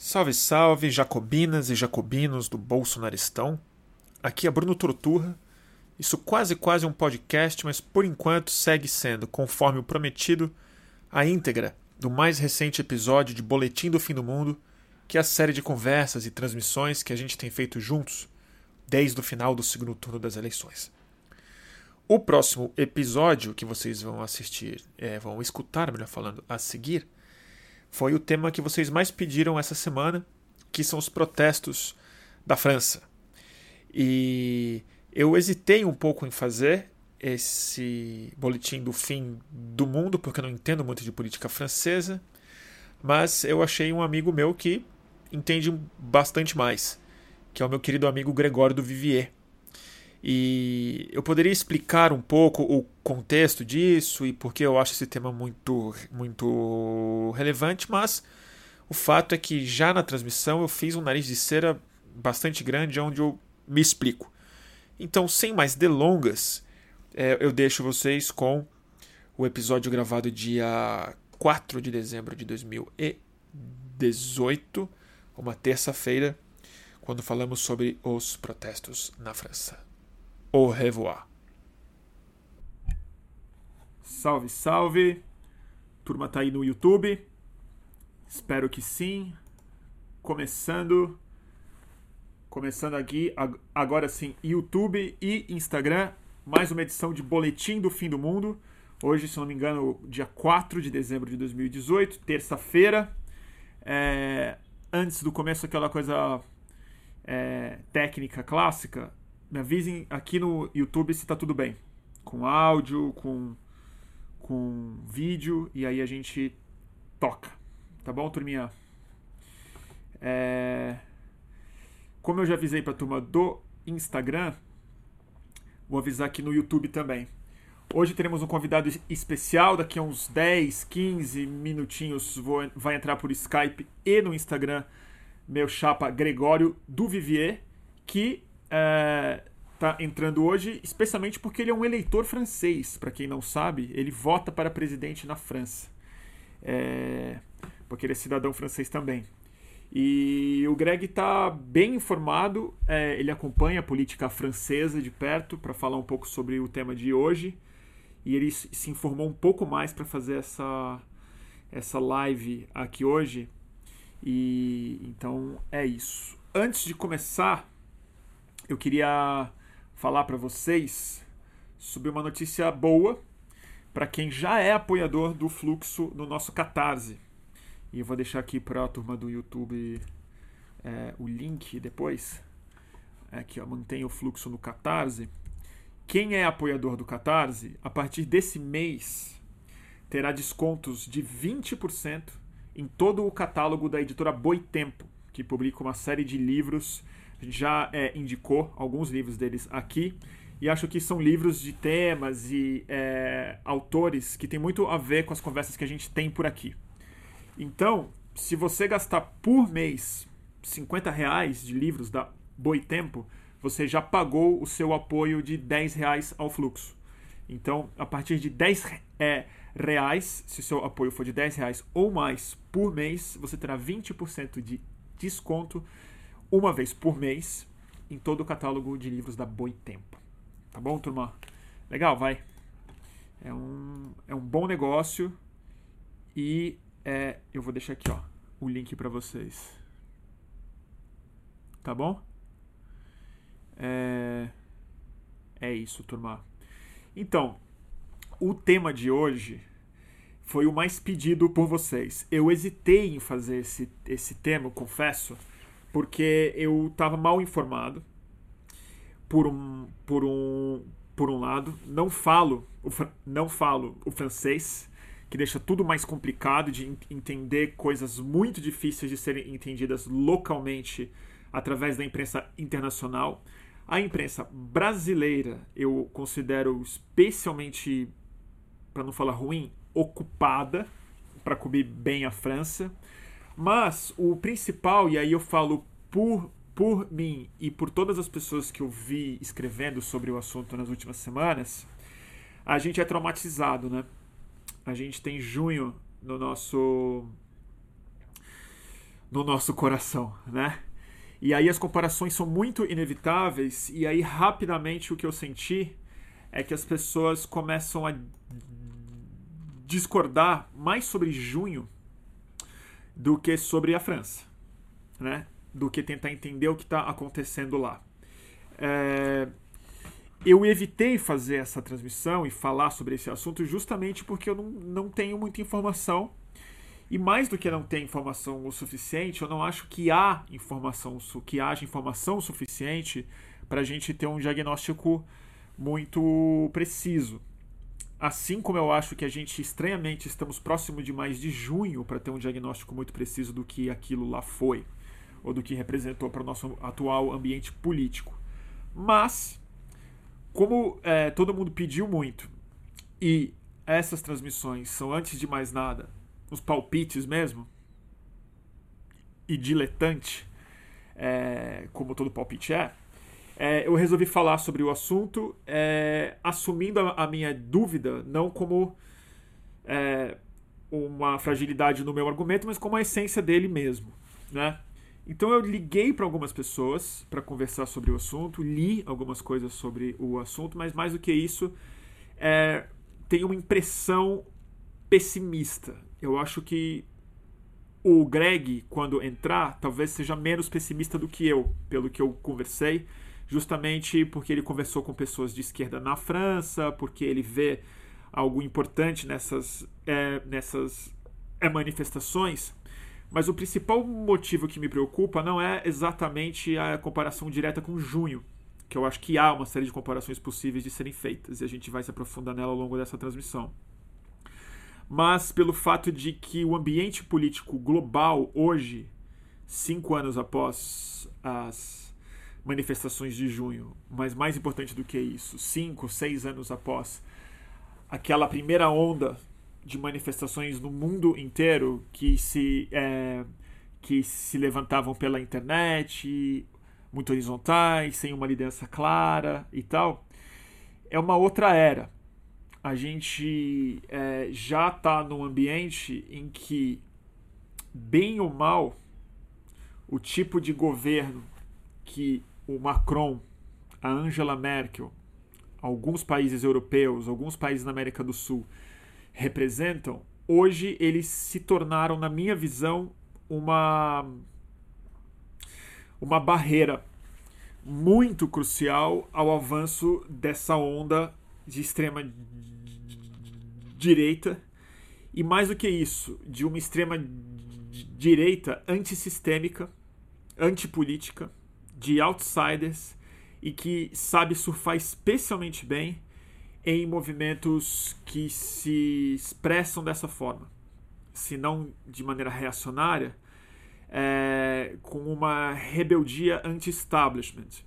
Salve, salve, jacobinas e jacobinos do Bolsonaristão. Aqui é Bruno Torturra. Isso quase quase um podcast, mas por enquanto segue sendo, conforme o prometido, a íntegra do mais recente episódio de Boletim do Fim do Mundo, que é a série de conversas e transmissões que a gente tem feito juntos desde o final do segundo turno das eleições. O próximo episódio que vocês vão assistir, é, vão escutar, melhor falando, a seguir, foi o tema que vocês mais pediram essa semana, que são os protestos da França. E eu hesitei um pouco em fazer esse boletim do fim do mundo, porque eu não entendo muito de política francesa, mas eu achei um amigo meu que entende bastante mais, que é o meu querido amigo Gregório do Vivier. E eu poderia explicar um pouco o contexto disso e por que eu acho esse tema muito, muito relevante, mas o fato é que já na transmissão eu fiz um nariz de cera bastante grande onde eu me explico. Então, sem mais delongas, é, eu deixo vocês com o episódio gravado dia 4 de dezembro de 2018, uma terça-feira, quando falamos sobre os protestos na França. Au revoir. Salve, salve. Turma tá aí no YouTube? Espero que sim. Começando. Começando aqui, agora sim, YouTube e Instagram. Mais uma edição de Boletim do Fim do Mundo. Hoje, se não me engano, dia 4 de dezembro de 2018, terça-feira. É, antes do começo, aquela coisa é, técnica clássica me avisem aqui no YouTube se tá tudo bem. Com áudio, com, com vídeo, e aí a gente toca. Tá bom, turminha? É... Como eu já avisei pra turma do Instagram, vou avisar aqui no YouTube também. Hoje teremos um convidado especial, daqui a uns 10, 15 minutinhos vou, vai entrar por Skype e no Instagram meu chapa Gregório do Vivier, que é, tá entrando hoje, especialmente porque ele é um eleitor francês. Para quem não sabe, ele vota para presidente na França. É, porque ele é cidadão francês também. E o Greg está bem informado, é, ele acompanha a política francesa de perto para falar um pouco sobre o tema de hoje. E ele se informou um pouco mais para fazer essa, essa live aqui hoje. E então é isso. Antes de começar, eu queria falar para vocês sobre uma notícia boa para quem já é apoiador do fluxo no nosso Catarse. E eu vou deixar aqui para a turma do YouTube é, o link depois. Aqui, ó, mantém o fluxo no Catarse. Quem é apoiador do Catarse, a partir desse mês, terá descontos de 20% em todo o catálogo da editora Boitempo, que publica uma série de livros a gente já é, indicou alguns livros deles aqui. E acho que são livros de temas e é, autores que tem muito a ver com as conversas que a gente tem por aqui. Então, se você gastar por mês 50 reais de livros da Boitempo, você já pagou o seu apoio de 10 reais ao fluxo. Então, a partir de 10 é, reais, se o seu apoio for de 10 reais ou mais por mês, você terá 20% de desconto uma vez por mês em todo o catálogo de livros da Boitempo. Tá bom, turma? Legal, vai. É um, é um bom negócio e é, eu vou deixar aqui ó, o link para vocês. Tá bom? É, é isso, turma. Então, o tema de hoje foi o mais pedido por vocês. Eu hesitei em fazer esse, esse tema, confesso, porque eu estava mal informado por um por um por um lado. Não falo o, não falo o francês que deixa tudo mais complicado de entender coisas muito difíceis de serem entendidas localmente através da imprensa internacional. A imprensa brasileira eu considero especialmente para não falar ruim ocupada para cobrir bem a França mas o principal, e aí eu falo por, por mim e por todas as pessoas que eu vi escrevendo sobre o assunto nas últimas semanas, a gente é traumatizado, né? A gente tem junho no nosso no nosso coração, né? E aí as comparações são muito inevitáveis, e aí rapidamente o que eu senti é que as pessoas começam a discordar mais sobre junho do que sobre a França, né? Do que tentar entender o que está acontecendo lá. É... Eu evitei fazer essa transmissão e falar sobre esse assunto justamente porque eu não, não tenho muita informação e mais do que não ter informação o suficiente, eu não acho que há informação, que haja informação suficiente para a gente ter um diagnóstico muito preciso. Assim como eu acho que a gente estranhamente estamos próximo demais de junho para ter um diagnóstico muito preciso do que aquilo lá foi, ou do que representou para o nosso atual ambiente político. Mas, como é, todo mundo pediu muito, e essas transmissões são, antes de mais nada, os palpites mesmo, e diletante, é, como todo palpite é, é, eu resolvi falar sobre o assunto, é, assumindo a, a, minha dúvida não como é, uma fragilidade no meu argumento, mas como a essência dele mesmo, né? Então eu liguei para algumas pessoas para conversar sobre o assunto, li algumas coisas sobre o assunto, mas mais do que isso, é, tenho uma impressão pessimista. Eu acho que o Greg, quando entrar, talvez seja menos pessimista do que eu, pelo que eu conversei, justamente porque ele conversou com pessoas de esquerda na França, porque ele vê algo importante nessas, é, nessas é, manifestações. Mas o principal motivo que me preocupa não é exatamente a comparação direta com junho, que eu acho que há uma série de comparações possíveis de serem feitas, e a gente vai se aprofundar nela ao longo dessa transmissão mas pelo fato de que o ambiente político global hoje, cinco anos após as manifestações de junho, mas mais importante do que isso, cinco, seis anos após aquela primeira onda de manifestações no mundo inteiro que se é, que se levantavam pela internet, muito horizontais, sem uma liderança clara e tal, é uma outra era. A gente é, já está num ambiente em que, bem ou mal, o tipo de governo que o Macron, a Angela Merkel, alguns países europeus, alguns países na América do Sul representam, hoje eles se tornaram, na minha visão, uma uma barreira muito crucial ao avanço dessa onda de extrema direita e mais do que isso, de uma extrema direita antissistêmica, antipolítica, de outsiders e que sabe surfar especialmente bem em movimentos que se expressam dessa forma, se não de maneira reacionária, é, com uma rebeldia anti-establishment.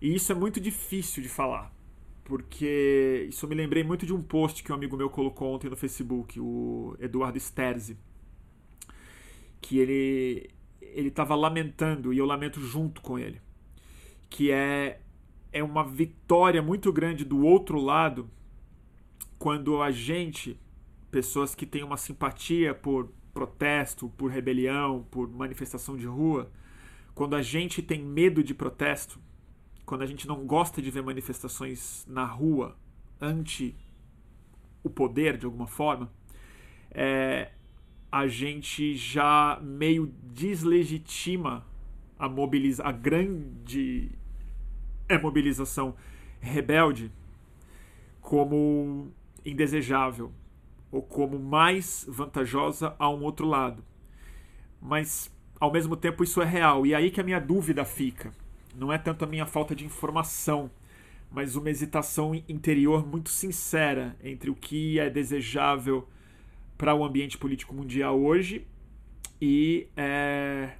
E isso é muito difícil de falar porque isso eu me lembrei muito de um post que um amigo meu colocou ontem no Facebook, o Eduardo Sterzi, que ele ele estava lamentando e eu lamento junto com ele, que é é uma vitória muito grande do outro lado quando a gente, pessoas que têm uma simpatia por protesto, por rebelião, por manifestação de rua, quando a gente tem medo de protesto, quando a gente não gosta de ver manifestações na rua anti o poder de alguma forma, é, a gente já meio deslegitima a, mobiliza a grande é, mobilização rebelde como indesejável ou como mais vantajosa a um outro lado. Mas ao mesmo tempo isso é real e é aí que a minha dúvida fica não é tanto a minha falta de informação, mas uma hesitação interior muito sincera entre o que é desejável para o ambiente político mundial hoje e é,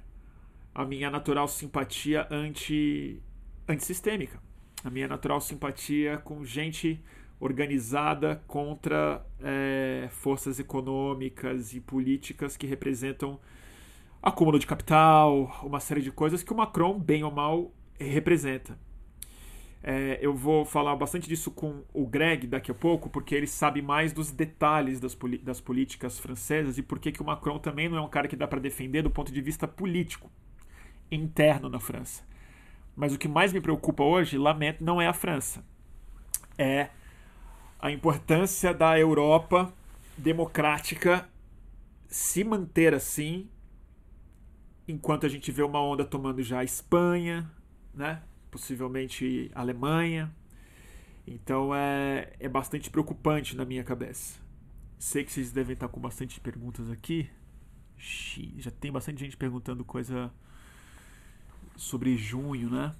a minha natural simpatia anti, antissistêmica. A minha natural simpatia com gente organizada contra é, forças econômicas e políticas que representam acúmulo de capital, uma série de coisas que o Macron, bem ou mal, representa. É, eu vou falar bastante disso com o Greg daqui a pouco, porque ele sabe mais dos detalhes das, das políticas francesas e por que o Macron também não é um cara que dá para defender do ponto de vista político interno na França. Mas o que mais me preocupa hoje, lamento, não é a França. É a importância da Europa democrática se manter assim, enquanto a gente vê uma onda tomando já a Espanha, né? Possivelmente Alemanha. Então é, é bastante preocupante na minha cabeça. Sei que vocês devem estar com bastante perguntas aqui. Já tem bastante gente perguntando coisa sobre junho, né?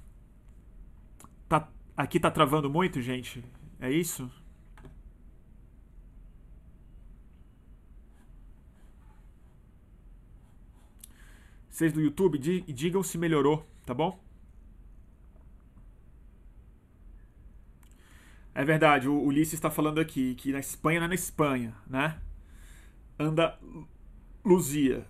Tá, aqui tá travando muito, gente? É isso? Vocês do YouTube, digam se melhorou, tá bom? É verdade, o Ulisses está falando aqui que na Espanha não é na Espanha, né? Anda Luzia.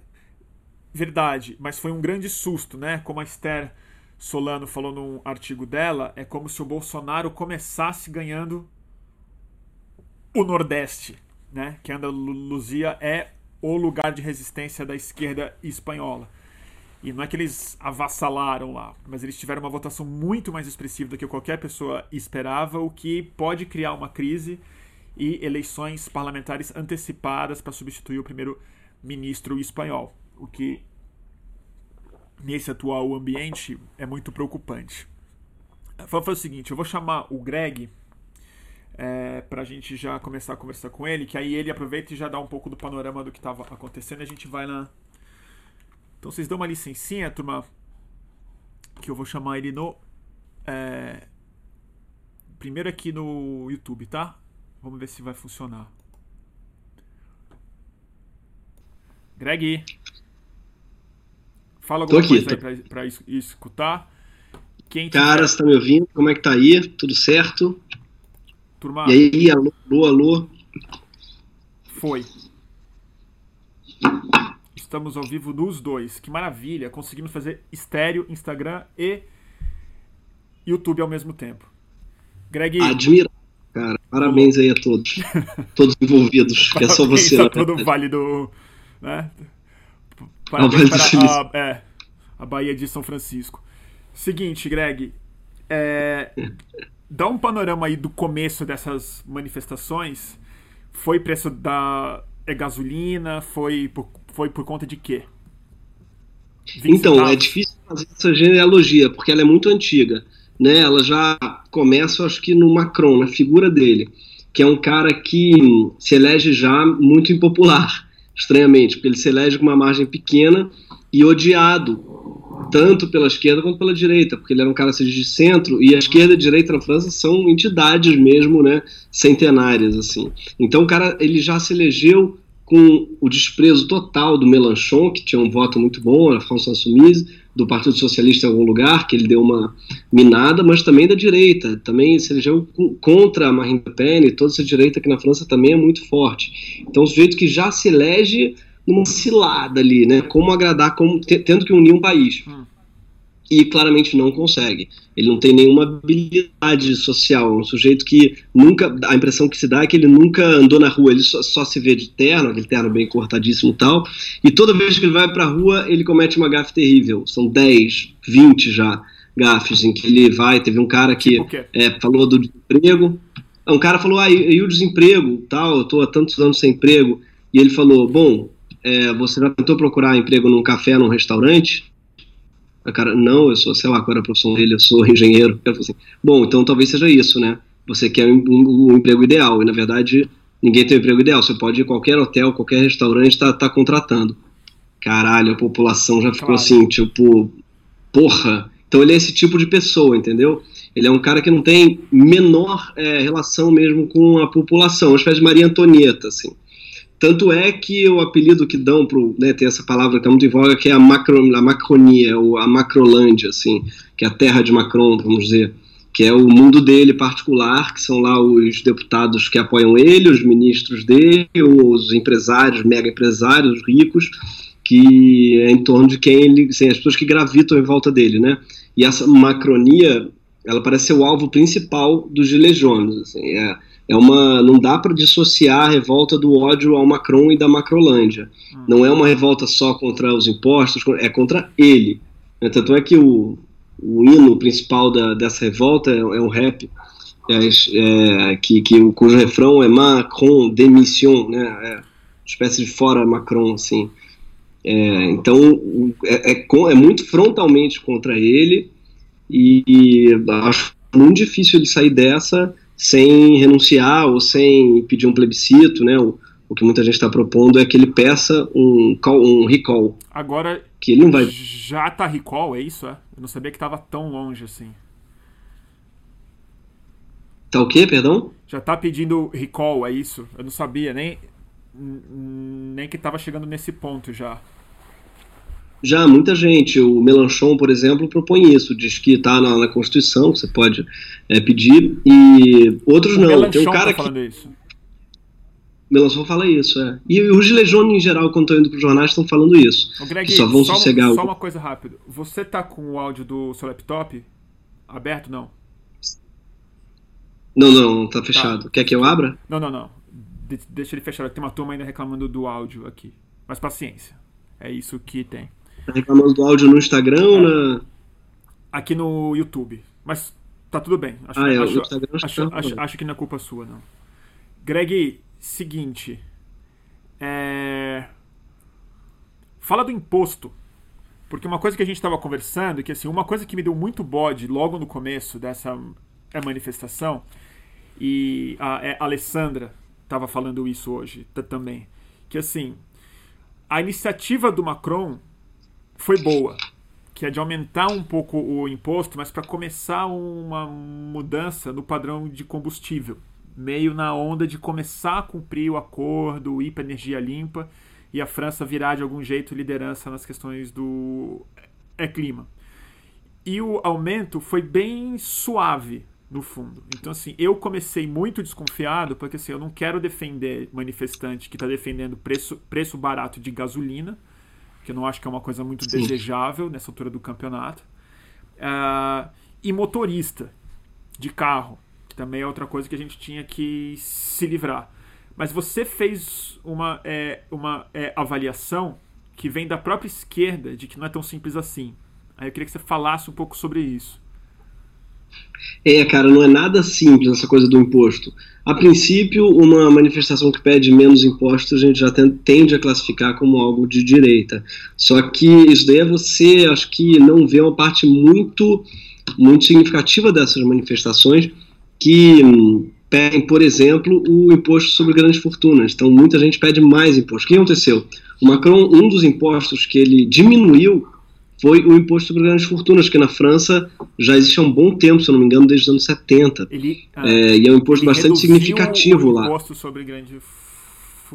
Verdade, mas foi um grande susto, né? Como a Esther Solano falou num artigo dela, é como se o Bolsonaro começasse ganhando o Nordeste, né? Que Andaluzia é o lugar de resistência da esquerda espanhola. E não é que eles avassalaram lá, mas eles tiveram uma votação muito mais expressiva do que qualquer pessoa esperava, o que pode criar uma crise e eleições parlamentares antecipadas para substituir o primeiro-ministro espanhol, o que nesse atual ambiente é muito preocupante. Vou fazer o seguinte, eu vou chamar o Greg é, para a gente já começar a conversar com ele, que aí ele aproveita e já dá um pouco do panorama do que estava acontecendo e a gente vai na então vocês dão uma licencinha, turma, que eu vou chamar ele no. É, primeiro aqui no YouTube, tá? Vamos ver se vai funcionar. Greg. Fala alguma aqui, coisa aí pra, pra escutar. Quem Cara, você tá me ouvindo? Como é que tá aí? Tudo certo? Turma. E aí, alô, alô, alô? Foi. Estamos ao vivo nos dois. Que maravilha! Conseguimos fazer estéreo, Instagram e YouTube ao mesmo tempo. Greg. Admirável, cara. Parabéns aí a todos. todos envolvidos. é só você. Tá todo o Vale do. Né? Parabéns para a, é, a Bahia de São Francisco. Seguinte, Greg. É, dá um panorama aí do começo dessas manifestações. Foi preço da é gasolina? Foi por foi por conta de quê? Então, é difícil fazer essa genealogia, porque ela é muito antiga. Né? Ela já começa, acho que, no Macron, na figura dele, que é um cara que se elege já muito impopular, estranhamente, porque ele se elege com uma margem pequena e odiado, tanto pela esquerda quanto pela direita, porque ele era um cara seja, de centro, e a esquerda e a direita na França são entidades mesmo, né, centenárias, assim. Então o cara, ele já se elegeu com o desprezo total do Melanchon, que tinha um voto muito bom, a François Insoumise, do Partido Socialista em algum lugar, que ele deu uma minada, mas também da direita, também se elegeu contra a Marine Le Pen, e toda essa direita aqui na França também é muito forte. Então, o sujeito que já se elege numa cilada ali, né, como agradar, como tendo que unir um país. Hum e claramente não consegue. Ele não tem nenhuma habilidade social. É um sujeito que nunca. A impressão que se dá é que ele nunca andou na rua, ele só, só se vê de terno, aquele terno bem cortadíssimo e tal. E toda vez que ele vai pra rua, ele comete uma gafe terrível. São 10, 20 já gafes em que ele vai. Teve um cara que tipo é, falou do desemprego. Um cara falou: ah, e, o desemprego? Tal, eu tô há tantos anos sem emprego. E ele falou: bom, é, você já tentou procurar emprego num café, num restaurante? A cara, não, eu sou, sei lá qual era a profissão dele, eu sou engenheiro. Eu assim, bom, então talvez seja isso, né? Você quer um, um, um emprego ideal, e na verdade ninguém tem um emprego ideal. Você pode ir a qualquer hotel, qualquer restaurante, tá, tá contratando. Caralho, a população já ficou claro. assim, tipo, porra. Então ele é esse tipo de pessoa, entendeu? Ele é um cara que não tem menor é, relação mesmo com a população, uma espécie de Maria Antonieta, assim. Tanto é que o apelido que dão pro, né, tem essa palavra que está muito em voga, que é a, macro, a macronia, ou a macrolândia, assim, que é a terra de Macron, vamos dizer, que é o mundo dele particular, que são lá os deputados que apoiam ele, os ministros dele, os empresários, mega empresários, ricos, que é em torno de quem ele, assim, as pessoas que gravitam em volta dele, né? E essa macronia ela parece ser o alvo principal dos Gilets. Assim, é, é uma, não dá para dissociar a revolta do ódio ao Macron e da Macrolândia. Hum. Não é uma revolta só contra os impostos, é contra ele. Tanto é que o, o hino principal da, dessa revolta é, é um rap é, é, que, que, cujo refrão é Macron démission, né? É, espécie de fora Macron, assim. É, então é, é, é, muito frontalmente contra ele e acho muito difícil ele sair dessa sem renunciar ou sem pedir um plebiscito, né? O, o que muita gente está propondo é que ele peça um, call, um recall. Agora, que ele não vai. Já tá recall, é isso? É? Eu não sabia que estava tão longe assim. Tá o quê, perdão? Já tá pedindo recall, é isso? Eu não sabia, nem, nem que estava chegando nesse ponto já. Já, muita gente. O Melanchon, por exemplo, propõe isso. Diz que está na, na, Constituição, você pode é, pedir, e outros o não. Melanchon Tem um cara tá que. Isso. Melanchon fala isso, é. E os Gilejones, em geral, quando estão indo para os jornais, estão falando isso. Ô, Greg, só vão sossegar. Só uma coisa rápida. Você tá com o áudio do seu laptop aberto, não? Não, não, tá fechado. Tá. Quer que eu abra? Não, não, não. De deixa ele fechado. Tem uma turma ainda reclamando do áudio aqui. Mas paciência. É isso que tem. Tá reclamando do áudio no Instagram é. ou na. Aqui no YouTube. Mas tá tudo bem. Acho, ah, é, acho, acho, acho, acho, que não é culpa sua, não. Greg, seguinte. É... Fala do imposto. Porque uma coisa que a gente estava conversando, que assim, uma coisa que me deu muito bode logo no começo dessa manifestação, e a, é, a Alessandra estava falando isso hoje também, que assim, a iniciativa do Macron foi boa, que é de aumentar um pouco o imposto, mas para começar uma mudança no padrão de combustível, meio na onda de começar a cumprir o acordo, ir para energia limpa e a França virar de algum jeito liderança nas questões do é clima. E o aumento foi bem suave, no fundo. Então, assim, eu comecei muito desconfiado, porque assim, eu não quero defender manifestante que está defendendo preço, preço barato de gasolina, que eu não acho que é uma coisa muito Sim. desejável nessa altura do campeonato. Uh, e motorista de carro, que também é outra coisa que a gente tinha que se livrar. Mas você fez uma, é, uma é, avaliação que vem da própria esquerda de que não é tão simples assim. Aí eu queria que você falasse um pouco sobre isso. É, cara, não é nada simples essa coisa do imposto. A princípio, uma manifestação que pede menos impostos a gente já tende a classificar como algo de direita. Só que isso daí é você, acho que não vê uma parte muito, muito significativa dessas manifestações que hum, pedem, por exemplo, o imposto sobre grandes fortunas. Então, muita gente pede mais imposto. O que aconteceu? O Macron, um dos impostos que ele diminuiu foi o imposto sobre grandes fortunas, que na França já existe há um bom tempo, se eu não me engano, desde os anos 70. Ele, ah, é, e é um imposto bastante significativo o lá. Imposto sobre grande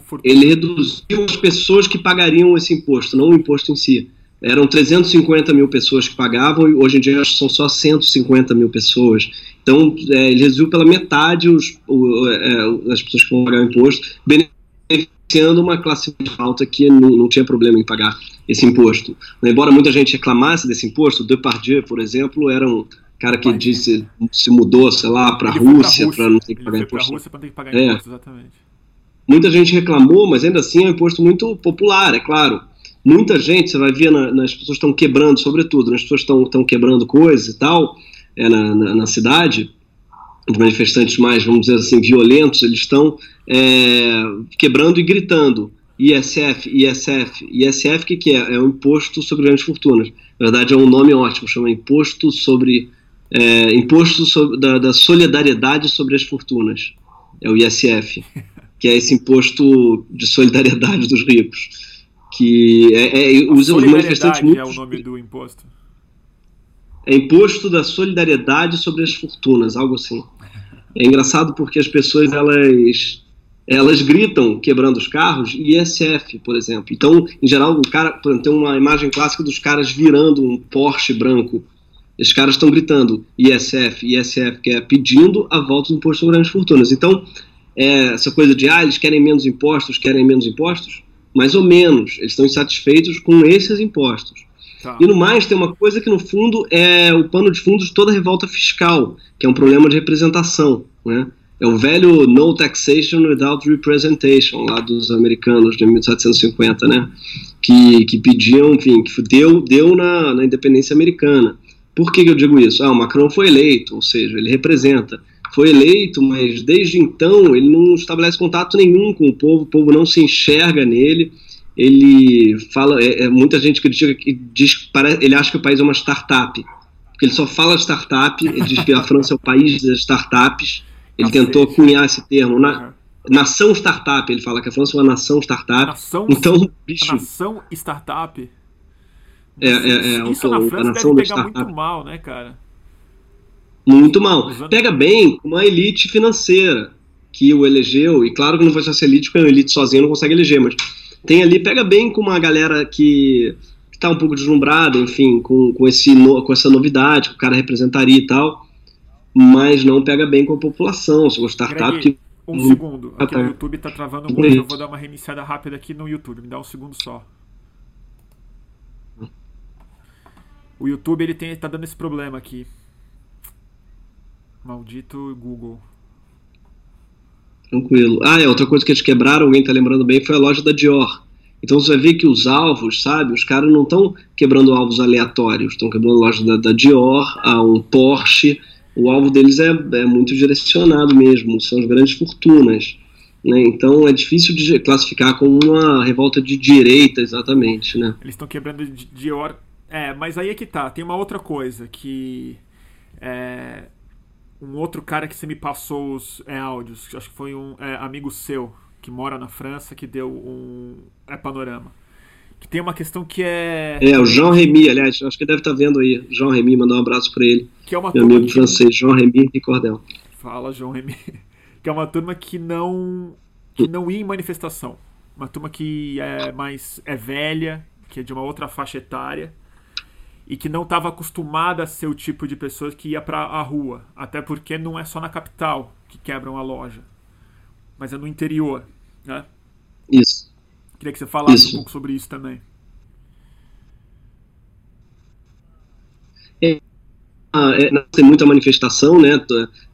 fortuna. Ele reduziu as pessoas que pagariam esse imposto, não o imposto em si. Eram 350 mil pessoas que pagavam, e hoje em dia são só 150 mil pessoas. Então, é, ele reduziu pela metade os, o, é, as pessoas que vão pagar o imposto, beneficiando uma classe alta que não, não tinha problema em pagar esse imposto. Embora muita gente reclamasse desse imposto, Depardieu, por exemplo, era um cara que disse se mudou, sei lá, para a Rússia para não ter que pagar imposto. Rússia para ter que pagar é. imposto, exatamente. Muita gente reclamou, mas ainda assim é um imposto muito popular, é claro. Muita gente, você vai ver, na, nas pessoas estão quebrando, sobretudo, as pessoas estão quebrando coisas e tal, é, na, na, na cidade, os manifestantes mais, vamos dizer assim, violentos, eles estão é, quebrando e gritando. ISF, ISF, ISF, o que, que é? É o Imposto sobre Grandes Fortunas. Na verdade, é um nome ótimo, chama Imposto sobre é, Imposto sobre, da, da, Solidariedade sobre as Fortunas. É o ISF, que é esse imposto de solidariedade dos ricos. Que é, é, usa os manifestantes muito. é o nome do imposto? É Imposto da Solidariedade sobre as Fortunas, algo assim. É engraçado porque as pessoas elas elas gritam quebrando os carros ISF, por exemplo. Então, em geral, o cara tem uma imagem clássica dos caras virando um Porsche branco. Esses caras estão gritando ISF, ISF, que é pedindo a volta do imposto sobre grandes fortunas. Então, é, essa coisa de ah, eles querem menos impostos, querem menos impostos, mais ou menos, eles estão insatisfeitos com esses impostos. Tá. E no mais, tem uma coisa que no fundo é o pano de fundo de toda revolta fiscal, que é um problema de representação. Né? É o velho No Taxation Without Representation, lá dos americanos de 1750, né? Que, que pediam, enfim, que deu, deu na, na independência americana. Por que, que eu digo isso? Ah, o Macron foi eleito, ou seja, ele representa. Foi eleito, mas desde então ele não estabelece contato nenhum com o povo, o povo não se enxerga nele. Ele fala, é, é muita gente critica que diz, ele acha que o país é uma startup, porque ele só fala startup, ele diz que a França é o país das startups ele tentou cunhar esse termo. Na, Nação startup, ele fala que a França é uma nação startup. Nação, então, bicho. Nação startup. É, é, é Isso na França deve pegar muito mal, né, cara? Muito mal. Pega bem uma elite financeira que o elegeu, e claro que não foi só essa elite, porque a elite sozinha não consegue eleger, mas tem ali, pega bem com uma galera que está um pouco deslumbrada, enfim, com, com, esse, com essa novidade que o cara representaria e tal mas não pega bem com a população. Se gostar startup que. Um segundo. Aqui no YouTube tá travando muito. Eu vou dar uma reiniciada rápida aqui no YouTube. Me dá um segundo só. O YouTube ele tem, tá dando esse problema aqui. Maldito Google. Tranquilo. Ah, é, outra coisa que eles quebraram, alguém tá lembrando bem, foi a loja da Dior. Então você vai ver que os alvos, sabe, os caras não estão quebrando alvos aleatórios, estão quebrando a loja da, da Dior, a um Porsche, o alvo deles é, é muito direcionado mesmo, são as grandes fortunas. Né? Então é difícil de classificar como uma revolta de direita exatamente. Né? Eles estão quebrando de, de or... É, mas aí é que tá. Tem uma outra coisa que. É, um outro cara que você me passou os é, áudios, acho que foi um é, amigo seu que mora na França que deu um é, panorama que tem uma questão que é. É, o Jean Remy, aliás, acho que deve estar tá vendo aí. Jean Remy, mandar um abraço para ele. Que é uma Meu amigo que... francês, Jean Remy Ricordel. Fala, Jean Remy. Que é uma turma que não, que não ia em manifestação. Uma turma que é mais é velha, que é de uma outra faixa etária e que não estava acostumada a ser o tipo de pessoa que ia para a rua, até porque não é só na capital que quebram a loja, mas é no interior, né? Isso. Queria que você falasse isso. um pouco sobre isso também. É, é, tem muita manifestação, né?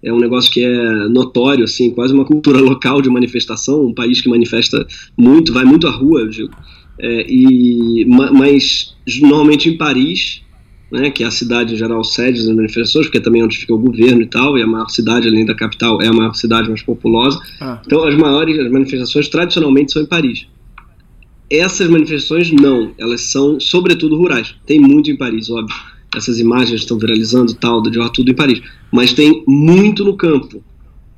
É um negócio que é notório, assim, quase uma cultura local de manifestação, um país que manifesta muito, vai muito à rua, eu digo. É, e, mas normalmente em Paris, né, que é a cidade em geral sede das manifestações, porque é também onde fica o governo e tal, e a maior cidade além da capital é a maior cidade mais populosa. Ah. Então as maiores as manifestações tradicionalmente são em Paris. Essas manifestações não, elas são sobretudo rurais. Tem muito em Paris, óbvio. Essas imagens estão viralizando tal, de tudo em Paris. Mas tem muito no campo.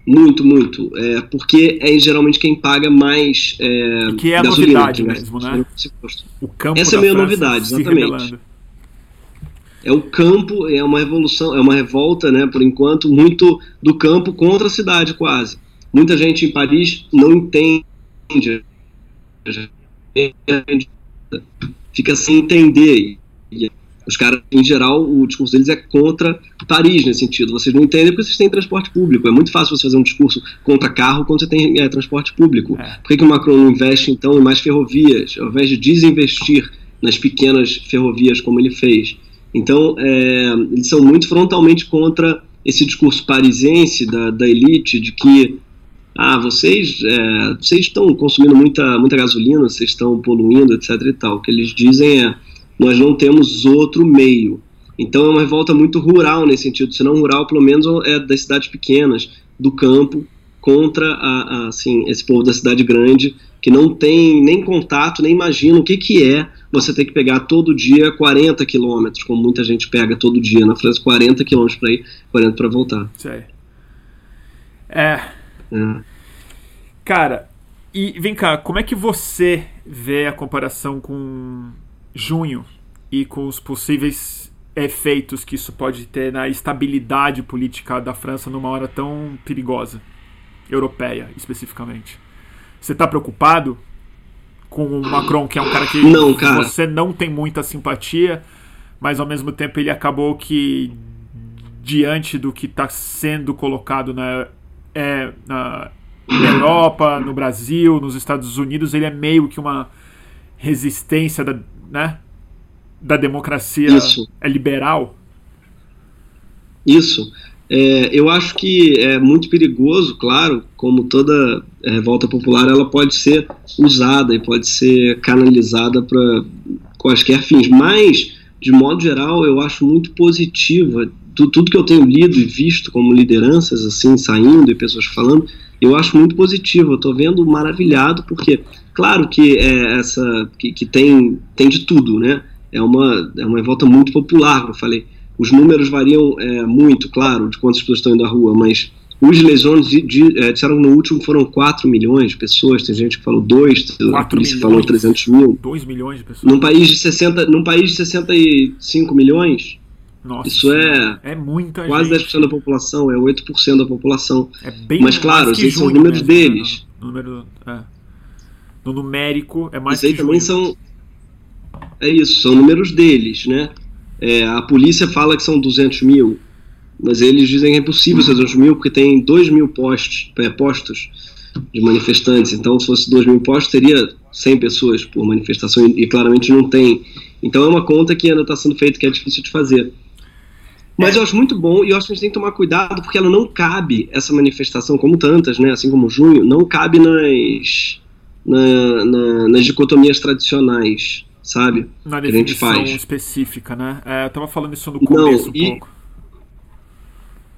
Muito, muito. É, porque é geralmente quem paga mais. É, que é a gasolina, novidade mesmo, né? O campo Essa é a meio novidade, exatamente. É o campo, é uma revolução, é uma revolta, né, por enquanto, muito do campo contra a cidade, quase. Muita gente em Paris não entende fica sem entender. E os caras, em geral, o discurso deles é contra Paris nesse sentido. Vocês não entendem porque vocês têm transporte público. É muito fácil você fazer um discurso contra carro quando você tem é, transporte público. É. Por que, que o Macron não investe, então, em mais ferrovias, ao invés de desinvestir nas pequenas ferrovias como ele fez? Então, é, eles são muito frontalmente contra esse discurso parisiense da, da elite de que ah, vocês, é, vocês estão consumindo muita, muita gasolina, vocês estão poluindo, etc e tal. O que eles dizem é, nós não temos outro meio. Então é uma revolta muito rural nesse sentido, se não rural, pelo menos é das cidades pequenas, do campo, contra a, a, assim, esse povo da cidade grande, que não tem nem contato, nem imagina o que, que é você ter que pegar todo dia 40 quilômetros, como muita gente pega todo dia na França, 40 quilômetros para ir, 40 para voltar. Sei. É, Cara, e vem cá, como é que você vê a comparação com junho e com os possíveis efeitos que isso pode ter na estabilidade política da França numa hora tão perigosa, europeia especificamente? Você está preocupado com o Macron, que é um cara que não, cara. você não tem muita simpatia, mas ao mesmo tempo ele acabou que diante do que está sendo colocado na é, na Europa, no Brasil, nos Estados Unidos, ele é meio que uma resistência da, né, da democracia Isso. é liberal? Isso. É, eu acho que é muito perigoso, claro, como toda revolta popular, ela pode ser usada e pode ser canalizada para quaisquer fins, mas, de modo geral, eu acho muito positiva tu, tudo que eu tenho lido e visto como lideranças assim saindo e pessoas falando, eu acho muito positivo. Eu estou vendo maravilhado porque, claro que é essa que, que, tem tem de tudo, né? É uma é uma revolta muito popular, como eu falei. Os números variam é, muito, claro, de quantas pessoas estão indo à rua, mas os lesões é, disseram que no último foram 4 milhões de pessoas, tem gente que falou 2, a polícia milhões, falou 300 mil. 2 milhões de pessoas. Num país de, 60, num país de 65 milhões, nossa, Isso é, é muita quase gente. 10% da população, é 8% da população. É bem Mas claro, esses são os números mesmo, né? deles. No, número, é. no numérico é mais Isso aí também são. É isso, são números deles, né? É, a polícia fala que são 200 mil, mas eles dizem que é impossível ser 200 mil porque tem 2 mil postos, é, postos de manifestantes. Então, se fosse 2 mil postos, teria 100 pessoas por manifestação e, e claramente não tem. Então, é uma conta que ainda está sendo feita que é difícil de fazer. Mas É. eu acho muito bom e eu acho que a gente tem que tomar cuidado porque ela não cabe, essa manifestação, como tantas, né, assim como junho, não cabe nas, na- na- nas dicotomias tradicionais, sabe? Na que a gente faz. específica, né? É, eu tava falando isso no Não, começo um e- pouco.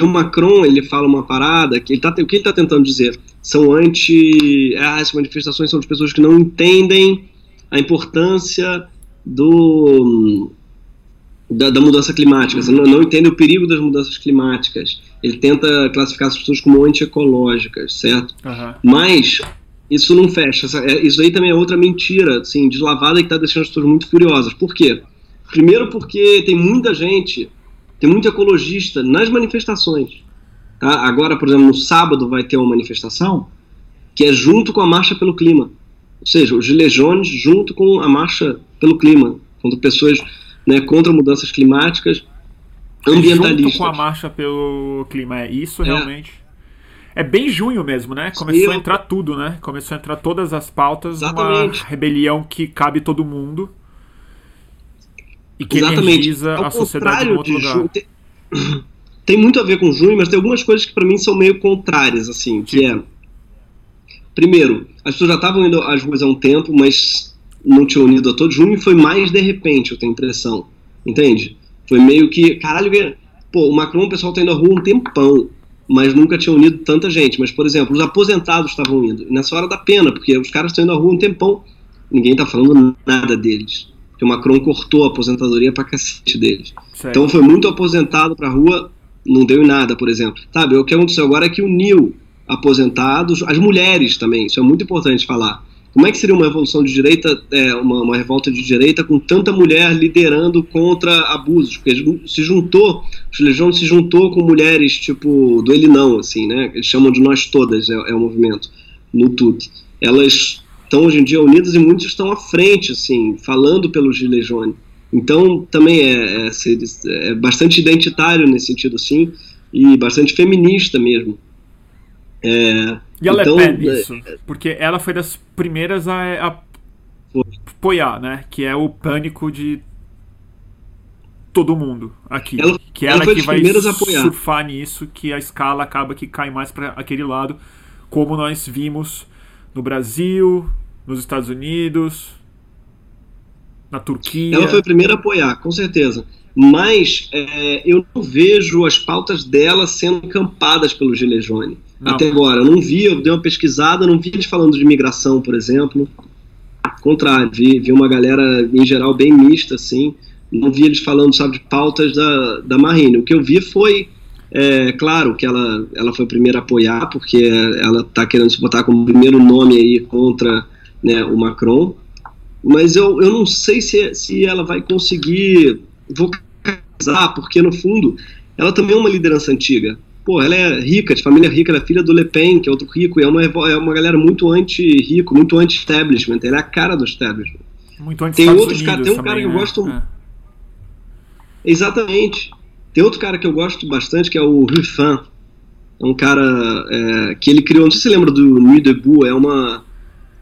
O Macron, ele fala uma parada que ele tá, o que ele está tentando dizer? São anti. Ah, as manifestações são de pessoas que não entendem a importância do. Da, da mudança climática, não, não entendem o perigo das mudanças climáticas. Ele tenta classificar as pessoas como antiecológicas, certo? Aham. Mas isso não fecha. É- Isso aí também é outra mentira, assim, deslavada que está deixando as pessoas muito furiosas. Por quê? Primeiro porque tem muita gente, tem muito ecologista nas manifestações. tá? Agora, por exemplo, no sábado vai ter uma manifestação que é junto com a Marcha pelo Clima. Ou seja, os Gilets Jaunes junto com a Marcha pelo Clima. Contra pessoas né, contra mudanças climáticas, ambientalistas. Junto com a marcha pelo clima, é isso É. realmente. É bem junho mesmo, né? Começou a entrar tudo, né? Começou a entrar todas as pautas Exatamente. uma rebelião que cabe todo mundo e que Exatamente. energiza Ao a sociedade em outro lugar. junho, tem, tem muito a ver com junho, mas tem algumas coisas que para mim são meio contrárias, assim, que é primeiro, as pessoas já estavam indo às ruas há um tempo, mas não tinham unido a todo junho, foi mais de repente, eu tenho impressão, entende? Foi meio que, caralho, pô, o Macron, o pessoal tá indo à rua um tempão, mas nunca tinha unido tanta gente. Mas, por exemplo, os aposentados estavam indo. E nessa hora da pena, porque os caras estão indo à rua um tempão, ninguém tá falando nada deles. Porque o Macron cortou a aposentadoria pra cacete deles. Então foi muito aposentado pra rua, não deu em nada, por exemplo. Sabe, o que aconteceu agora é que uniu aposentados, as mulheres também, isso é muito importante falar. Como é que seria uma revolução de direita, é, uma, uma revolta de direita com tanta mulher liderando contra abusos? Porque se juntou, Legião se juntou com mulheres tipo do Ele Não, assim, né? Eles chamam de Nós Todas, é, é o movimento, no TUT. Elas estão hoje em dia unidas e muitos estão à frente, assim, falando pelo Gilets Jaunes. Então também é, é, é bastante identitário nesse sentido, assim, e bastante feminista mesmo. É, E a então, Le Pen, é, isso. Porque ela foi das primeiras a, a apoiar, né? Que é o pânico de todo mundo aqui. Ela- que ela ela, foi que vai surfar nisso, que a escala acaba que cai mais para aquele lado, como nós vimos no Brasil, nos Estados Unidos, na Turquia. Ela foi a primeira a apoiar, com certeza. Mas é, eu não vejo as pautas dela sendo encampadas pelo Gilets Jaunes. Até agora. Eu não vi, eu dei uma pesquisada, não vi eles falando de imigração, por exemplo. Ao contrário, vi, vi uma galera, em geral, bem mista, assim. Não vi eles falando, sabe, de pautas da, da Marine. O que eu vi foi, é, claro, que ela, ela foi a primeira a apoiar, porque ela está querendo se botar como primeiro nome aí contra né, o Macron mas eu, eu não sei se, se ela vai conseguir vocalizar, porque no fundo ela também é uma liderança antiga. Pô, ela é rica, de família rica, ela é filha do Le Pen, que é outro rico, e é uma, é uma galera muito anti-rico, muito anti-establishment, ela é a cara do establishment. Muito antes Tem outros Unidos tem um cara também, que eu né? gosto- É. Exatamente. Tem outro cara que eu gosto bastante, que é o Ruffin. É um cara é, que ele criou, não sei se você lembra do Nuit Debout, é uma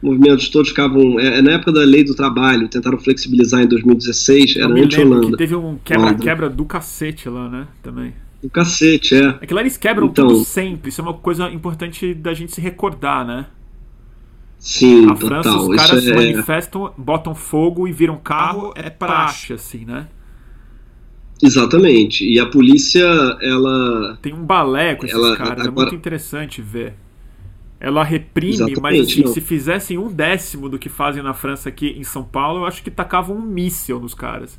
movimentos todos ficavam. É, é, na época da lei do trabalho, tentaram flexibilizar em 2016, era anti-Holanda. Teve um quebra-quebra do cacete lá, né? Também. Do cacete, é. É que lá eles quebram então, tudo sempre. Isso é uma coisa importante da gente se recordar, né? Sim, A França, total. os caras Isso se é... manifestam, botam fogo e viram carro, é praxe, assim, né? Exatamente. E a polícia, ela. Tem um balé com esses Ela- caras, é agora- muito interessante ver. Ela reprime, Exatamente, mas assim, se fizessem um décimo do que fazem na França aqui em São Paulo, eu acho que tacavam um míssil nos caras.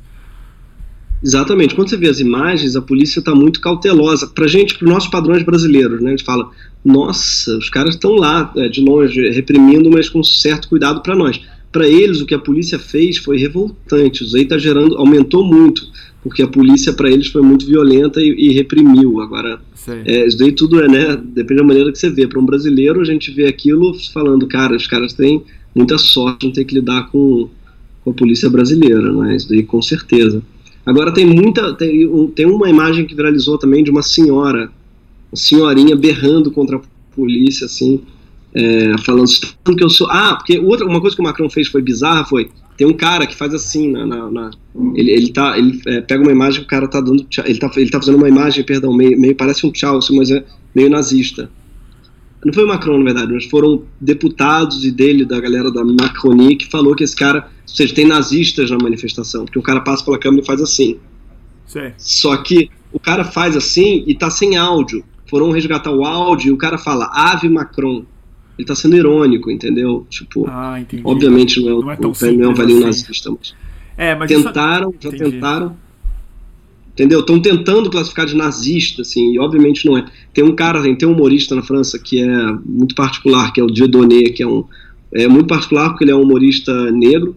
Exatamente. Quando você vê as imagens, a polícia está muito cautelosa. Pra gente, para os nossos padrões brasileiros, né? A gente fala, nossa, os caras estão lá, é, de longe, reprimindo, mas com certo cuidado para nós. Para eles, o que a polícia fez foi revoltante. Isso aí está gerando, aumentou muito, porque a polícia para eles foi muito violenta e, e reprimiu. Agora, é, isso daí tudo é, né? Depende da maneira que você vê. Para um brasileiro, a gente vê aquilo falando, cara, os caras têm muita sorte de não ter que lidar com, com a polícia brasileira, né? Isso daí com certeza. Agora tem muita. Tem, tem uma imagem que viralizou também de uma senhora, uma senhorinha berrando contra a polícia, assim, é, falando "Você tá falando que eu sou. Ah, porque outra, uma coisa que o Macron fez foi bizarra, foi. Tem um cara que faz assim na. na- na- ele, ele tá. Ele é, pega uma imagem o cara tá dando. tchau- Ele tá, ele tá fazendo uma imagem, perdão, meio, meio parece um tchau, assim, mas é meio nazista. Não foi o Macron, na verdade, mas foram deputados e dele, da galera da Macronie, que falou que esse cara. Ou seja, tem nazistas na manifestação, porque o cara passa pela câmera e faz assim. Só que o cara faz assim e tá sem áudio. Foram resgatar o áudio e o cara fala Ave Macron. Ele tá sendo irônico, entendeu? Tipo, Ah, obviamente não é, um- Não é tão não é um simples velhinho assim. nazista, mas É, mas isso- tentaram, já Entendi. tentaram. Entendeu? Estão tentando classificar de nazista, assim, e obviamente não é. Tem um cara, tem, um humorista na França que é muito particular, que é o Dieudonné, que é um. É muito particular porque ele é um humorista negro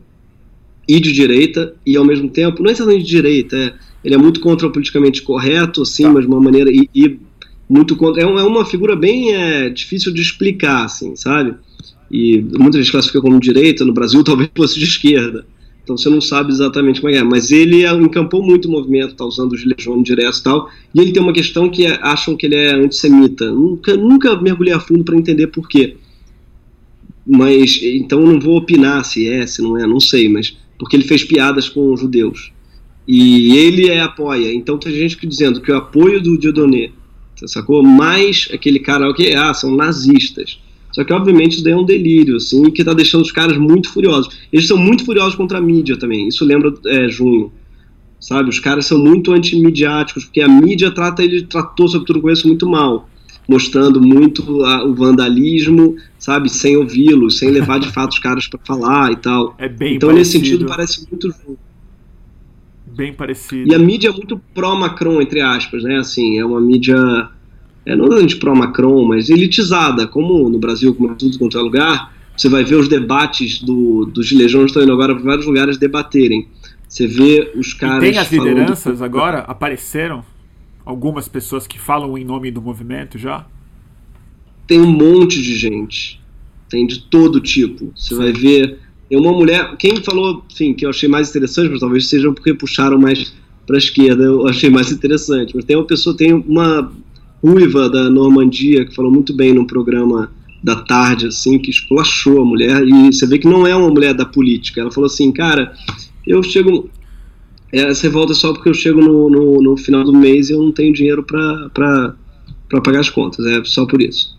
e de direita, e ao mesmo tempo, não é exatamente de direita, é, ele é muito contra o politicamente correto, assim, Tá. mas de uma maneira. E, e muito contra. É, um- é uma figura bem é, difícil de explicar, assim, sabe? E muita gente classifica como direita, no Brasil talvez fosse de esquerda. Então você não sabe exatamente como é é. Mas ele é- encampou muito o movimento, tá usando os legiões direto e tal. E ele tem uma questão que é- acham que ele é antissemita. Nunca, nunca mergulhei a fundo para entender por quê. Mas então não vou opinar se é, se não é, não sei, mas porque ele fez piadas com os judeus. E ele é apoia. Então tem gente que dizendo que o apoio do Dieudonné, sacou? Mais aquele cara que ah, são nazistas. Só que, obviamente, isso daí é um delírio, assim, que tá deixando os caras muito furiosos. Eles são muito furiosos contra a mídia também. Isso lembra é, junho. Sabe? Os caras são muito antimidiáticos, porque a mídia trata ele tratou, sobretudo com isso, muito mal. Mostrando muito a- o vandalismo, sabe? Sem ouvi-los, sem levar de fato os caras para falar e tal. é bem então, parecido. nesse sentido, parece muito junho. Bem parecido. E a mídia é muito pró-Macron, entre aspas, né? Assim, é uma mídia, é, não exatamente pró-Macron, mas elitizada, como no Brasil, como em tudo quanto é lugar. Você vai ver os debates do, dos legiões estão indo agora para vários lugares debaterem. Você vê os E caras. tem as falando- lideranças agora? Apareceram? Algumas pessoas que falam em nome do movimento já? Tem um monte de gente. Tem de todo tipo. Você vai ver. Tem uma mulher. Quem falou, enfim, que eu achei mais interessante, mas talvez sejam porque puxaram mais para a esquerda, eu achei mais interessante. Mas tem uma pessoa, tem uma ruiva da Normandia que falou muito bem num programa da tarde, assim, que esculachou a mulher. E você vê que não é uma mulher da política. Ela falou assim, cara, eu chego. é, Essa revolta é só porque eu chego no, no, no final do mês e eu não tenho dinheiro para pagar as contas. É só por isso.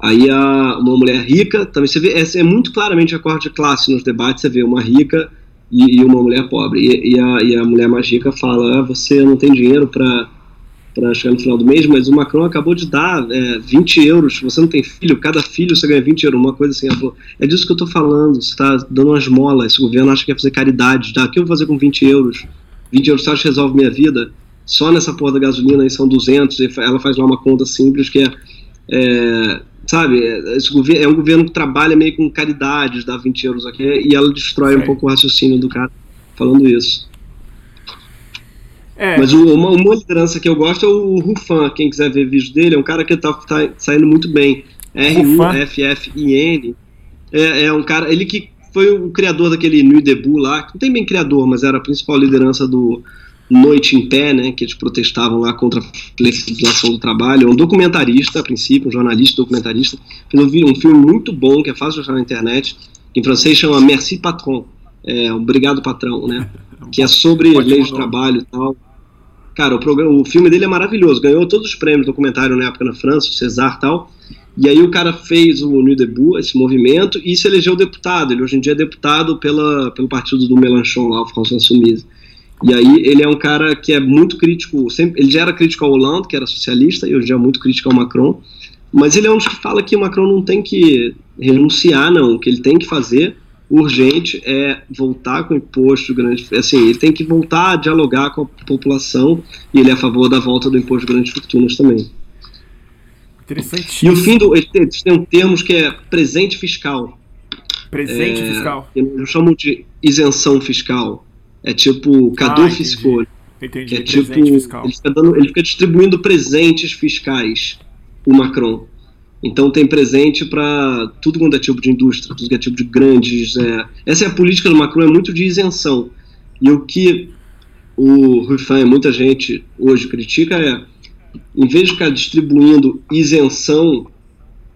Aí a, uma mulher rica, também você vê, é, é muito claramente a corte de classe nos debates, você vê uma rica e, e uma mulher pobre. E, e, a, e a mulher mais rica fala, ah, você não tem dinheiro para para chegar no final do mês, mas o Macron acabou de dar é, 20 euros, você não tem filho, cada filho você ganha 20 euros, uma coisa assim, falou, é disso que eu tô falando, você tá dando uma esmola, esse governo acha que quer fazer caridade, tá? o que eu vou fazer com 20 euros? 20 euros você acha que resolve minha vida? Só nessa porra da gasolina aí são 200, e ela faz lá uma conta simples que é, é sabe, esse governo, é um governo que trabalha meio com caridades, dá 20 euros aqui, e ela destrói um Sim. pouco o raciocínio do cara falando isso. É, Mas uma, uma liderança que eu gosto é o Rufan, quem quiser ver vídeo dele, é um cara que tá, tá saindo muito bem. R-U-F-F-I-N. É, é um cara, ele que foi o criador daquele Nuit Debout lá, que não tem bem criador, mas era a principal liderança do Noite em Pé, né, que eles protestavam lá contra a flexibilização do trabalho. É um documentarista, a princípio, um jornalista documentarista. Fez um, vi- um filme muito bom, que é fácil de achar na internet, em francês chama Merci Patron, é, Obrigado Patrão, né? Que é sobre leis de trabalho e tal. Cara, o, programa, o filme dele é maravilhoso, ganhou todos os prêmios documentário na época na França, César e tal. E aí o cara fez o New Debout, esse movimento, e se elegeu deputado. Ele hoje em dia é deputado pela, pelo partido do Mélenchon lá, o François Insoumise. E aí ele é um cara que é muito crítico, sempre, ele já era crítico ao Hollande, que era socialista, e hoje é muito crítico ao Macron. Mas ele é um dos que fala que o Macron não tem que renunciar, não. O que ele tem que fazer, urgente, é voltar com o imposto grande. Assim, ele tem que voltar a dialogar com a população, e ele é a favor da volta do imposto de grandes fortunas também. Interessante. E o fim do. Eles têm um termos que é presente fiscal. Presente é, fiscal. Eu chamo de isenção fiscal. É tipo cadu ah, fiscal. Entendi. Que é tipo. Fiscal. Ele fica, dando, ele fica distribuindo presentes fiscais, o Macron. Então tem presente para tudo quanto é tipo de indústria, tudo que é tipo de grandes. É... Essa é a política do Macron, é muito de isenção. E o que o Ruffin e muita gente hoje critica é em vez de ficar distribuindo isenção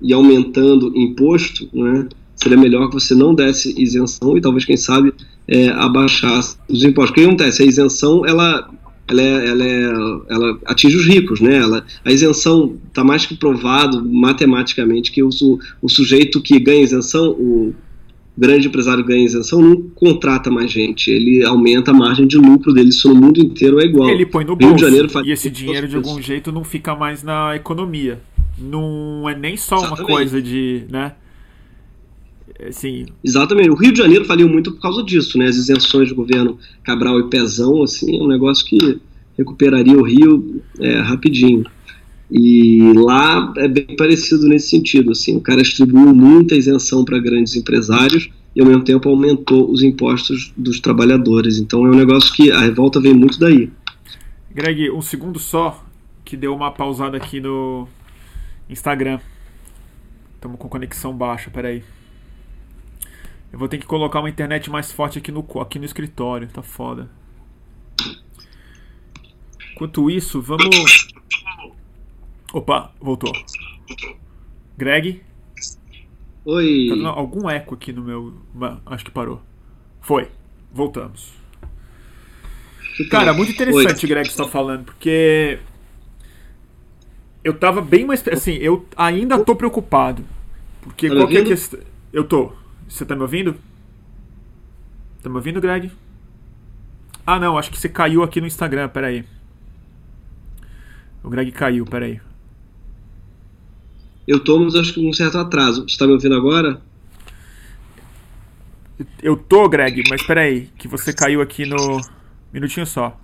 e aumentando imposto, né, seria melhor que você não desse isenção e talvez, quem sabe, é, abaixasse os impostos. O que acontece? A isenção, ela, ela, é, ela, é, ela atinge os ricos, né? Ela, a isenção está mais que provado matematicamente que o, o sujeito que ganha isenção, o grande empresário ganha isenção, não contrata mais gente, ele aumenta a margem de lucro dele, isso no mundo inteiro é igual. Ele põe no bolso, Janeiro faz... e esse dinheiro de algum jeito não fica mais na economia. Não é nem só Exatamente. uma coisa de, né? Assim... Exatamente. O Rio de Janeiro faliu muito por causa disso, né? As isenções do governo Cabral e Pezão, assim, é um negócio que recuperaria o Rio é, rapidinho. E lá é bem parecido nesse sentido. Assim, o cara distribuiu muita isenção para grandes empresários e ao mesmo tempo aumentou os impostos dos trabalhadores. Então é um negócio que a revolta vem muito daí. Greg, um segundo só, que deu uma pausada aqui no Instagram. Estamos com conexão baixa, peraí. Eu vou ter que colocar uma internet mais forte aqui no, aqui no escritório, tá foda. Enquanto isso, vamos Opa, voltou. Greg? Oi. Tá dando algum eco aqui no meu. Acho que parou. Foi. Voltamos. Cara, muito interessante, Oi. Greg, que você tá falando, porque. Eu tava bem mais. Assim, eu ainda tô preocupado. Porque tá qualquer questão. Eu tô. Você tá me ouvindo? Tá me ouvindo, Greg? Ah, não, acho que você caiu aqui no Instagram, peraí. O Greg caiu, peraí. Eu tô, mas acho que com um certo atraso. Você tá me ouvindo agora? Eu tô, Greg, mas peraí, que você caiu aqui no. Minutinho só.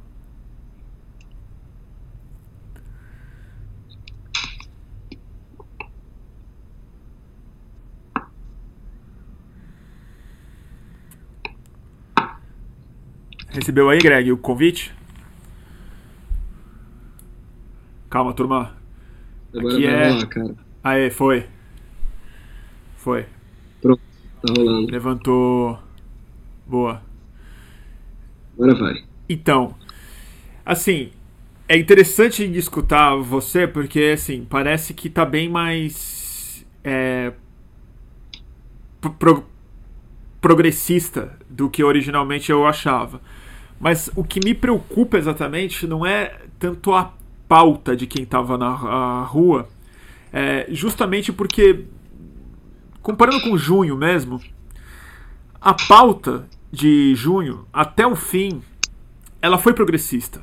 Recebeu aí, Greg, o convite? Calma, turma. Agora Aqui é... Lá, cara. Aê, foi. Foi. Pronto, tá rolando. Levantou. Boa. Agora vai. Então, assim, é interessante escutar você porque, assim, parece que tá bem mais. É, pro, progressista do que originalmente eu achava. Mas o que me preocupa exatamente não é tanto a pauta de quem estava na rua, é, justamente porque, comparando com junho mesmo, a pauta de junho até o fim ela foi progressista.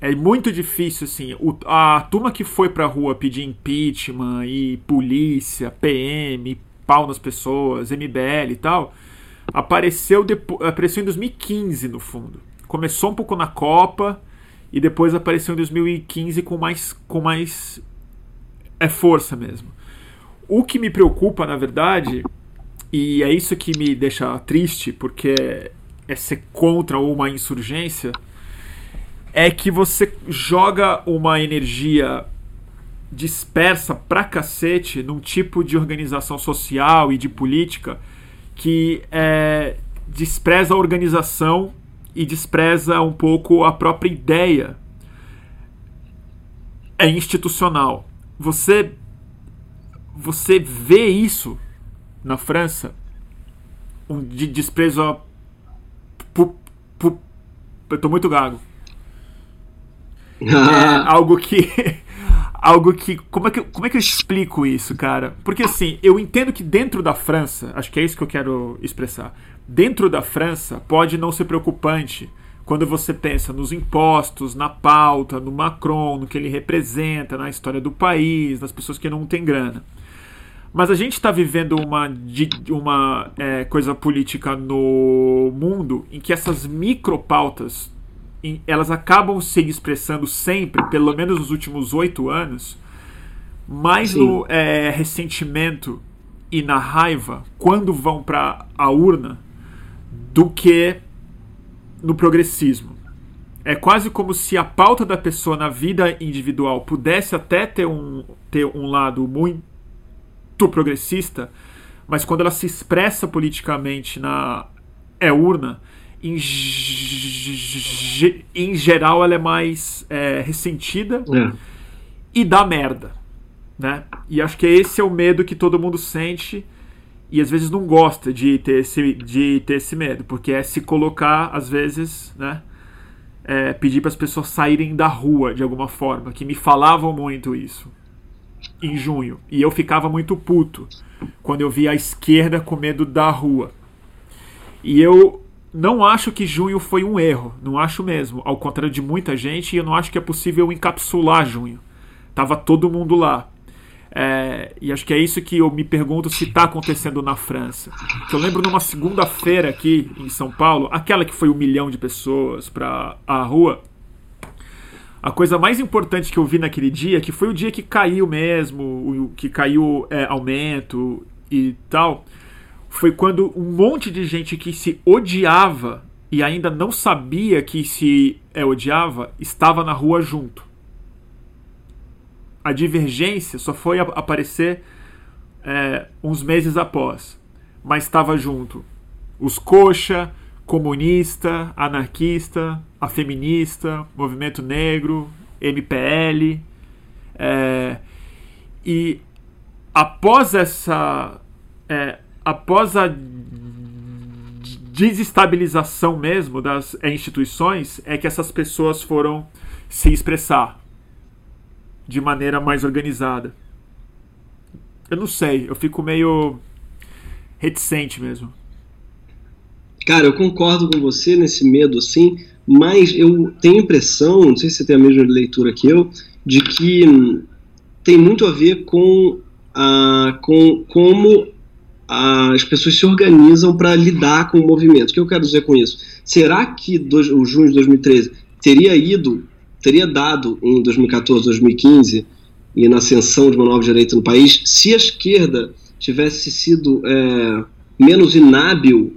É muito difícil, assim. O, a turma que foi pra rua pedir impeachment e polícia, PM, pau nas pessoas, MBL e tal, apareceu, depois, apareceu em 2015, no fundo. Começou um pouco na Copa e depois apareceu em 2015 com mais, com mais é força mesmo. O que me preocupa, na verdade, e é isso que me deixa triste, porque é ser contra uma insurgência, é que você joga uma energia dispersa pra cacete num tipo de organização social e de política que é, despreza a organização e despreza um pouco a própria ideia é institucional você você vê isso na França um de desprezo a. Pu, pu, eu tô muito gago. é algo que. Algo que como, é que. como é que eu explico isso, cara? Porque assim, eu entendo que dentro da França, acho que é isso que eu quero expressar. Dentro da França, pode não ser preocupante quando você pensa nos impostos, na pauta, no Macron, no que ele representa, na história do país, nas pessoas que não têm grana. Mas a gente está vivendo uma, uma é, coisa política no mundo em que essas micropautas elas acabam se expressando sempre, pelo menos nos últimos oito anos, mais Sim. no é, ressentimento e na raiva quando vão para a urna do que no progressismo. É quase como se a pauta da pessoa na vida individual pudesse até ter um, ter um lado muito progressista, mas quando ela se expressa politicamente na é urna, em, em geral ela é mais é, ressentida é. e dá merda. Né? E acho que esse é o medo que todo mundo sente e às vezes não gosta de ter esse, de ter esse medo, porque é se colocar, às vezes, né? É, pedir para as pessoas saírem da rua de alguma forma, que me falavam muito isso em junho. E eu ficava muito puto quando eu via a esquerda com medo da rua. E eu não acho que junho foi um erro, não acho mesmo. Ao contrário de muita gente, eu não acho que é possível encapsular junho. Tava todo mundo lá. É, e acho que é isso que eu me pergunto se está acontecendo na França. Que eu lembro numa segunda-feira aqui em São Paulo, aquela que foi um milhão de pessoas para a rua. A coisa mais importante que eu vi naquele dia, que foi o dia que caiu mesmo, o, que caiu é, aumento e tal, foi quando um monte de gente que se odiava e ainda não sabia que se é, odiava estava na rua junto. A divergência só foi aparecer é, uns meses após, mas estava junto. Os coxa, comunista, anarquista, a feminista, movimento negro, MPL, é, e após essa, é, após a desestabilização mesmo das instituições, é que essas pessoas foram se expressar de maneira mais organizada. Eu não sei, eu fico meio reticente mesmo. Cara, eu concordo com você nesse medo, assim, mas eu tenho impressão, não sei se você tem a mesma leitura que eu, de que hum, tem muito a ver com, a, com como as pessoas se organizam para lidar com o movimento. O que eu quero dizer com isso? Será que do, o junho de 2013 teria ido teria dado em 2014, 2015 e na ascensão de uma nova direita no país se a esquerda tivesse sido é, menos inábil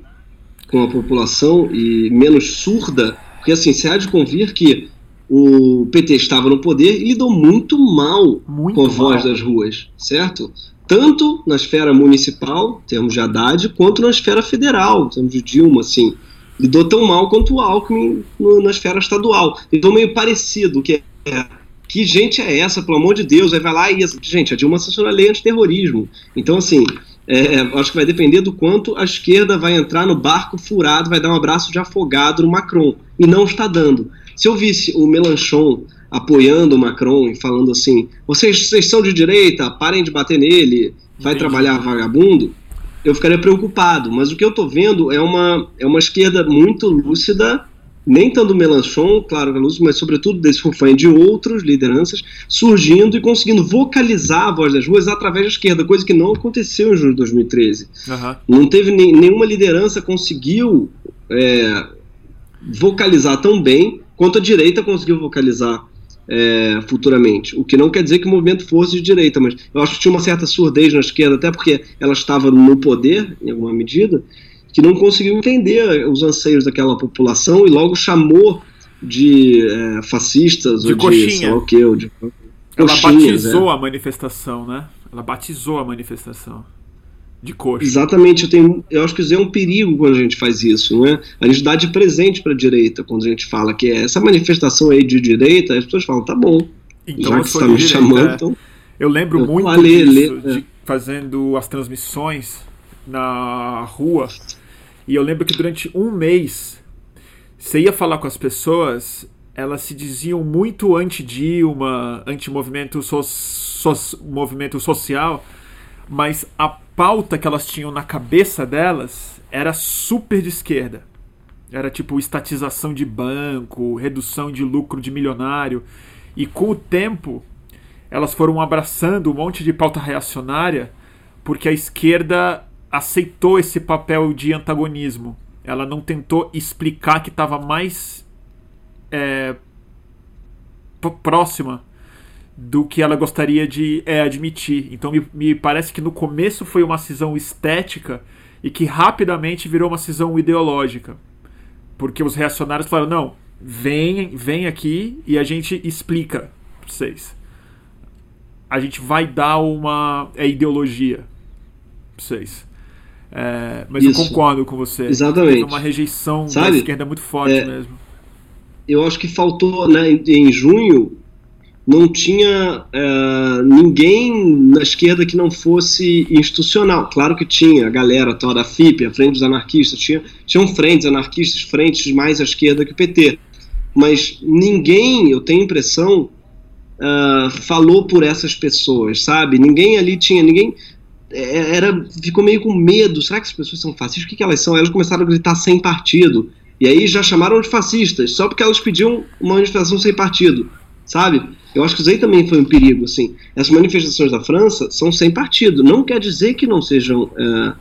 com a população e menos surda, porque assim, se há de convir que o PT estava no poder e lidou muito mal muito com a voz mal. das ruas, certo? Tanto na esfera municipal, em termos de Haddad, quanto na esfera federal, em termos de Dilma, assim lidou tão mal quanto o Alckmin no, na esfera estadual. Então, meio parecido, que é que gente é essa, pelo amor de Deus? Aí vai lá e. Gente, a Dilma sancionou a lei antiterrorismo. Então, assim, é, acho que vai depender do quanto a esquerda vai entrar no barco furado, vai dar um abraço de afogado no Macron. E não está dando. Se eu visse o Melanchon apoiando o Macron e falando assim: vocês, vocês são de direita, parem de bater nele, vai Entendi. trabalhar vagabundo eu ficaria preocupado. Mas o que eu estou vendo é uma, é uma esquerda muito lúcida, nem tanto Melanchon, claro que é lúcido, mas sobretudo desse Fufan de outros lideranças, surgindo e conseguindo vocalizar a voz das ruas através da esquerda, coisa que não aconteceu em junho de 2013. Uhum. Não teve nem, nenhuma liderança conseguiu é, vocalizar tão bem quanto a direita conseguiu vocalizar é, futuramente. O que não quer dizer que o movimento fosse de direita, mas eu acho que tinha uma certa surdez na esquerda, até porque ela estava no poder, em alguma medida, que não conseguiu entender os anseios daquela população e logo chamou de é, fascistas de ou coxinha. de sei lá o que. Ou de, ela batizou é. a manifestação, né? Ela batizou a manifestação de coxa. Exatamente, eu, tenho, eu acho que isso é um perigo quando a gente faz isso, não é? A gente dá de presente para a direita quando a gente fala que é essa manifestação aí de direita, as pessoas falam, tá bom, então, já que você está me direita, chamando, é. então... Eu lembro eu muito ler, disso, de, é. fazendo as transmissões na rua, E eu lembro que durante um mês, você ia falar com as pessoas, elas se diziam muito anti-Dilma, anti-movimento so so movimento social, mas a pauta que elas tinham na cabeça delas era super de esquerda. Era tipo estatização de banco, redução de lucro de milionário. E com o tempo, elas foram abraçando um monte de pauta reacionária porque a esquerda aceitou esse papel de antagonismo. Ela não tentou explicar que estava mais é, próxima do que ela gostaria de é, admitir. Então me, me parece que no começo foi uma cisão estética e que rapidamente virou uma cisão ideológica. Porque os reacionários falaram: não, vem, vem aqui e a gente explica pra vocês. A gente vai dar uma é, ideologia pra vocês. É, mas Isso. eu concordo com você. Exatamente. uma rejeição Sabe? da esquerda muito forte é, mesmo. Eu acho que faltou, né, em junho, não tinha é, ninguém na esquerda que não fosse institucional. Claro que tinha a galera tal da FIP, a Frente dos Anarquistas, tinha, tinham frentes anarquistas, frentes mais à esquerda que o PT. Mas ninguém, eu tenho impressão, uh, falou por essas pessoas, sabe? Ninguém ali tinha, ninguém é, era, ficou meio com medo. Será que as pessoas são fascistas? O que, que elas são? Elas começaram a gritar sem partido. E aí já chamaram de fascistas, só porque elas pediam uma manifestação sem partido, sabe? Eu acho que isso aí também foi um perigo, assim. Essas manifestações da França são sem partido. Não quer dizer que não sejam é,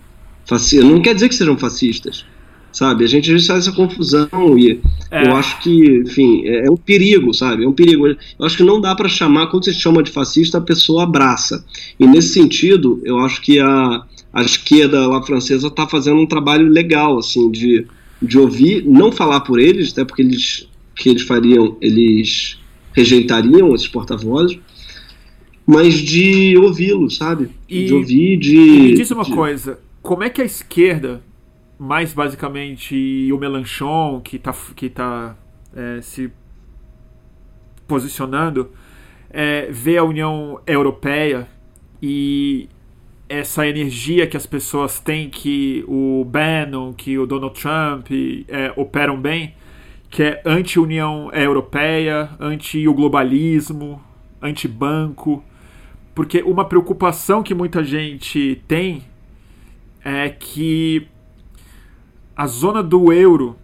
fascistas, não quer dizer que sejam fascistas sabe? A gente vezes faz essa confusão e é. eu acho que, enfim, é, é, um perigo, sabe? É um perigo. Eu acho que não dá para chamar, quando você chama de fascista, a pessoa abraça. E nesse sentido, eu acho que a, a esquerda lá francesa está fazendo um trabalho legal, assim, de, de ouvir, não falar por eles, até porque eles que eles fariam, eles rejeitariam esses porta-vozes, mas de ouvi-los, sabe? E, de ouvir, de. Me diz uma de... coisa, como é que a esquerda mais basicamente o Melanchon, que está que tá, é, se posicionando, é, vê a União Europeia e essa energia que as pessoas têm, que o Bannon, que o Donald Trump é, operam bem, que é anti-União Europeia, anti o globalismo, anti-banco. Porque uma preocupação que muita gente tem é que a zona do euro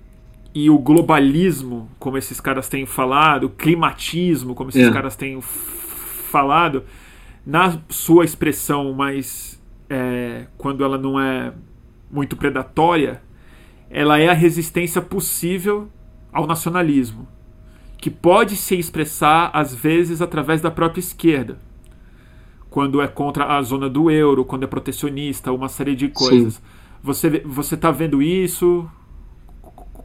e o globalismo, como esses caras têm falado, o climatismo, como esses é. caras têm falado, na sua expressão mais é, quando ela não é muito predatória, ela é a resistência possível ao nacionalismo, que pode se expressar às vezes através da própria esquerda, quando é contra a zona do euro, quando é protecionista, uma série de coisas. Sim. Você você está vendo isso?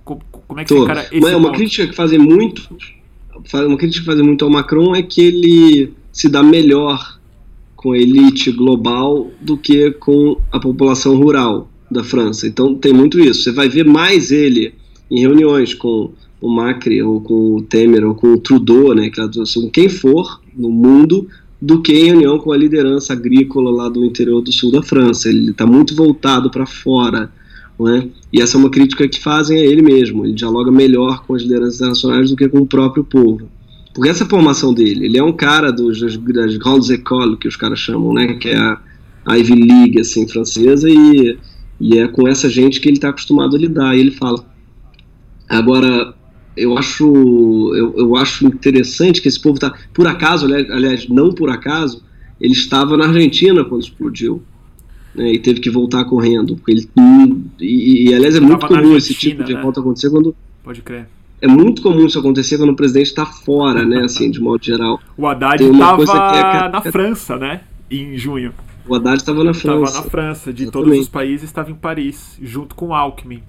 Como é que Tô. você encara esse Uma, uma crítica que fazem muito, uma crítica que fazem muito ao Macron é que ele se dá melhor com a elite global do que com a população rural da França. Então tem muito isso. Você vai ver mais ele em reuniões com o Macri ou com o Temer ou com o Trudeau, né, com quem for no mundo, do que em união com a liderança agrícola lá do interior do sul da França. Ele está muito voltado para fora. É? E essa é uma crítica que fazem a ele mesmo. Ele dialoga melhor com as lideranças internacionais do que com o próprio povo. Porque essa é a formação dele. Ele é um cara dos, das, grandes écoles, que os caras chamam, né? que é a Ivy League assim, francesa, e, e é com essa gente que ele está acostumado a lidar. E ele fala. Agora, eu acho, eu, eu acho interessante que esse povo está. Por acaso, aliás, não por acaso, ele estava na Argentina quando explodiu. Né, e teve que voltar correndo. Porque ele, e, e aliás, é muito comum esse tipo de né? acontecer quando. Pode crer. É muito comum isso acontecer quando o presidente está fora, né? Assim, de modo geral. O Haddad estava é, na França, né? Em junho. O Haddad estava na França. Estava na França, de Exatamente. todos os países, estava em Paris, junto com Alckmin.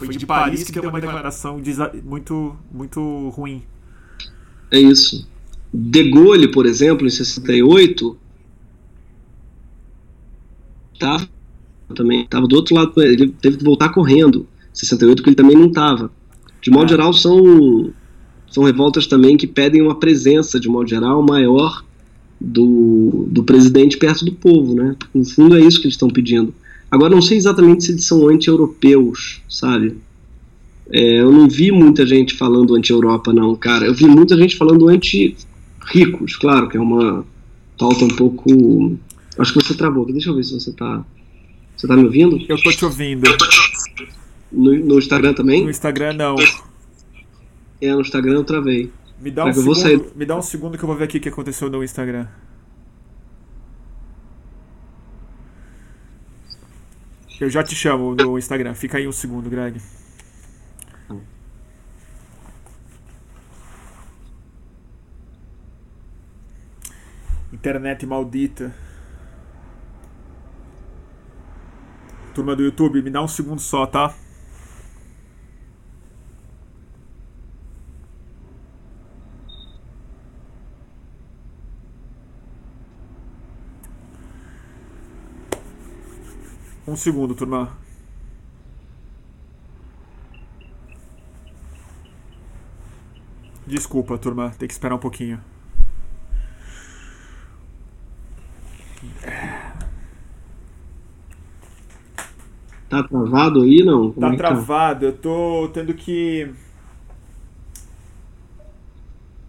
Foi, de, de Paris, que deu uma declaração muito, muito ruim. É isso. De Gaulle, por exemplo, em 68, tava também estava do outro lado, ele teve que voltar correndo. 68 que ele também não estava. De modo é. geral, são são revoltas também que pedem uma presença, de modo geral, maior do, do presidente perto do povo, né? No fundo é isso que eles estão pedindo. Agora, não sei exatamente se eles são anti-europeus, sabe? É, eu não vi muita gente falando anti-Europa, não, cara. Eu vi muita gente falando anti-ricos, claro, que é uma pauta um pouco. Acho que você travou. Deixa eu ver se você tá. Você tá me ouvindo? Eu tô te ouvindo. No, no Instagram também? No Instagram não. É, no Instagram eu travei. Me dá, um segundo, me dá um segundo que eu vou ver aqui o que aconteceu no Instagram. Eu já te chamo no Instagram. Fica aí um segundo, Greg. Internet maldita. Turma do YouTube, me dá um segundo só, tá? Um segundo, turma. Desculpa, turma. Tem que esperar um pouquinho. Tá travado aí, não? Como tá é travado. Tá? Eu tô tendo que.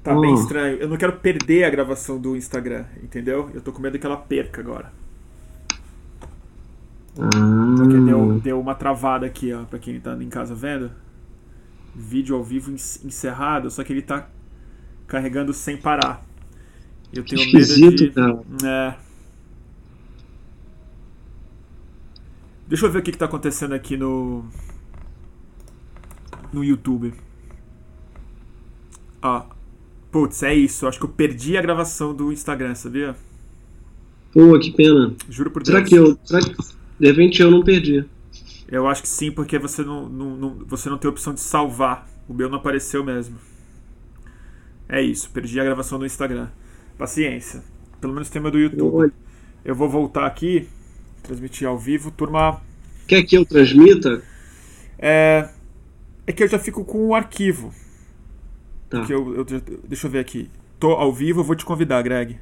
Tá oh. bem estranho. Eu não quero perder a gravação do Instagram, entendeu? Eu tô com medo que ela perca agora. Ah. Porque deu, deu uma travada aqui, ó, pra quem tá em casa vendo. Vídeo ao vivo encerrado, só que ele tá carregando sem parar. Eu tenho Esquisito, medo de. Cara. É. Deixa eu ver o que, que tá acontecendo aqui no. No YouTube. Ah. Putz, é isso. Acho que eu perdi a gravação do Instagram, sabia? Pô, que pena. Juro por Deus. Será que eu. Será que de repente eu não perdi. Eu acho que sim, porque você não, não, não, você não tem opção de salvar. O meu não apareceu mesmo. É isso, perdi a gravação do Instagram. Paciência. Pelo menos tem uma do YouTube. Eu vou voltar aqui, transmitir ao vivo. Turma. Quer que eu transmita? É. É que eu já fico com o arquivo. Tá. Eu, eu, deixa eu ver aqui. Tô ao vivo, eu vou te convidar, Greg.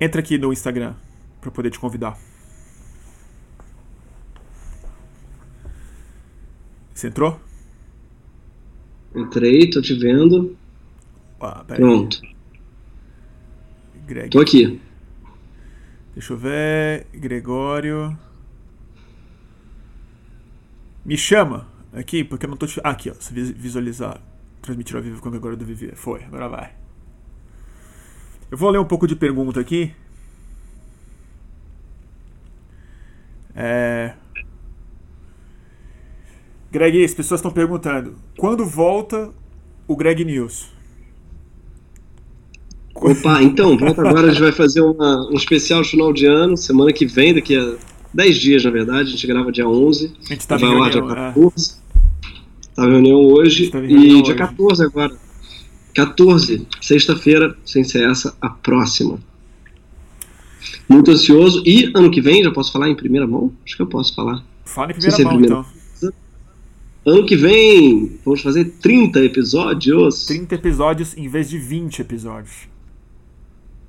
Entra aqui no Instagram para poder te convidar. Você entrou? Entrei, tô te vendo. Ah, Pronto. Greg. Tô aqui. Deixa eu ver. Gregório. Me chama aqui, porque eu não tô te. Ah, aqui, ó. Se visualizar. Transmitir ao vivo com o Gregório do Vivier. Foi, agora vai. Eu vou ler um pouco de pergunta aqui. É... Greg, as pessoas estão perguntando: quando volta o Greg News? Opa, então, volta agora. A gente vai fazer uma, um especial final de ano, semana que vem, daqui a 10 dias, na verdade. A gente grava dia 11. A gente tá vai lá dia 14. É. Tá em reunião hoje. Tá e dia hoje. 14 agora. 14, sexta-feira, sem ser essa, a próxima. Muito ansioso. E ano que vem, já posso falar em primeira mão? Acho que eu posso falar. Fala em primeira mão, primeira... então. Ano que vem, vamos fazer 30 episódios. 30 episódios em vez de 20 episódios.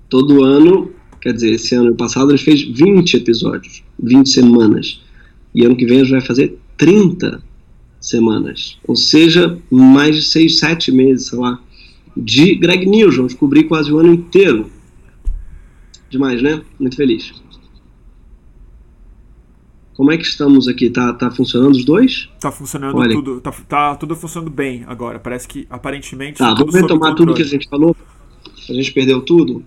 Todo ano, quer dizer, esse ano passado a gente fez 20 episódios, 20 semanas. E ano que vem a gente vai fazer 30 semanas. Ou seja, mais de 6, 7 meses, sei lá de Greg News. Vamos cobrir quase o ano inteiro. Demais, né? Muito feliz. Como é que estamos aqui? Tá, tá funcionando os dois? Tá funcionando Olha. tudo. Tá, tá tudo funcionando bem agora. Parece que aparentemente. Tá, vamos retomar tudo que a gente falou? A gente perdeu tudo?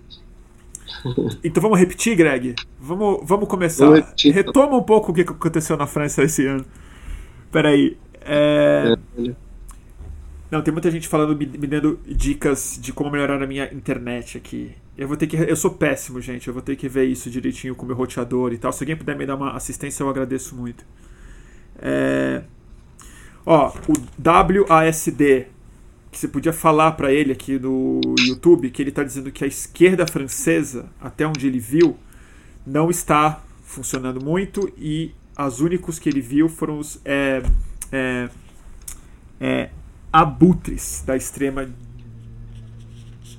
Então vamos repetir, Greg? Vamos, vamos começar. Vamos repetir, então. Retoma um pouco o que aconteceu na França esse ano. Peraí. É... é não, tem muita gente falando, me, dando dicas de como melhorar a minha internet aqui. Eu vou ter que. Eu sou péssimo, gente. Eu vou ter que ver isso direitinho com o meu roteador e tal. Se alguém puder me dar uma assistência, eu agradeço muito. É... Ó, o WASD, que você podia falar para ele aqui no YouTube, que ele está dizendo que a esquerda francesa, até onde ele viu, não está funcionando muito e os únicos que ele viu foram os. É, é, é, abutres da extrema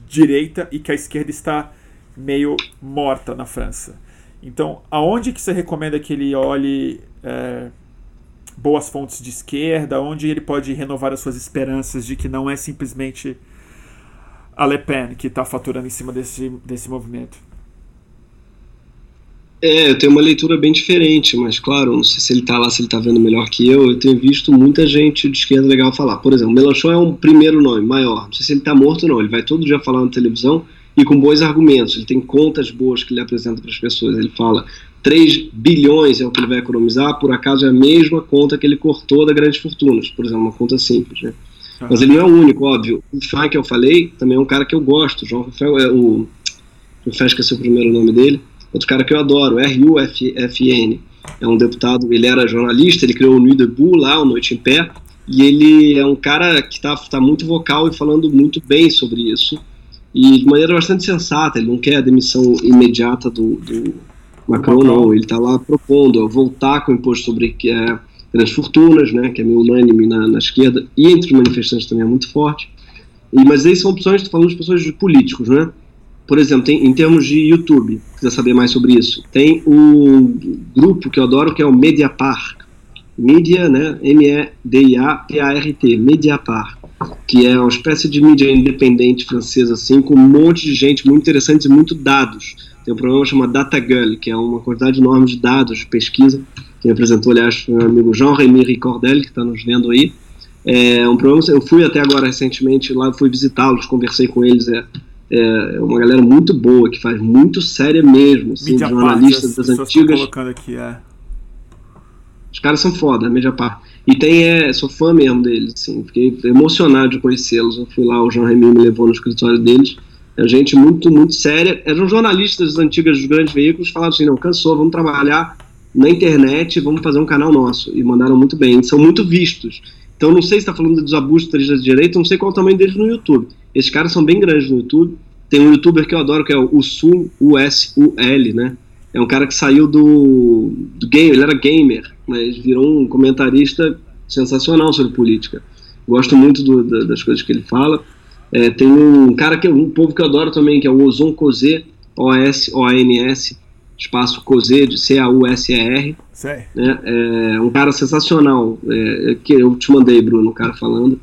direita e que a esquerda está meio morta na França. Então, aonde que você recomenda que ele olhe é, boas fontes de esquerda? Onde ele pode renovar as suas esperanças de que não é simplesmente a Le Pen que está faturando em cima desse, desse movimento? É, eu tenho uma leitura bem diferente, mas claro, não sei se ele está lá, se ele está vendo melhor que eu. Eu tenho visto muita gente de esquerda legal falar. Por exemplo, Melanchon é um primeiro nome, maior. Não sei se ele está morto ou não. Ele vai todo dia falar na televisão e com bons argumentos. Ele tem contas boas que ele apresenta para as pessoas. Ele fala 3 bilhões é o que ele vai economizar, por acaso é a mesma conta que ele cortou da Grandes Fortunas, por exemplo, uma conta simples. Né? Uhum. Mas ele não é o único, óbvio. O Fai que eu falei também é um cara que eu gosto. João Rafael é o. Fai esqueci o primeiro nome dele Outro cara que eu adoro, R.U.F.N. É um deputado, ele era jornalista, ele criou o Nuit Debout lá, o Noite em Pé, e ele é um cara que está tá muito vocal e falando muito bem sobre isso, e de maneira bastante sensata, ele não quer a demissão imediata do, do Macron, não, ele está lá propondo voltar com o imposto sobre é, grandes fortunas, né, que é meio unânime na, na esquerda, e entre os manifestantes também é muito forte, e, mas aí são opções, estou falando de pessoas de políticos, né, por exemplo, tem, em termos de YouTube, quiser saber mais sobre isso, tem um grupo que eu adoro que é o Mediapart. Mídia, né? M-E-D-I-A-P-A-R-T, Mediapart, que é uma espécie de mídia independente francesa, assim, com um monte de gente muito interessante e muito dados. Tem um programa chamado Data Girl, que é uma quantidade enorme de dados, de pesquisa. Quem apresentou, aliás, meu amigo Jean-Rémy Ricordel, que está nos vendo aí. É um programa, eu fui até agora recentemente lá, fui visitá-los, conversei com eles. É, é uma galera muito boa, que faz muito séria mesmo, assim, Mídia jornalistas das antigas. colocando aqui, é. Os caras são foda, mídia parte. E tem, é, sou fã mesmo deles, assim, fiquei emocionado de conhecê-los. Eu fui lá, o João Remy me levou no escritório deles. É gente muito, muito séria. Eram jornalistas das antigas dos grandes veículos, falaram assim: não, cansou, vamos trabalhar na internet, vamos fazer um canal nosso. E mandaram muito bem, são muito vistos. Então, não sei se está falando dos abusos da direita, não sei qual é o tamanho deles no YouTube. Esses caras são bem grandes no YouTube. Tem um youtuber que eu adoro, que é o Usul, U-S-U-L, né? É um cara que saiu do, do game, ele era gamer, mas virou um comentarista sensacional sobre política. Gosto muito do, da, das coisas que ele fala. É, tem um cara que um povo que eu adoro também, que é o Ozon Cozé, O-S-O-A-N-S, espaço Cozé, de C-A-U-S-E-R. Né? É um cara sensacional, é, que eu te mandei, Bruno, o cara falando.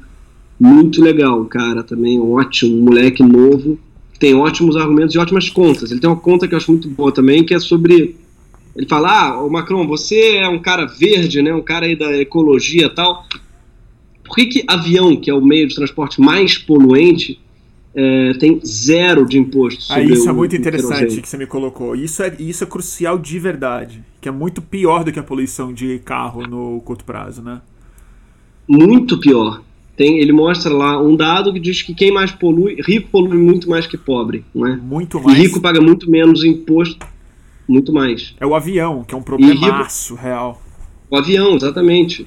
Muito legal, cara, também ótimo, um moleque novo, tem ótimos argumentos e ótimas contas. Ele tem uma conta que eu acho muito boa também, que é sobre. Ele fala: Ah, o Macron, você é um cara verde, né? Um cara aí da ecologia e tal. Por que, que avião, que é o meio de transporte mais poluente, é, tem zero de imposto ah, sobre ah, Isso é muito interessante que você me colocou. Isso é, isso é crucial de verdade. Que é muito pior do que a poluição de carro no curto prazo, né? Muito pior tem, ele mostra lá um dado que diz que quem mais polui, rico polui muito mais que pobre, não é? Muito mais. E rico paga muito menos imposto, muito mais. É o avião, que é um problemaço rico, real. O avião, exatamente.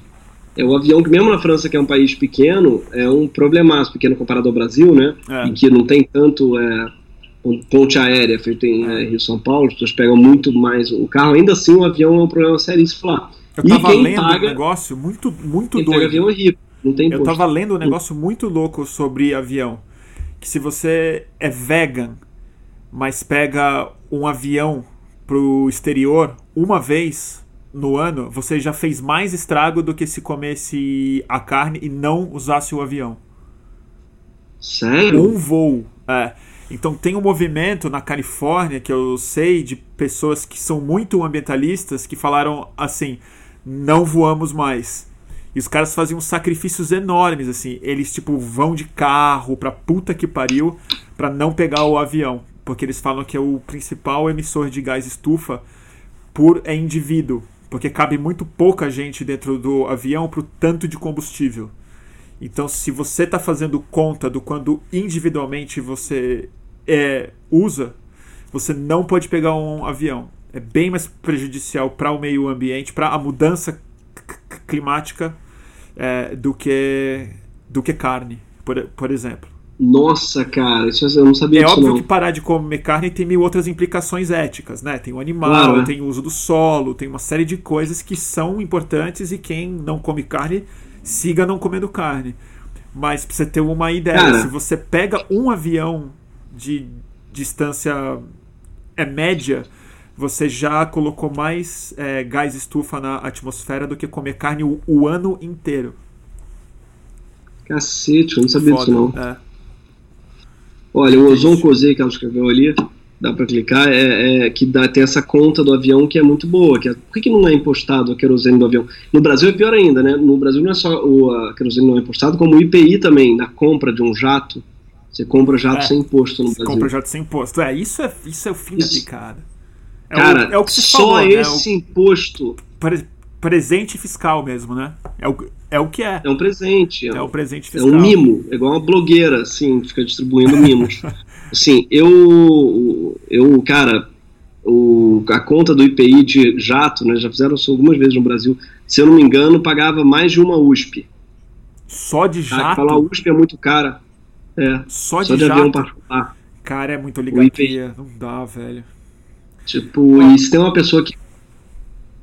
É o avião que mesmo na França, que é um país pequeno, é um problemaço, pequeno comparado ao Brasil, né? É. E que não tem tanto é, ponte aérea feito em é, Rio São Paulo, as pessoas pegam muito mais o carro. Ainda assim, o avião é um problema seríssimo lá. Eu tava lendo paga, um negócio muito, muito quem doido. Pega avião é rico. Não tem Eu tava lendo um negócio muito louco sobre avião. Que se você é vegan, mas pega um avião pro exterior uma vez no ano, você já fez mais estrago do que se comesse a carne e não usasse o avião. Sério? Um voo. É. Então tem um movimento na Califórnia que eu sei de pessoas que são muito ambientalistas que falaram assim: não voamos mais. E os caras faziam sacrifícios enormes, assim. Eles, tipo, vão de carro pra puta que pariu pra não pegar o avião. Porque eles falam que é o principal emissor de gás estufa por é indivíduo. Porque cabe muito pouca gente dentro do avião pro tanto de combustível. Então, se você está fazendo conta do quando individualmente você é, usa, você não pode pegar um avião. É bem mais prejudicial para o meio ambiente, para a mudança climática é, do que do que carne, por, por exemplo. Nossa, cara, isso eu não sabia É óbvio não. que parar de comer carne tem mil outras implicações éticas, né? Tem o animal, claro, tem o uso do solo, tem uma série de coisas que são importantes e quem não come carne, siga não comendo carne. Mas pra você ter uma ideia, cara. se você pega um avião de distância é média, você já colocou mais é, gás estufa na atmosfera do que comer carne o, o ano inteiro. Cacete, eu não sabia Foda, disso não. É. Olha, o Ozon Cosé que ela escreveu ali, dá para clicar, é, é, que dá, tem essa conta do avião que é muito boa. Que é, por que, que não é impostado a querosene do avião? No Brasil é pior ainda, né? No Brasil não é só o, a querosene não é impostado, como o IPI também, na compra de um jato. Você compra jato é, sem imposto no Brasil. compra jato sem imposto. É, isso é, isso é o fim isso. da picada. É Cara, o, é o que se só falou, né? esse né? imposto. Pre presente fiscal mesmo, né? É o, é o que é. É um presente. É, um, é um presente fiscal. É um mimo. É igual uma blogueira, assim, fica distribuindo mimos. assim, eu. Eu, cara, o, a conta do IPI de jato, né? Já fizeram isso algumas vezes no Brasil. Se eu não me engano, pagava mais de uma USP. Só de jato? Ah, falar USP é muito cara. É. Só de, só de jato? avião particular. Cara, é muito oligarquia. Não dá, velho. Tipo, e se tem uma pessoa que.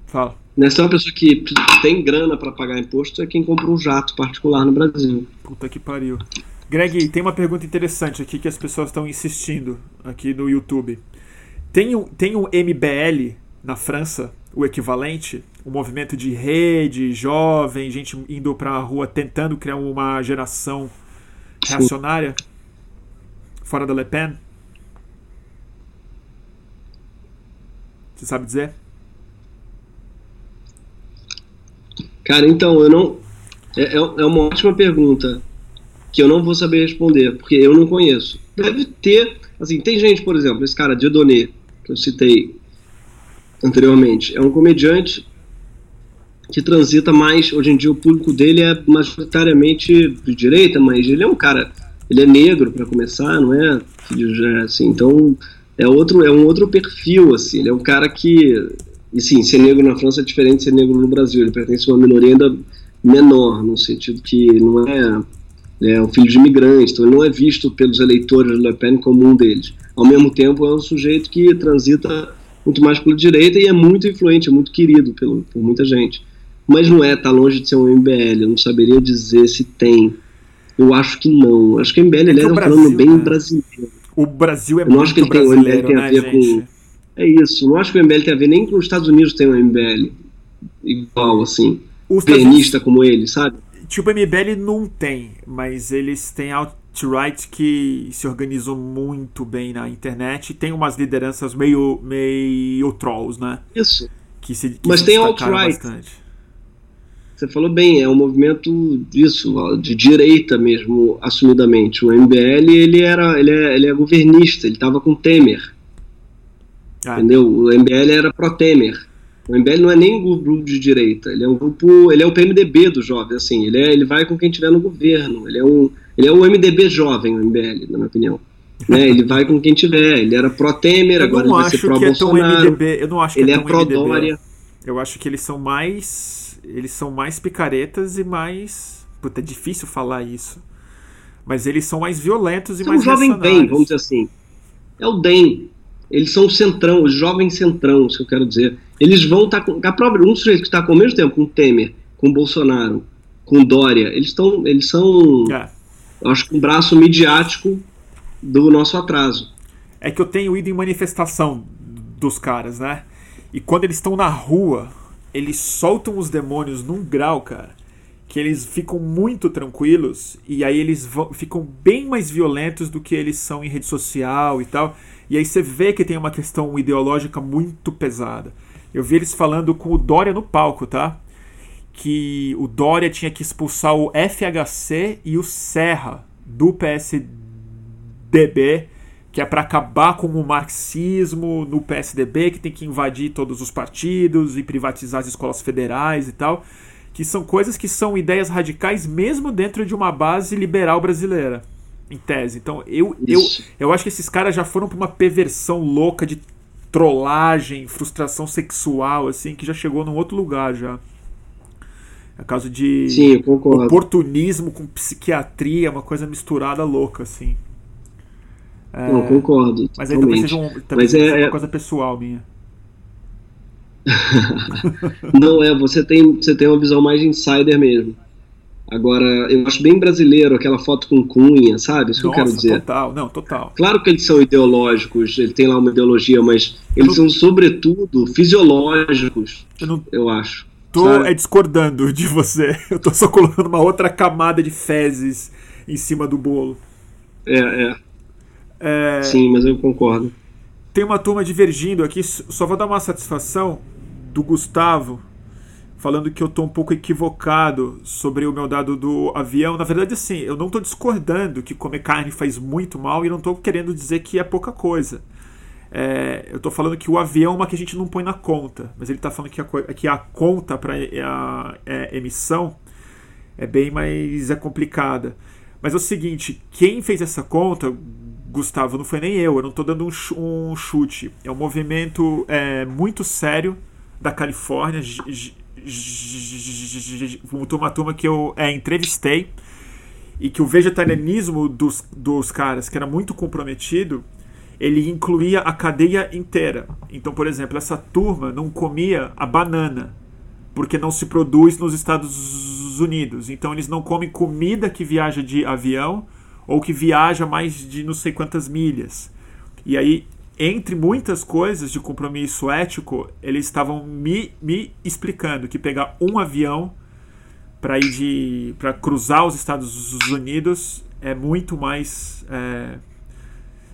Fala. Né, se tem uma pessoa que tem grana para pagar imposto, é quem compra um jato particular no Brasil. Puta que pariu. Greg, tem uma pergunta interessante aqui que as pessoas estão insistindo aqui no YouTube. Tem um, tem um MBL na França, o equivalente, um movimento de rede, jovem, gente indo para a rua tentando criar uma geração reacionária fora da Le Pen? Você sabe dizer? Cara, então, eu não. É, é, é uma ótima pergunta que eu não vou saber responder, porque eu não conheço. Deve ter. Assim, tem gente, por exemplo, esse cara, Dieudonné, que eu citei anteriormente, é um comediante que transita mais. Hoje em dia, o público dele é majoritariamente de direita, mas ele é um cara. Ele é negro, para começar, não é? Assim, então é outro é um outro perfil assim. Ele é um cara que e sim ser negro na França é diferente de ser negro no Brasil. Ele pertence a uma minoria ainda menor no sentido que não é é um filho de imigrantes então ele não é visto pelos eleitores de Le Pen como um deles. Ao mesmo tempo é um sujeito que transita muito mais pela direita e é muito influente é muito querido pelo, por muita gente. Mas não é tá longe de ser um MBL eu não saberia dizer se tem. Eu acho que não. Acho que o MBL é, é um plano bem né? brasileiro o Brasil é muito acho que ele brasileiro, tem, tem né, a ver gente? Com, é isso. Não acho que o MBL tem a ver nem com os Estados Unidos tem um MBL igual, assim. O pianista como ele, sabe? Tipo, o MBL não tem, mas eles têm alt-right que se organizam muito bem na internet e tem umas lideranças meio, meio trolls, né? Isso. Que se, que mas tem alt-right. Você falou bem, é um movimento disso, de direita mesmo, assumidamente. O MBL, ele era, ele é, ele é governista, ele estava com Temer. Ah. Entendeu? O MBL era pró-Temer. O MBL não é nem um grupo de direita, ele é um grupo, ele é o PMDB do jovem, assim, ele, é, ele vai com quem tiver no governo, ele é um, ele é o MDB jovem, o MBL, na minha opinião. né? Ele vai com quem tiver, ele era pró-Temer, agora ele vai ser pró-Bolsonaro. É eu não acho que ele é, é pró-Dória. Eu acho que eles são mais eles são mais picaretas e mais. Puta, é difícil falar isso. Mas eles são mais violentos e são mais. É o jovem DEM, vamos dizer assim. É o DEM. Eles são o centrão, os jovens centrão, se eu quero dizer. Eles vão estar tá com. A própria, um sujeito que está com ao mesmo tempo com Temer, com Bolsonaro, com Dória, eles estão. Eles são. É. Acho que um braço midiático do nosso atraso. É que eu tenho ido em manifestação dos caras, né? E quando eles estão na rua, eles soltam os demônios num grau, cara, que eles ficam muito tranquilos e aí eles vão, ficam bem mais violentos do que eles são em rede social e tal. E aí você vê que tem uma questão ideológica muito pesada. Eu vi eles falando com o Dória no palco, tá? Que o Dória tinha que expulsar o FHC e o Serra do PSDB que é para acabar com o marxismo no PSDB, que tem que invadir todos os partidos e privatizar as escolas federais e tal, que são coisas que são ideias radicais mesmo dentro de uma base liberal brasileira, em tese. Então eu, eu, eu acho que esses caras já foram para uma perversão louca de trollagem, frustração sexual, assim, que já chegou num outro lugar já. É caso de Sim, oportunismo com psiquiatria, uma coisa misturada louca, assim. É, Não, concordo. Mas aí talvez seja, um, talvez mas é, uma é coisa pessoal minha. Não, é, você tem, você tem uma visão mais insider mesmo. Agora, eu acho bem brasileiro aquela foto com cunha, sabe? Isso Nossa, que eu quero dizer. Total, não, total. Claro que eles são ideológicos, ele tem lá uma ideologia, mas eles não... são, sobretudo, fisiológicos, eu, não... eu acho. Tô sabe? é discordando de você. Eu tô só colocando uma outra camada de fezes em cima do bolo. É, é. É... Sim, mas eu concordo. Tem uma turma divergindo aqui, só vou dar uma satisfação do Gustavo falando que eu estou um pouco equivocado sobre o meu dado do avião. Na verdade, assim, eu não estou discordando que comer carne faz muito mal e não estou querendo dizer que é pouca coisa. É, eu estou falando que o avião é uma que a gente não põe na conta, mas ele está falando que a, que a conta para a, é, emissão é bem mais é complicada. Mas é o seguinte, quem fez essa conta, Gustavo, não foi nem eu, eu não estou dando um, um, chute. É um movimento é, muito sério da Califórnia, uma turma que eu é, entrevistei e que o vegetarianismo dos, dos caras, que era muito comprometido, ele incluía a cadeia inteira. Então, por exemplo, essa turma não comia a banana, porque não se produz nos Estados Unidos. Então, eles não comem comida que viaja de avião ou que viaja mais de não sei quantas milhas. E aí entre muitas coisas de compromisso ético, eles estavam me, me explicando que pegar um avião para ir de para cruzar os Estados Unidos é muito mais é,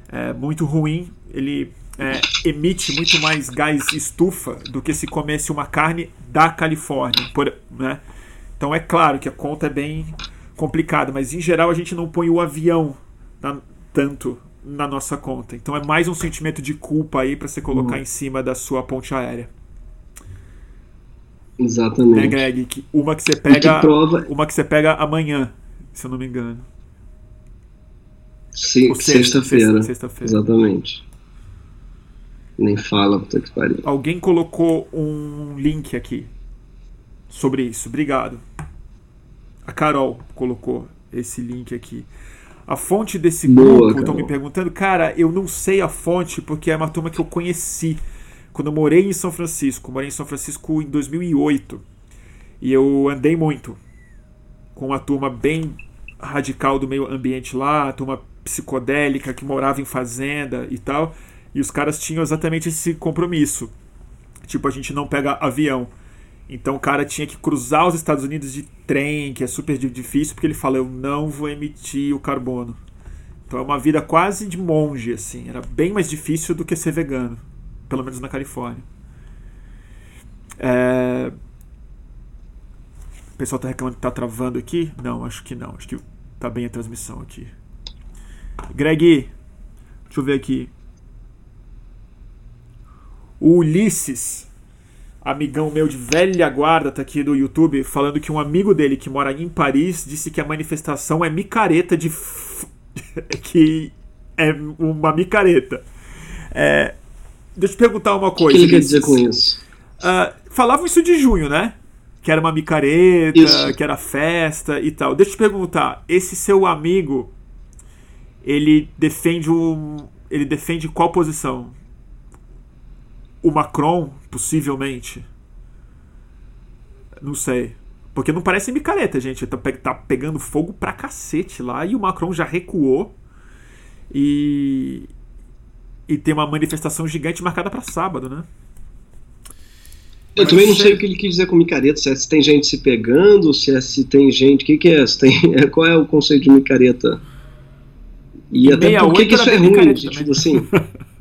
é muito ruim. Ele é, emite muito mais gás estufa do que se comesse uma carne da Califórnia, por, né? Então é claro que a conta é bem complicada, mas em geral a gente não põe o avião na, tanto na nossa conta. Então é mais um sentimento de culpa aí para você colocar uhum. em cima da sua ponte aérea. Exatamente. Né, Greg? Que uma que você pega. Que prova... Uma que você pega amanhã, se eu não me engano. Sim, sexta-feira. Sexta, sexta Exatamente. Nem fala, puta que pariu. Alguém colocou um link aqui sobre isso. Obrigado. A Carol colocou esse link aqui. A fonte desse grupo, estão me perguntando, cara, eu não sei a fonte porque é uma turma que eu conheci quando eu morei em São Francisco. Morei em São Francisco em 2008 e eu andei muito com uma turma bem radical do meio ambiente lá, turma psicodélica que morava em fazenda e tal. E os caras tinham exatamente esse compromisso. Tipo, a gente não pega avião. Então o cara tinha que cruzar os Estados Unidos de trem, que é super difícil, porque ele fala: Eu não vou emitir o carbono. Então é uma vida quase de monge, assim. Era bem mais difícil do que ser vegano, pelo menos na Califórnia. É... O pessoal tá reclamando que tá travando aqui? Não, acho que não. Acho que tá bem a transmissão aqui. Greg, deixa eu ver aqui. O Ulisses amigão meu de velha guarda tá aqui do YouTube falando que um amigo dele que mora em Paris disse que a manifestação é micareta de f... que é uma micareta. É... Deixa eu te perguntar uma coisa. O que ele quer dizer com isso? Uh, falavam isso de junho, né? Que era uma micareta, isso. que era festa e tal. Deixa eu te perguntar, esse seu amigo, ele defende um, ele defende qual posição? o Macron, possivelmente. Não sei. Porque não parece micareta, gente. Tá, tá pegando fogo pra cacete lá e o Macron já recuou. E. E tem uma manifestação gigante marcada para sábado, né? Eu também não sei o que ele quis dizer com micareta, se, é, se tem gente se pegando, se é se tem gente. O que, que é? Se tem, é, qual é o conceito de micareta? E, e até por que isso é ruim, sentido assim.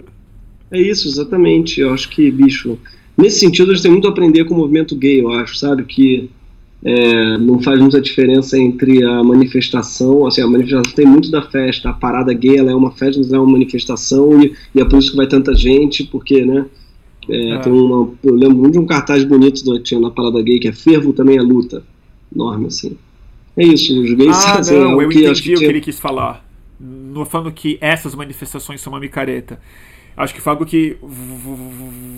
É isso, exatamente. Eu acho que, bicho, nesse sentido a gente tem muito a aprender com o movimento gay, eu acho, sabe? Que é, não faz muita diferença entre a manifestação, assim, a manifestação tem muito da festa, a parada gay ela é uma festa, mas é uma manifestação e, e é por isso que vai tanta gente, porque, né? É, é. Tem uma, eu lembro muito de um cartaz bonito do, tinha na parada gay que é fervo também é luta, enorme assim. É isso, os gays ah, assim, não, é eu que, entendi o que, que ele quis falar. Não falando que essas manifestações são uma micareta. Acho que foi algo que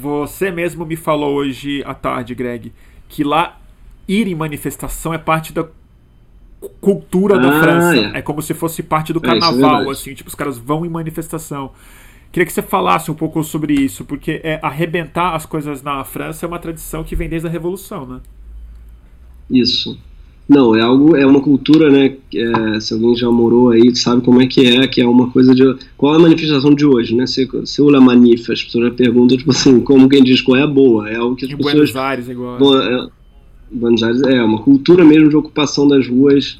você mesmo me falou hoje à tarde, Greg, que lá ir em manifestação é parte da cultura ah, da França. É. é. como se fosse parte do é, é carnaval, é, assim, tipo, os caras vão em manifestação. Queria que você falasse um pouco sobre isso, porque é, arrebentar as coisas na França é uma tradição que vem desde a Revolução, né? Isso. Não, é algo, é uma cultura, né? É, se alguém já morou aí, sabe como é que é, que é uma coisa de. Qual é a manifestação de hoje, né? Se, se o La Manif, as pessoas perguntam, tipo assim, como quem diz qual é a boa? É algo que as em pessoas. Buenos Aires, igual. Bom, é, Buenos Aires é uma cultura mesmo de ocupação das ruas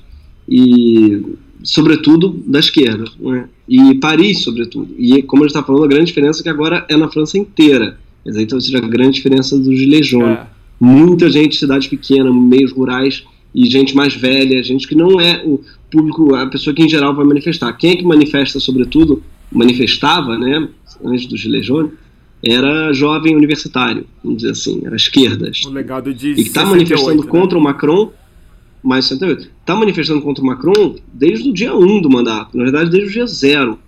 e, sobretudo, da esquerda, né? E Paris, sobretudo. E, como a gente está falando, a grande diferença é que agora é na França inteira. Então, ou seja, a grande diferença dos jaunes. É. Muita gente, cidade pequena, meios rurais e gente mais velha, gente que não é o público, a pessoa que em geral vai manifestar. Quem é que manifesta, sobretudo, manifestava, né, antes do Gilets jaunes, era jovem universitário, vamos dizer assim, era esquerdas. O legado de E que está manifestando né? contra o Macron, mais 68, está manifestando contra o Macron desde o dia 1 do mandato, na verdade desde o dia 0.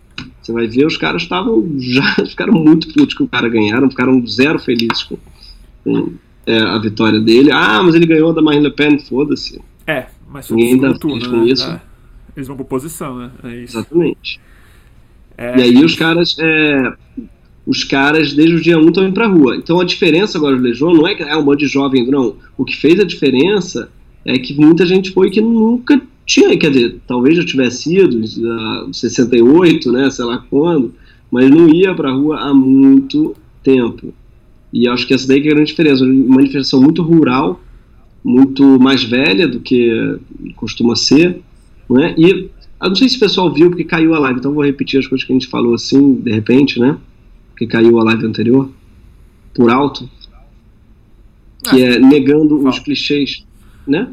Você vai ver, os caras estavam já ficaram muito putos que o cara ganharam, ficaram zero felizes com, com é, a vitória dele. Ah, mas ele ganhou da Marine Le Pen, foda-se. É, mas ninguém ainda turno, com né? isso. É. Eles vão por posição, né? É Exatamente. É, e aí os caras, é, os caras desde o dia 1 estão indo pra rua. Então a diferença agora do Legião não é que é um monte de jovem, não. O que fez a diferença é que muita gente foi que nunca tinha, quer dizer, talvez já tivesse ido, uh, 68, né, sei lá quando, mas não ia pra rua há muito tempo. E acho que essa daí que é a grande diferença. Uma manifestação muito rural, muito mais velha do que costuma ser, não é? E eu não sei se o pessoal viu porque caiu a live, então vou repetir as coisas que a gente falou assim, de repente, né? Porque caiu a live anterior, por alto, que é negando os clichês, né?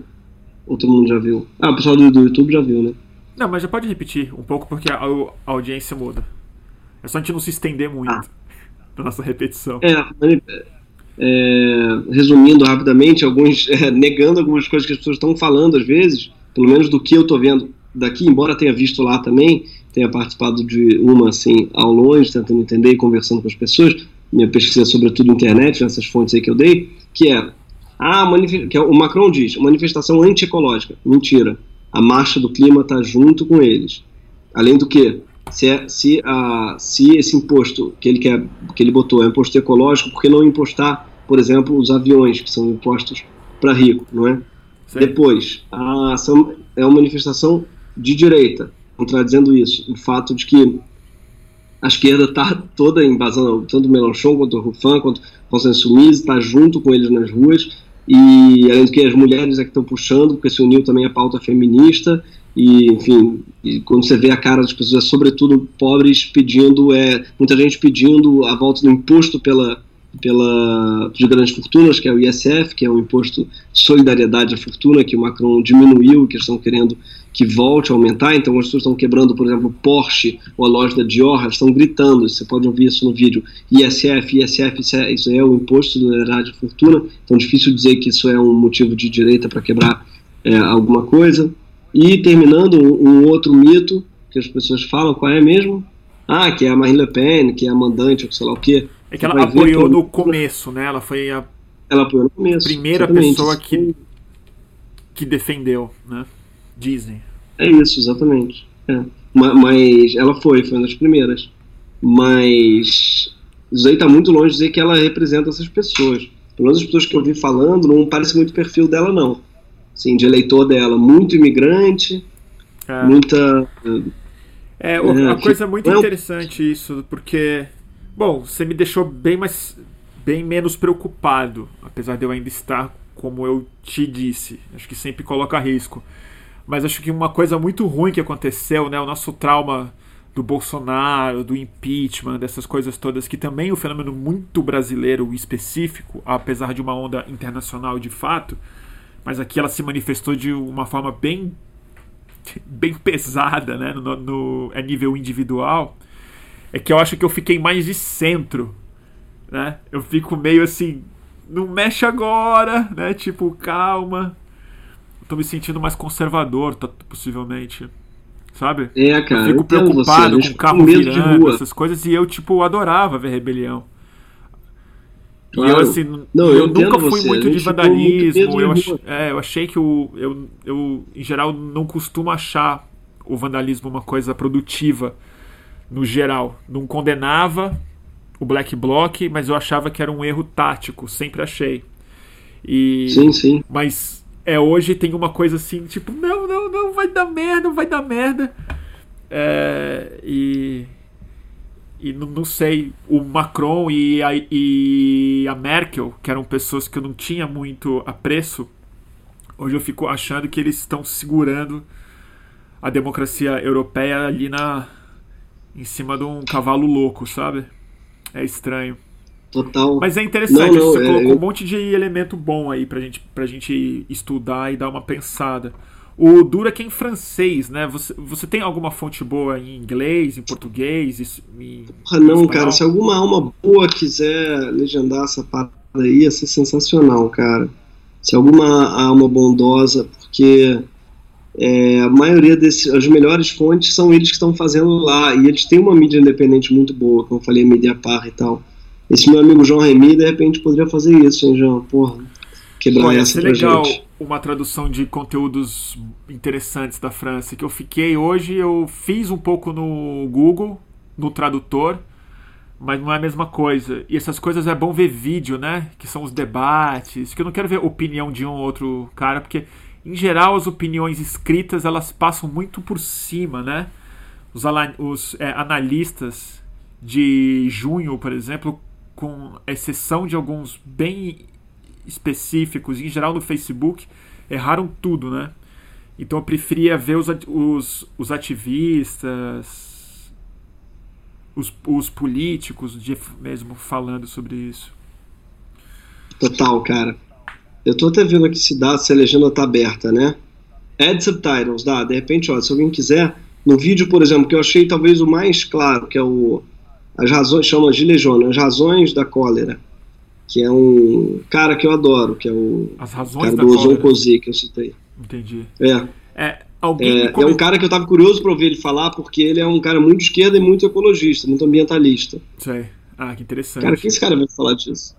Ou todo mundo já viu? Ah, o pessoal do, do YouTube já viu, né? Não, mas já pode repetir um pouco porque a, a audiência muda. É só a gente não se estender muito. Ah da nossa repetição. É, é, resumindo rapidamente, alguns é, negando algumas coisas que as pessoas estão falando às vezes, pelo menos do que eu estou vendo daqui, embora tenha visto lá também, tenha participado de uma assim ao longe, tentando entender e conversando com as pessoas, minha pesquisa sobretudo internet, nessas fontes aí que eu dei, que é, ah, que é, o Macron diz, manifestação antiecológica, mentira, a marcha do clima está junto com eles. Além do que, se, é, se, a, se esse imposto que ele, quer, que ele botou é imposto ecológico, por que não impostar, por exemplo, os aviões, que são impostos para rico, não é? Sim. Depois, a ação é uma manifestação de direita, contradizendo isso, o fato de que a esquerda está toda embasando, tanto o Melanchon quanto o Rufin, quanto o Constance Sumise, está junto com eles nas ruas, e além do que as mulheres é que estão puxando, porque se uniu também a pauta feminista, e enfim, e quando você vê a cara das pessoas, sobretudo pobres, pedindo, é, muita gente pedindo a volta do imposto pela, pela de grandes fortunas, que é o ISF, que é o imposto de solidariedade à fortuna, que o Macron diminuiu, que estão querendo que volte a aumentar. Então, as pessoas estão quebrando, por exemplo, Porsche ou a loja da Dior, estão gritando. Você pode ouvir isso no vídeo. ISF, ISF, isso é, isso é o imposto de solidariedade à fortuna. Então, difícil dizer que isso é um motivo de direita para quebrar é, alguma coisa. E terminando, um, outro mito que as pessoas falam, qual é mesmo? Ah, que é a Marine Le Pen, que é a mandante, ou sei lá o quê. É que ela apoiou no começo, né? Ela foi a ela apoiou no começo, primeira exatamente. pessoa que, que defendeu, né? Dizem. É isso, exatamente. É. Mas ela foi, foi uma das primeiras. Mas isso aí tá muito longe de dizer que ela representa essas pessoas. Pelo menos as pessoas que eu vi falando, não parece muito o perfil dela, não assim, de eleitor dela, muito imigrante, é. muita. É, uma é, coisa muito é interessante isso, porque, bom, você me deixou bem mais, bem menos preocupado, apesar de eu ainda estar como eu te disse. Acho que sempre coloca risco. Mas acho que uma coisa muito ruim que aconteceu, né, o nosso trauma do Bolsonaro, do impeachment, dessas coisas todas, que também é um fenômeno muito brasileiro específico, apesar de uma onda internacional de fato, mas aqui ela se manifestou de uma forma bem bem pesada, né, no, no a nível individual, é que eu acho que eu fiquei mais de centro, né? Eu fico meio assim, não mexe agora, né? Tipo, calma. tô me sentindo mais conservador, possivelmente. Sabe? É, cara. Eu fico preocupado você, com o carro virando, essas coisas, e eu, tipo, adorava ver rebelião. Claro. Eu, assim, não, eu, eu nunca fui você. muito de vandalismo. Eu, ach, é, eu achei que o, eu, eu, em geral, não costumo achar o vandalismo uma coisa produtiva, no geral. Não condenava o Black Bloc, mas eu achava que era um erro tático, sempre achei. E, sim, sim. Mas é hoje tem uma coisa assim, tipo, não, não, não, vai dar merda, vai dar merda. É, e e não, sei, o Macron e a, e a Merkel, que eram pessoas que eu não tinha muito apreço, hoje eu fico achando que eles estão segurando a democracia europeia ali na em cima de um cavalo louco, sabe? É estranho. Total. Mas é interessante, não, não, você é, colocou eu... um monte de elemento bom aí pra gente, pra gente estudar e dar uma pensada. O Duraken francês, né? Você, você tem alguma fonte boa em inglês, em português? Em, ah, não, cara. Se alguma alma boa quiser legendar essa parada aí, ia ser sensacional, cara. Se alguma alma bondosa, porque é, a maioria desses, as melhores fontes são eles que estão fazendo lá, e eles têm uma mídia independente muito boa, como eu falei, mídia par e tal. Esse meu amigo João Remy, de repente, poderia fazer isso, hein, João? Porra, quebrar Olha, essa pra legal. gente uma tradução de conteúdos interessantes da França que eu fiquei hoje, eu fiz um pouco no Google, no tradutor, mas não é a mesma coisa. E essas coisas é bom ver vídeo, né? Que são os debates, que eu não quero ver opinião de um ou outro cara, porque em geral as opiniões escritas elas passam muito por cima, né? Os, os é, analistas de junho, por exemplo, com exceção de alguns bem específicos, em geral no Facebook, erraram tudo, né? Então eu preferia ver os, os, os ativistas, os, os políticos de, mesmo falando sobre isso. Total, cara. Eu tô até vendo aqui se dá, se a legenda tá aberta, né? Add subtitles, dá. De repente, ó, se alguém quiser, no vídeo, por exemplo, que eu achei talvez o mais claro, que é o as razões, chama de Legiona, as razões da cólera que é um cara que eu adoro, que é o As razões cara do Ozon que eu citei. Entendi. É. É, alguém é, é um cara que eu tava curioso para ouvir ele falar, porque ele é um cara muito esquerda e muito ecologista, muito ambientalista. Sei. Ah, que interessante. Cara, quem esse cara vai falar disso?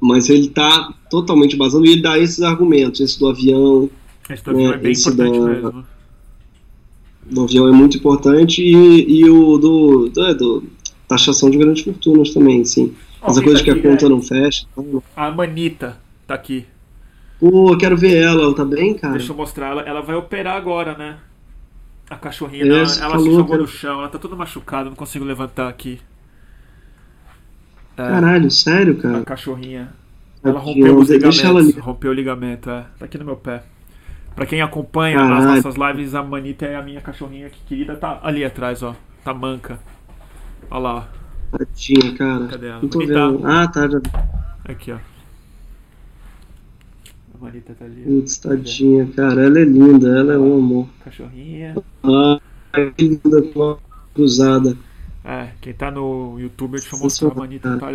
Mas ele tá totalmente basando e ele dá esses argumentos, esse do avião. Esse do avião né, é bem importante da, mesmo. Do avião é muito importante e, e o do, do, do taxação de grandes fortunas também, sim. Essa coisa tá que a conta é. não fecha. A Manita tá aqui. Pô, quero ver ela, ela tá bem, cara? Deixa eu mostrar ela. Ela vai operar agora, né? A cachorrinha, ela, ela falou, se jogou cara... no chão, ela tá toda machucada, não consigo levantar aqui. É, Caralho, sério, cara? A cachorrinha. Ela rompeu os ligamentos. Ela rompeu o ligamento, é. Tá aqui no meu pé. Pra quem acompanha Caralho. as nossas lives, a Manita é a minha cachorrinha que querida, tá ali atrás, ó. Tá manca. Olha lá, ó. Tadinha, cara. Cadê ela? Não tô vendo. Ah, tá. Já... Aqui, ó. A Marita tá ali. Putz, tadinha, cara. Ela é linda, ela é um amor. Cachorrinha. Ah, que linda com a cruzada. É, quem tá no YouTube, deixa eu mostrar a Manita. Tá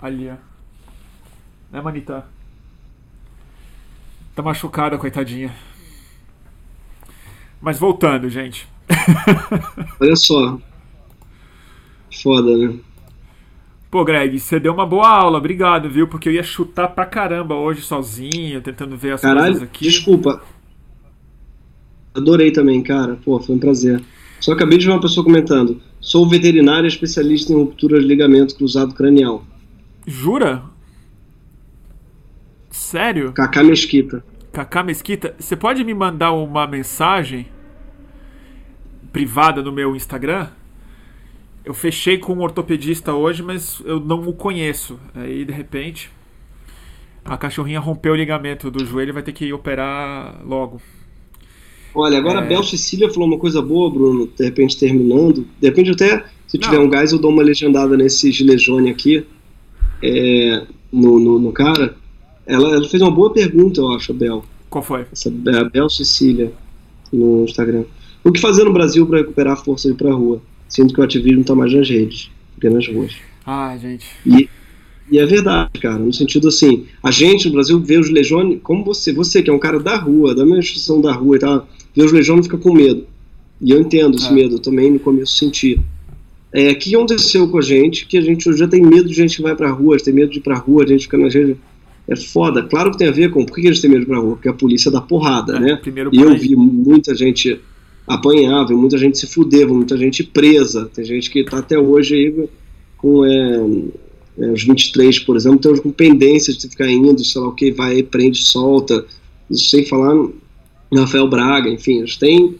ali, ó. Né, Manita? Tá machucada, coitadinha. Mas voltando, gente. Olha só. Foda, né? Pô, Greg, você deu uma boa aula, obrigado, viu? Porque eu ia chutar pra caramba hoje sozinho, tentando ver as Caralho, coisas aqui. Desculpa. Adorei também, cara. Pô, foi um prazer. Só acabei de ver uma pessoa comentando. Sou veterinário especialista em ruptura de ligamento cruzado cranial. Jura? Sério? Cacá Mesquita. Cacá Mesquita, você pode me mandar uma mensagem privada no meu Instagram? Eu fechei com um ortopedista hoje, mas eu não o conheço. Aí, de repente, a cachorrinha rompeu o ligamento do joelho e vai ter que operar logo. Olha, agora é... a Bel Cecília falou uma coisa boa, Bruno, de repente terminando. De repente até, se tiver não. um gás, eu dou uma legendada nesse Gilejone aqui, é, no, no, no, cara. Ela, ela, fez uma boa pergunta, eu acho, a Bel. Qual foi? Essa, a Bel Cecília, no Instagram. O que fazer no Brasil para recuperar a força de ir pra rua? Sinto que o ativismo está mais nas redes do que nas ruas. Ah, gente. E, e é verdade, cara, no sentido assim, a gente no Brasil vê os legiões, como você, você que é um cara da rua, da minha instituição da rua e tal, vê os legiões e fica com medo. E eu entendo esse é. medo, eu também no começo senti. É, o que aconteceu com a gente, que a gente já tem medo de gente que vai pra rua, tem medo de ir pra rua, a gente fica na gente. É foda. Claro que tem a ver com por que eles têm medo de ir pra rua? Porque a polícia dá porrada, é, né? E eu vi muita gente apanhava, muita gente se fudeva, muita gente presa. Tem gente que está até hoje aí com é, é, os 23, por exemplo, tem com pendências de ficar indo, sei lá o que, vai, prende, solta. Isso sem falar no Rafael Braga, enfim, eles têm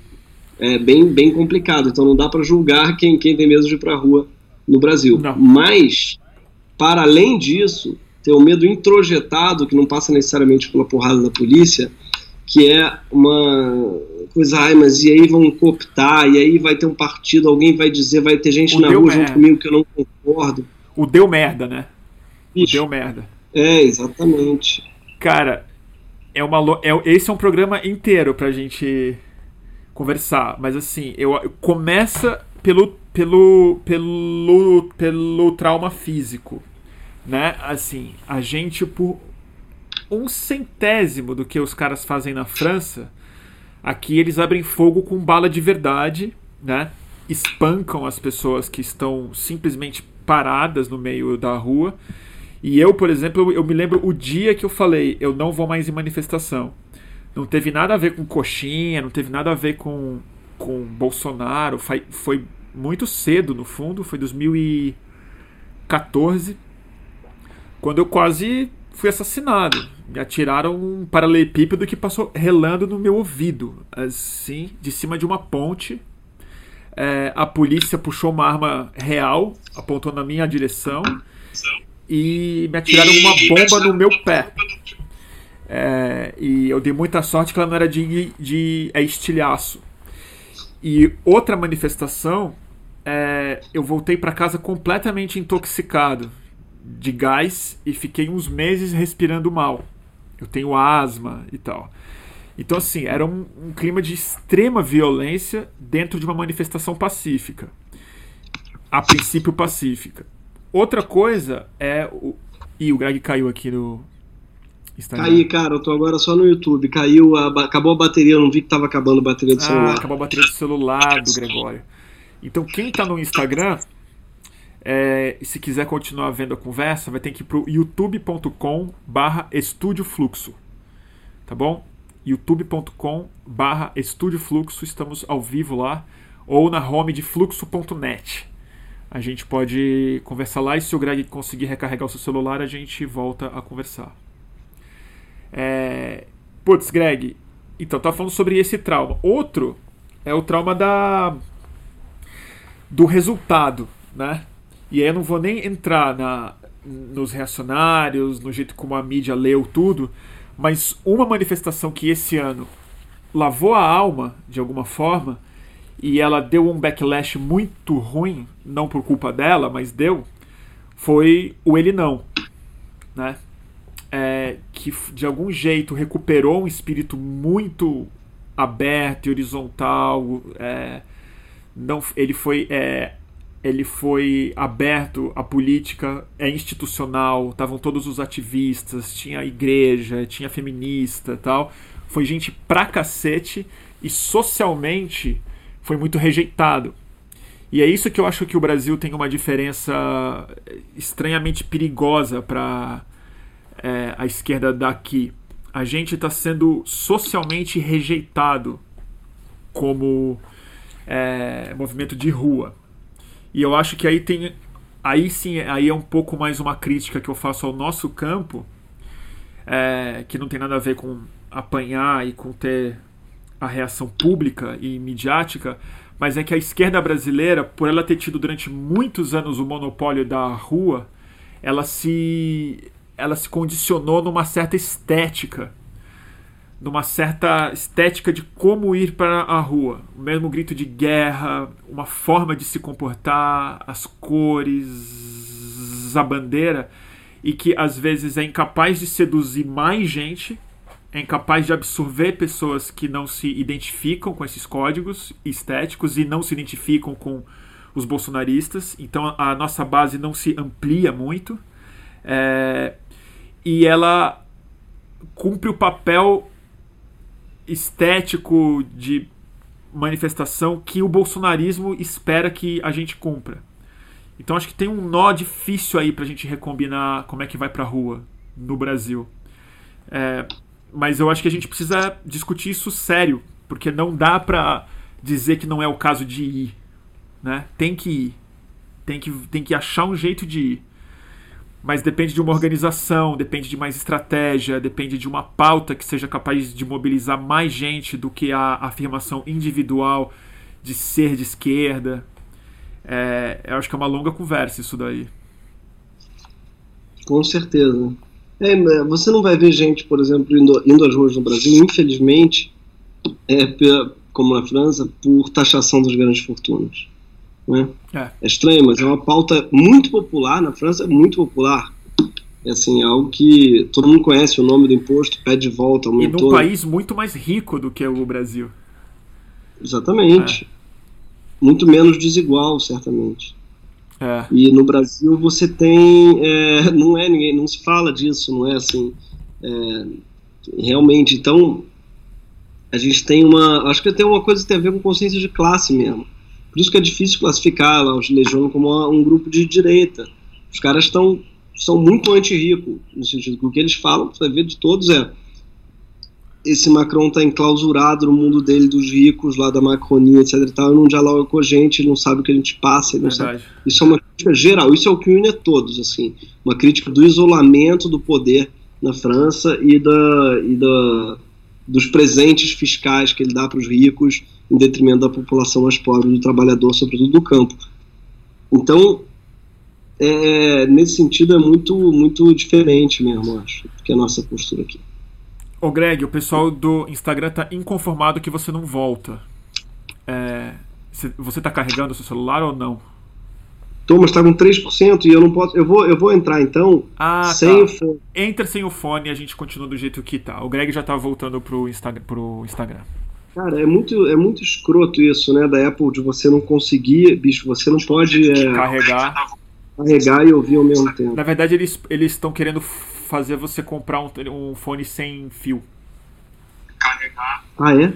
é bem, bem complicado. Então não dá para julgar quem, quem tem medo de ir para a rua no Brasil. Não. Mas, para além disso, tem o um medo introjetado, que não passa necessariamente pela porrada da polícia, que é uma coisa, ai, mas e aí vão cooptar, e aí vai ter um partido, alguém vai dizer, vai ter gente o na rua junto comigo que eu não concordo. O deu merda, né? Ixi. O deu merda. É, exatamente. Cara, é uma é, esse é um programa inteiro pra gente conversar, mas assim, eu começa pelo pelo pelo pelo trauma físico, né? Assim, a gente por um centésimo do que os caras fazem na França, aqui eles abrem fogo com bala de verdade, né? Espancam as pessoas que estão simplesmente paradas no meio da rua. E eu, por exemplo, eu me lembro o dia que eu falei, eu não vou mais em manifestação. Não teve nada a ver com coxinha, não teve nada a ver com, com Bolsonaro. Foi, foi muito cedo, no fundo, foi 2014, quando eu quase fui assassinado. Me atiraram um paralelepípedo que passou relando no meu ouvido, assim, de cima de uma ponte. É, a polícia puxou uma arma real, apontou na minha direção e me atiraram uma bomba no meu pé. É, e eu dei muita sorte que ela não era de, de é estilhaço. E outra manifestação, é, eu voltei para casa completamente intoxicado de gás e fiquei uns meses respirando mal. Eu tenho asma e tal. Então, assim, era um, um clima de extrema violência dentro de uma manifestação pacífica. A princípio pacífica. Outra coisa é o. Ih, o Greg caiu aqui no, Instagram. Caí, cara, eu tô agora só no YouTube. Caiu, a, acabou a bateria, eu não vi que tava acabando a bateria do ah, celular. Acabou a bateria do celular do Gregório. Então, quem tá no Instagram, é, se quiser continuar vendo a conversa, vai ter que ir pro youtube.com barra fluxo. Tá bom? youtube.com barra fluxo, estamos ao vivo lá. Ou na home de fluxo.net. A gente pode conversar lá e se o Greg conseguir recarregar o seu celular, a gente volta a conversar. É... Putz, Greg, então tá falando sobre esse trauma. Outro é o trauma da do resultado, né? E aí eu não vou nem entrar na, nos reacionários, no jeito como a mídia leu tudo, mas uma manifestação que esse ano lavou a alma de alguma forma e ela deu um backlash muito ruim, não por culpa dela, mas deu, foi o ele não, né? é, que de algum jeito recuperou um espírito muito aberto e horizontal. É, não, ele foi é, ele foi aberto à política é institucional, estavam todos os ativistas, tinha igreja, tinha feminista tal. Foi gente pra cacete e socialmente foi muito rejeitado. E é isso que eu acho que o Brasil tem uma diferença estranhamente perigosa para é, a esquerda daqui. A gente está sendo socialmente rejeitado como é, movimento de rua. E eu acho que aí tem. Aí sim, aí é um pouco mais uma crítica que eu faço ao nosso campo, é, que não tem nada a ver com apanhar e com ter a reação pública e midiática, mas é que a esquerda brasileira, por ela ter tido durante muitos anos o monopólio da rua, ela se ela se condicionou numa certa estética, numa certa estética de como ir para a rua. O mesmo grito de guerra, uma forma de se comportar, as cores, a bandeira, e que às vezes é incapaz de seduzir mais gente, é incapaz de absorver pessoas que não se identificam com esses códigos estéticos e não se identificam com os bolsonaristas. Então a nossa base não se amplia muito. É, e ela cumpre o papel estético de manifestação que o bolsonarismo espera que a gente cumpra. Então acho que tem um nó difícil aí pra gente recombinar como é que vai pra rua no Brasil. É, mas eu acho que a gente precisa discutir isso sério, porque não dá pra dizer que não é o caso de ir. Né? Tem que ir. Tem que, tem que achar um jeito de ir. Mas depende de uma organização, depende de mais estratégia, depende de uma pauta que seja capaz de mobilizar mais gente do que a afirmação individual de ser de esquerda. É, eu acho que é uma longa conversa isso daí. Com certeza. É, você não vai ver gente, por exemplo, indo, indo às ruas no Brasil, infelizmente, é, como na França, por taxação das grandes fortunas. Né? É. é estranho, mas é uma pauta muito popular na França, muito popular. É assim, é algo que todo mundo conhece o nome do imposto, pede de volta, aumentou. E num país muito mais rico do que o Brasil. Exatamente. É. Muito menos desigual, certamente. É. E no Brasil você tem. É, não é ninguém, não se fala disso, não é assim. É, realmente, então. A gente tem uma. Acho que tem uma coisa que tem a ver com consciência de classe mesmo. Por isso que é difícil classificar lá os Legião como um grupo de direita. Os caras estão são muito anti-rico, no sentido que o que eles falam, você vai ver de todos é esse Macron está enclausurado no mundo dele dos ricos, lá da Macronia, etc e tal, e não dialoga com a gente, ele não sabe o que a gente passa, não sabe. Isso é uma crítica geral, isso é o que une a todos, assim, uma crítica do isolamento do poder na França e da, e da dos presentes fiscais que ele dá para os ricos em detrimento da população mais pobre, do trabalhador, sobretudo do campo. Então, é, nesse sentido, é muito, muito diferente mesmo, acho, que a nossa postura aqui. Ô Greg, o pessoal do Instagram tá inconformado que você não volta. É, você tá carregando o seu celular ou não? Tô, mas tá com 3% e eu não posso. Eu vou, eu vou entrar então ah, sem tá. o fone. Entra sem o fone e a gente continua do jeito que tá. O Greg já tá voltando pro, Insta pro Instagram. Cara, é muito, é muito escroto isso, né, da Apple, de você não conseguir, bicho, você não pode é, carregar. carregar e ouvir ao mesmo tempo. Na verdade, eles estão querendo fazer você comprar um, um fone sem fio. Carregar. Ah, é?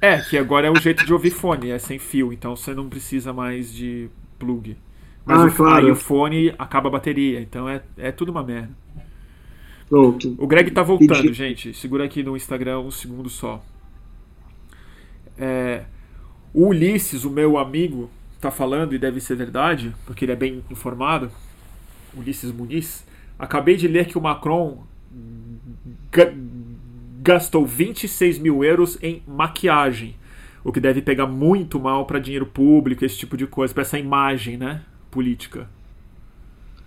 É, que agora é o jeito de ouvir fone, é sem fio, então você não precisa mais de plug. Mas ah, o, claro. aí o fone acaba a bateria, então é, é tudo uma merda. Pronto. O Greg tá voltando, gente. Segura aqui no Instagram um segundo só. É, o Ulisses, o meu amigo, está falando, e deve ser verdade, porque ele é bem informado, Ulisses Muniz, acabei de ler que o Macron gastou 26 mil euros em maquiagem, o que deve pegar muito mal para dinheiro público, esse tipo de coisa, para essa imagem né, política.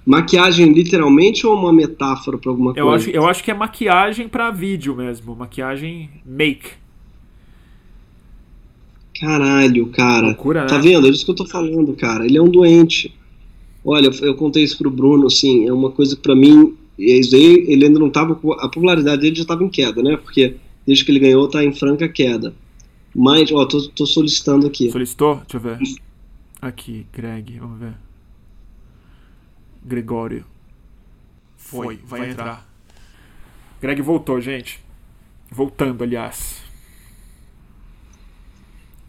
Maquiagem literalmente ou uma metáfora para alguma eu coisa? Acho, eu acho que é maquiagem para vídeo mesmo, maquiagem make. Caralho, cara. Loucura, tá né? Tá vendo? É isso que eu tô falando, cara. Ele é um doente. Olha, eu contei isso pro Bruno, assim, é uma coisa que pra mim, ele ainda não tava, a popularidade dele já tava em queda, né? Porque desde que ele ganhou tá em franca queda. Mas, ó, tô, tô solicitando aqui. Solicitou? Deixa eu ver. Aqui, Greg, vamos ver. Gregório. Foi, vai, vai entrar. entrar. Greg voltou, gente. Voltando, aliás.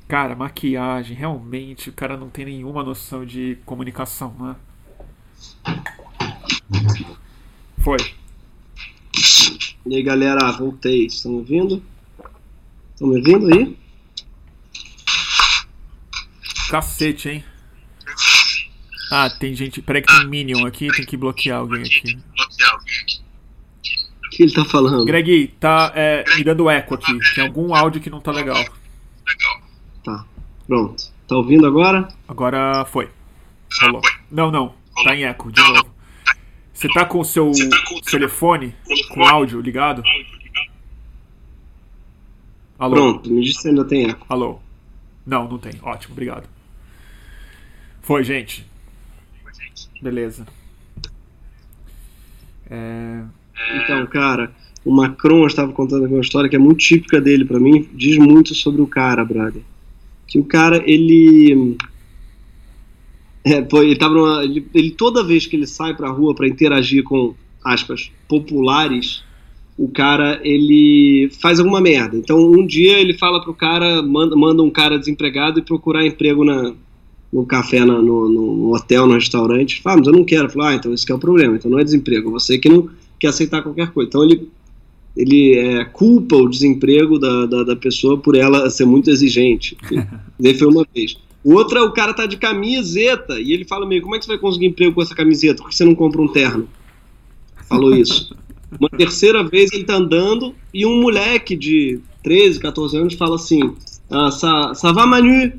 Cara, maquiagem, realmente, o cara não tem nenhuma noção de comunicação, né? Foi. E aí, galera, voltei. Estão me ouvindo? Estão me ouvindo aí? Cacete, hein? Ah, tem gente. Peraí que tem Minion aqui, tem que bloquear alguém aqui. O que ele tá falando? Greg, tá é, me dando eco aqui. Tem algum áudio que não tá legal. Tá. Pronto. Tá ouvindo agora? Agora foi. Falou. Não, não. Tá em eco, de novo. Você tá com o seu telefone com áudio ligado? Alô? Pronto, me disse se ainda tem eco. Alô? Não, não tem. Ótimo, obrigado. Foi, gente. Beleza. É... Então, cara, o Macron estava contando uma história que é muito típica dele para mim, diz muito sobre o cara, brother que o cara, ele. É, foi, ele, tava numa, ele, ele, toda vez que ele sai pra rua para interagir com, aspas, populares, o cara, ele faz alguma merda. Então, um dia ele fala pro cara, manda, manda um cara desempregado e procurar emprego na, no café, na, no, no, hotel, no restaurante. Fala, ah, mas eu não quero. Fala, ah, então esse é o problema. Então não é desemprego, você que não quer aceitar qualquer coisa. Então ele ele é, culpa o desemprego da, da, da, pessoa por ela ser muito exigente. Daí foi uma vez. Outra, o cara tá de camiseta e ele fala meio, como é que você vai conseguir emprego com essa camiseta? Por que você não compra um terno? falou isso. Uma terceira vez ele tá andando e um moleque de 13, 14 anos fala assim: ah, ça, ça va Manu?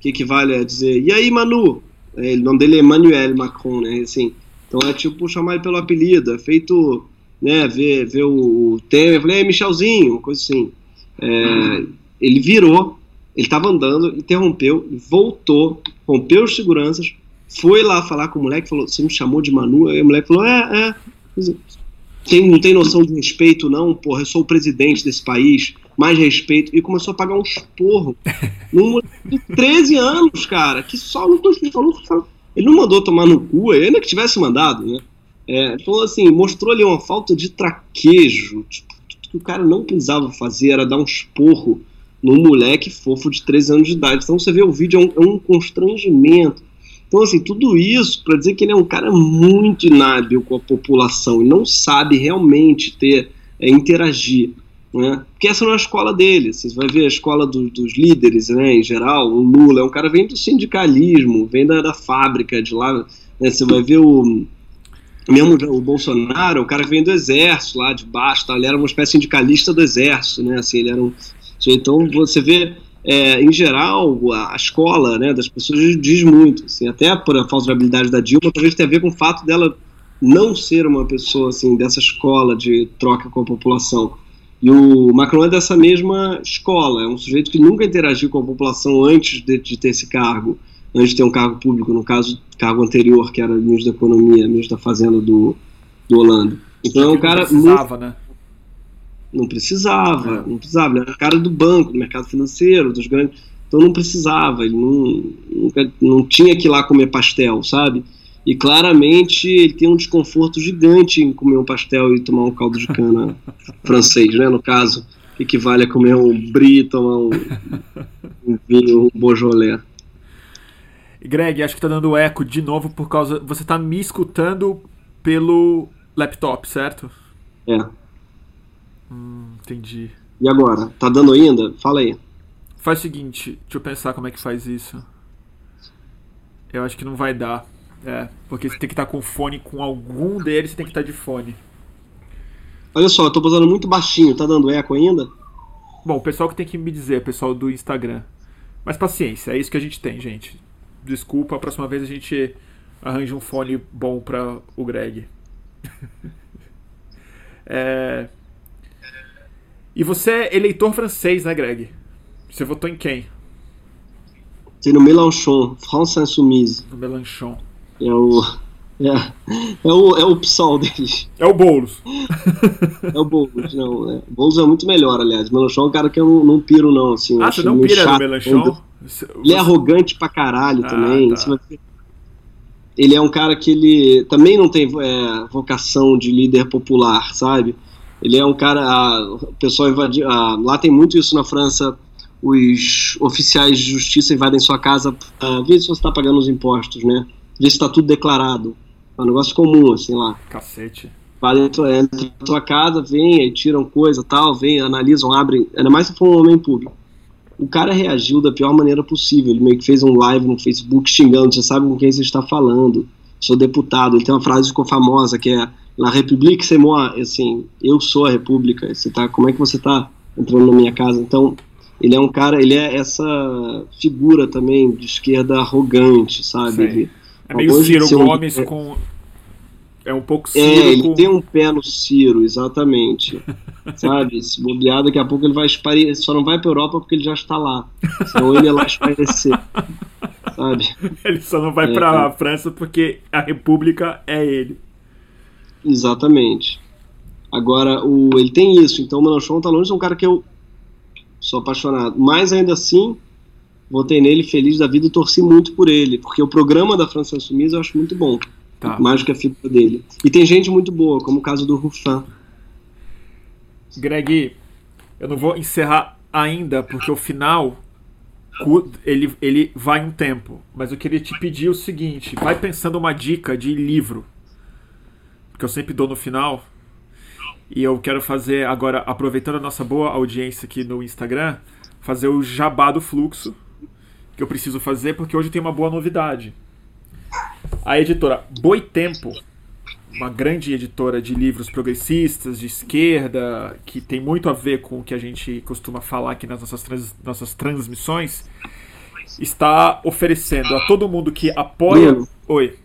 Que equivale a dizer, e aí Manu? É, o nome dele é Emmanuel Macron, né? Assim, então é tipo chamar ele pelo apelido, é feito, né, ver, ver o, o Temer, falei, é Michelzinho, coisa assim. É, ele virou, ele estava andando, interrompeu, voltou, rompeu os seguranças, foi lá falar com o moleque, falou, você me chamou de Manu? Aí o moleque falou, é, é. Tem, não tem noção de respeito, não, porra, eu sou o presidente desse país, mais respeito. E começou a pagar um esporro num moleque de 13 anos, cara, que só não falou, ele não mandou tomar no cu, ainda que tivesse mandado, né? É, falou assim, mostrou ali uma falta de traquejo, tipo, tudo que o cara não precisava fazer era dar um esporro num moleque fofo de 13 anos de idade. Então você vê o vídeo, é um, é um constrangimento. Então, assim, tudo isso para dizer que ele é um cara muito inábil com a população e não sabe realmente ter, é, interagir. Né? Porque essa não é a escola dele. Você vai ver a escola do, dos líderes, né, em geral. O Lula é um cara vem do sindicalismo, vem da, da fábrica de lá. Né? Você vai ver o mesmo o Bolsonaro, o cara que vem do exército lá de baixo, tá? ele era uma espécie de sindicalista do exército, né? Assim, ele era um, então você vê é, em geral, a escola né, das pessoas diz muito. Assim, até por a falta de habilidade da Dilma, talvez tenha a ver com o fato dela não ser uma pessoa assim dessa escola de troca com a população. E o Macron é dessa mesma escola, é um sujeito que nunca interagiu com a população antes de, de ter esse cargo, antes de ter um cargo público, no caso, cargo anterior, que era ministro da Economia, ministro da Fazenda do, do Holanda. Então é um cara. Precisava, muito, né? Não precisava, é. não precisava. Ele era cara do banco, do mercado financeiro, dos grandes. Então não precisava, ele não, nunca, não tinha que ir lá comer pastel, sabe? E claramente ele tem um desconforto gigante em comer um pastel e tomar um caldo de cana francês, né? No caso, equivale a comer um brie, tomar um, um vinho, um Beaujolais. Greg, acho que tá dando eco de novo por causa. Você tá me escutando pelo laptop, certo? É. Hum, entendi. E agora? Tá dando ainda? Fala aí. Faz o seguinte, deixa eu pensar como é que faz isso. Eu acho que não vai dar. É, porque você tem que estar com fone com algum deles, você tem que estar de fone. Olha só, eu tô usando muito baixinho, tá dando eco ainda? Bom, o pessoal que tem que me dizer, pessoal do Instagram. Mas paciência, é isso que a gente tem, gente. Desculpa, a próxima vez a gente arranja um fone bom para o Greg. é... E você é eleitor francês, né, Greg? Você votou em quem? Tem no Mélenchon, France Insoumise. No Mélenchon. É o. É, é, o, é o PSOL deles. É o Boulos. é o Boulos, não. É. Boulos é muito melhor, aliás. Melanchon é um cara que eu não, não piro, não. Assim, ah, você não pira chato, no Melanchon? Ele é arrogante pra caralho ah, também. Tá. Ele é um cara que ele também não tem é, vocação de líder popular, sabe? Ele é um cara. A, o pessoal invadiu. A, lá tem muito isso na França. Os oficiais de justiça invadem sua casa para ver se você está pagando os impostos, né? Ver se está tudo declarado. É um negócio comum, assim lá. Cacete. Vai entra na tua casa, vem, aí tiram coisa tal, vem, analisam, abrem. Ainda mais se for um homem público. O cara reagiu da pior maneira possível. Ele meio que fez um live no Facebook xingando, você sabe com quem você está falando. Sou deputado. Ele tem uma frase que ficou famosa que é La République c'est moi, assim, eu sou a República, você tá, como é que você tá entrando na minha casa? Então, ele é um cara, ele é essa figura também de esquerda arrogante, sabe? Ele, é meio Ciro Gomes um, com... É um pouco Ciro É, ele com... tem um pé no Ciro, exatamente. sabe? Se bobear, daqui a pouco ele vai esparecer, só não vai pra Europa porque ele já está lá. Senão ele ia lá esparecer. sabe? Ele só não vai é, pra é. França porque a República é ele. Exatamente. Agora, o, ele tem isso, então o Melanchon tá longe é um cara que eu sou apaixonado. Mas ainda assim, votei nele feliz da vida e torci muito por ele, porque o programa da França Sumise eu acho muito bom. Tá. Mais do que a figura dele. E tem gente muito boa, como o caso do Ruffin. Greg, eu não vou encerrar ainda, porque o final ele, ele vai um tempo. Mas eu queria te pedir o seguinte: vai pensando uma dica de livro que eu sempre dou no final. E eu quero fazer agora, aproveitando a nossa boa audiência aqui no Instagram, fazer o jabá do fluxo que eu preciso fazer porque hoje tem uma boa novidade. A editora Boitempo uma grande editora de livros progressistas, de esquerda, que tem muito a ver com o que a gente costuma falar aqui nas nossas, trans, nossas transmissões, está oferecendo a todo mundo que apoia. Bruno. Oi.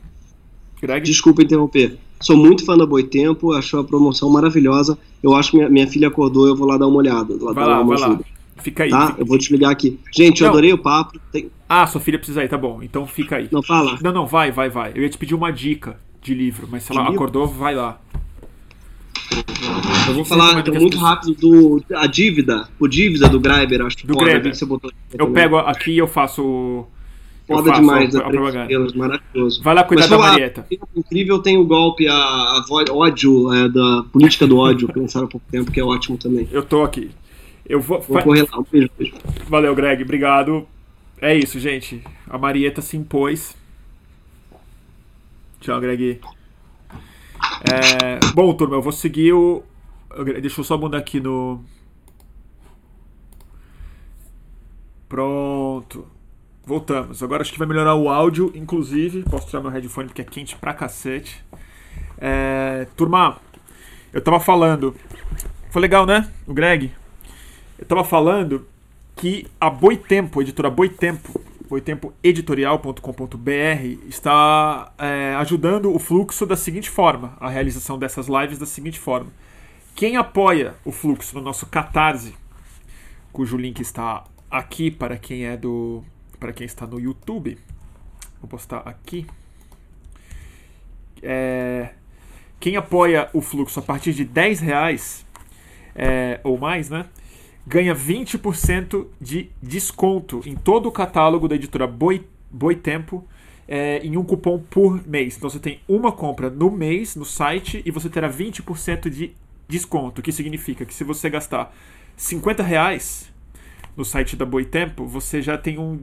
Greg? Desculpa interromper. Sou muito fã da Boitempo, achou a promoção maravilhosa. Eu acho que minha, minha filha acordou, eu vou lá dar uma olhada. Lá Vai dar lá, uma vai lá. Fica aí. Tá? fica- Eu vou desligar aqui. Gente, eu Não. adorei o papo. Tem- Ah, sua filha precisa ir, tá bom. Então fica aí. Não fala. Não, não, vai, vai, vai. Eu ia te pedir uma dica de livro, mas se De ela livro? acordou, vai lá. Eu vou falar então, que muito pessoas- rápido do a dívida, o dívida do Greiber, acho Do foda, Graeber. vi que você botou. Eu pego aqui e eu faço. eu foda faço demais a, da a. Estrelas, maravilhoso. Vai lá cuidar Mas da falar, Marieta. Incrível tem o golpe, a, a ódio é, da política do ódio, que lançaram há pouco tempo, que é ótimo também. Eu tô aqui. Eu vou. Vou correr lá, um beijo, beijo. Valeu, Greg. Obrigado. É isso, gente. A Marieta se impôs. Tchau, Greg. É, Bom, turma, eu vou seguir o. Deixa eu só mudar aqui no. Pronto. Voltamos. Agora acho que vai melhorar o áudio, inclusive. Posso tirar meu headphone porque é quente pra cacete. É, Turma, eu tava falando. Foi legal, né? O Greg? Eu tava falando que a Boitempo, a editora Boitempo, boitempoeditorial.com.br, está é, ajudando o fluxo da seguinte forma, a realização dessas lives da seguinte forma. Quem apoia o fluxo no nosso Catarse, cujo link está aqui para quem é do para quem está no YouTube, vou postar aqui. É, quem apoia o fluxo a partir de 10 reais é, ou mais, né? Ganha 20% de desconto em todo o catálogo da editora Boi, Boitempo é, em um cupom por mês. Então você tem uma compra no mês no site e você terá 20% de desconto, o que significa que se você gastar 50 reais no site da Boitempo, você já tem um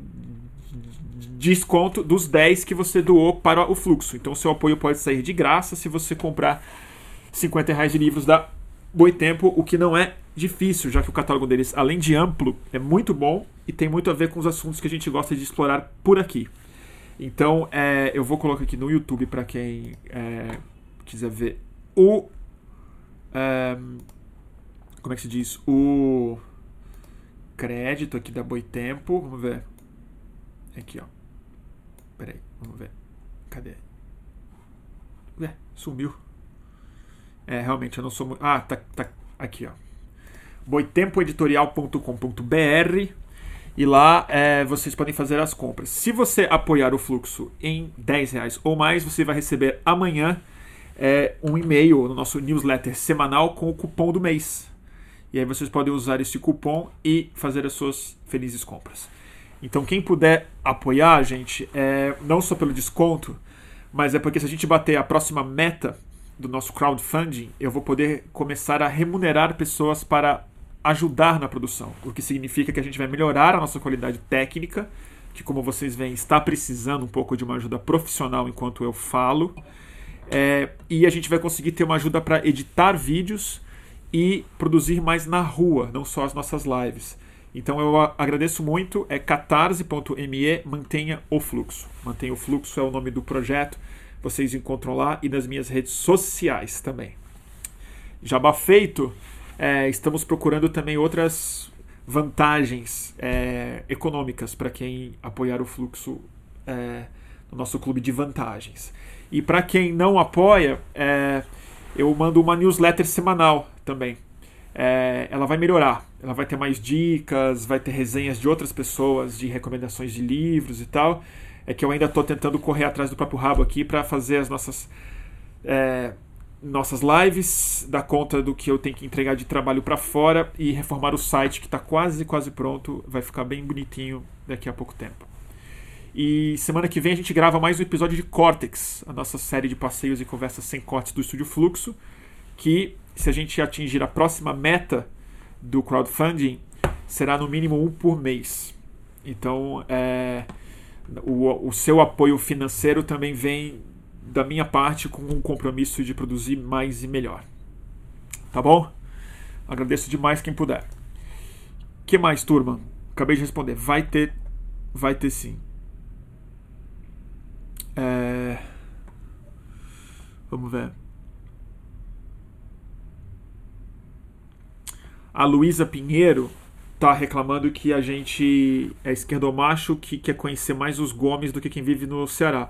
desconto dos 10 que você doou para o fluxo. Então seu apoio pode sair de graça se você comprar 50 reais de livros da Boitempo, o que não é difícil, já que o catálogo deles, além de amplo, é muito bom e tem muito a ver com os assuntos que a gente gosta de explorar por aqui. Então, é, eu vou colocar aqui no YouTube para quem é, quiser ver o. é, como é que se diz? O crédito aqui da Boitempo. Vamos ver. Aqui, ó. Peraí, vamos ver. Cadê? Ué, sumiu. É, realmente, eu não sou muito. Ah, tá, tá aqui, ó. boitempoeditorial.com.br e lá é, vocês podem fazer as compras. Se você apoiar o fluxo em 10 reais ou mais, você vai receber amanhã é, um e-mail no nosso newsletter semanal com o cupom do mês. E aí vocês podem usar esse cupom e fazer as suas felizes compras. Então quem puder apoiar, gente, é, não só pelo desconto, mas é porque se a gente bater a próxima meta do nosso crowdfunding, eu vou poder começar a remunerar pessoas para ajudar na produção, o que significa que a gente vai melhorar a nossa qualidade técnica, que como vocês veem está precisando um pouco de uma ajuda profissional enquanto eu falo, é, e a gente vai conseguir ter uma ajuda para editar vídeos e produzir mais na rua, não só as nossas lives. Então eu agradeço muito, é catarse.me, mantenha o fluxo. Mantenha o fluxo é o nome do projeto, vocês encontram lá e nas minhas redes sociais também. Jabá feito, é, estamos procurando também outras vantagens é, econômicas para quem apoiar o fluxo é, no nosso clube de vantagens. E para quem não apoia, é, eu mando uma newsletter semanal também. É, ela vai melhorar, ela vai ter mais dicas, vai ter resenhas de outras pessoas, de recomendações de livros e tal. É que eu ainda estou tentando correr atrás do próprio rabo aqui para fazer as nossas é, nossas lives, dar conta do que eu tenho que entregar de trabalho para fora e reformar o site que está quase quase pronto, vai ficar bem bonitinho daqui a pouco tempo. E semana que vem a gente grava mais um episódio de Cortex, a nossa série de passeios e conversas sem cortes do Estúdio Fluxo, que se a gente atingir a próxima meta do crowdfunding, será no mínimo um por mês. Então, é, o, o seu apoio financeiro também vem da minha parte com um compromisso de produzir mais e melhor. Tá bom? Agradeço demais quem puder. Que mais, turma? Acabei de responder. Vai ter, vai ter sim. É... Vamos ver. A Luísa Pinheiro tá reclamando que a gente é esquerdomacho que quer conhecer mais os Gomes do que quem vive no Ceará.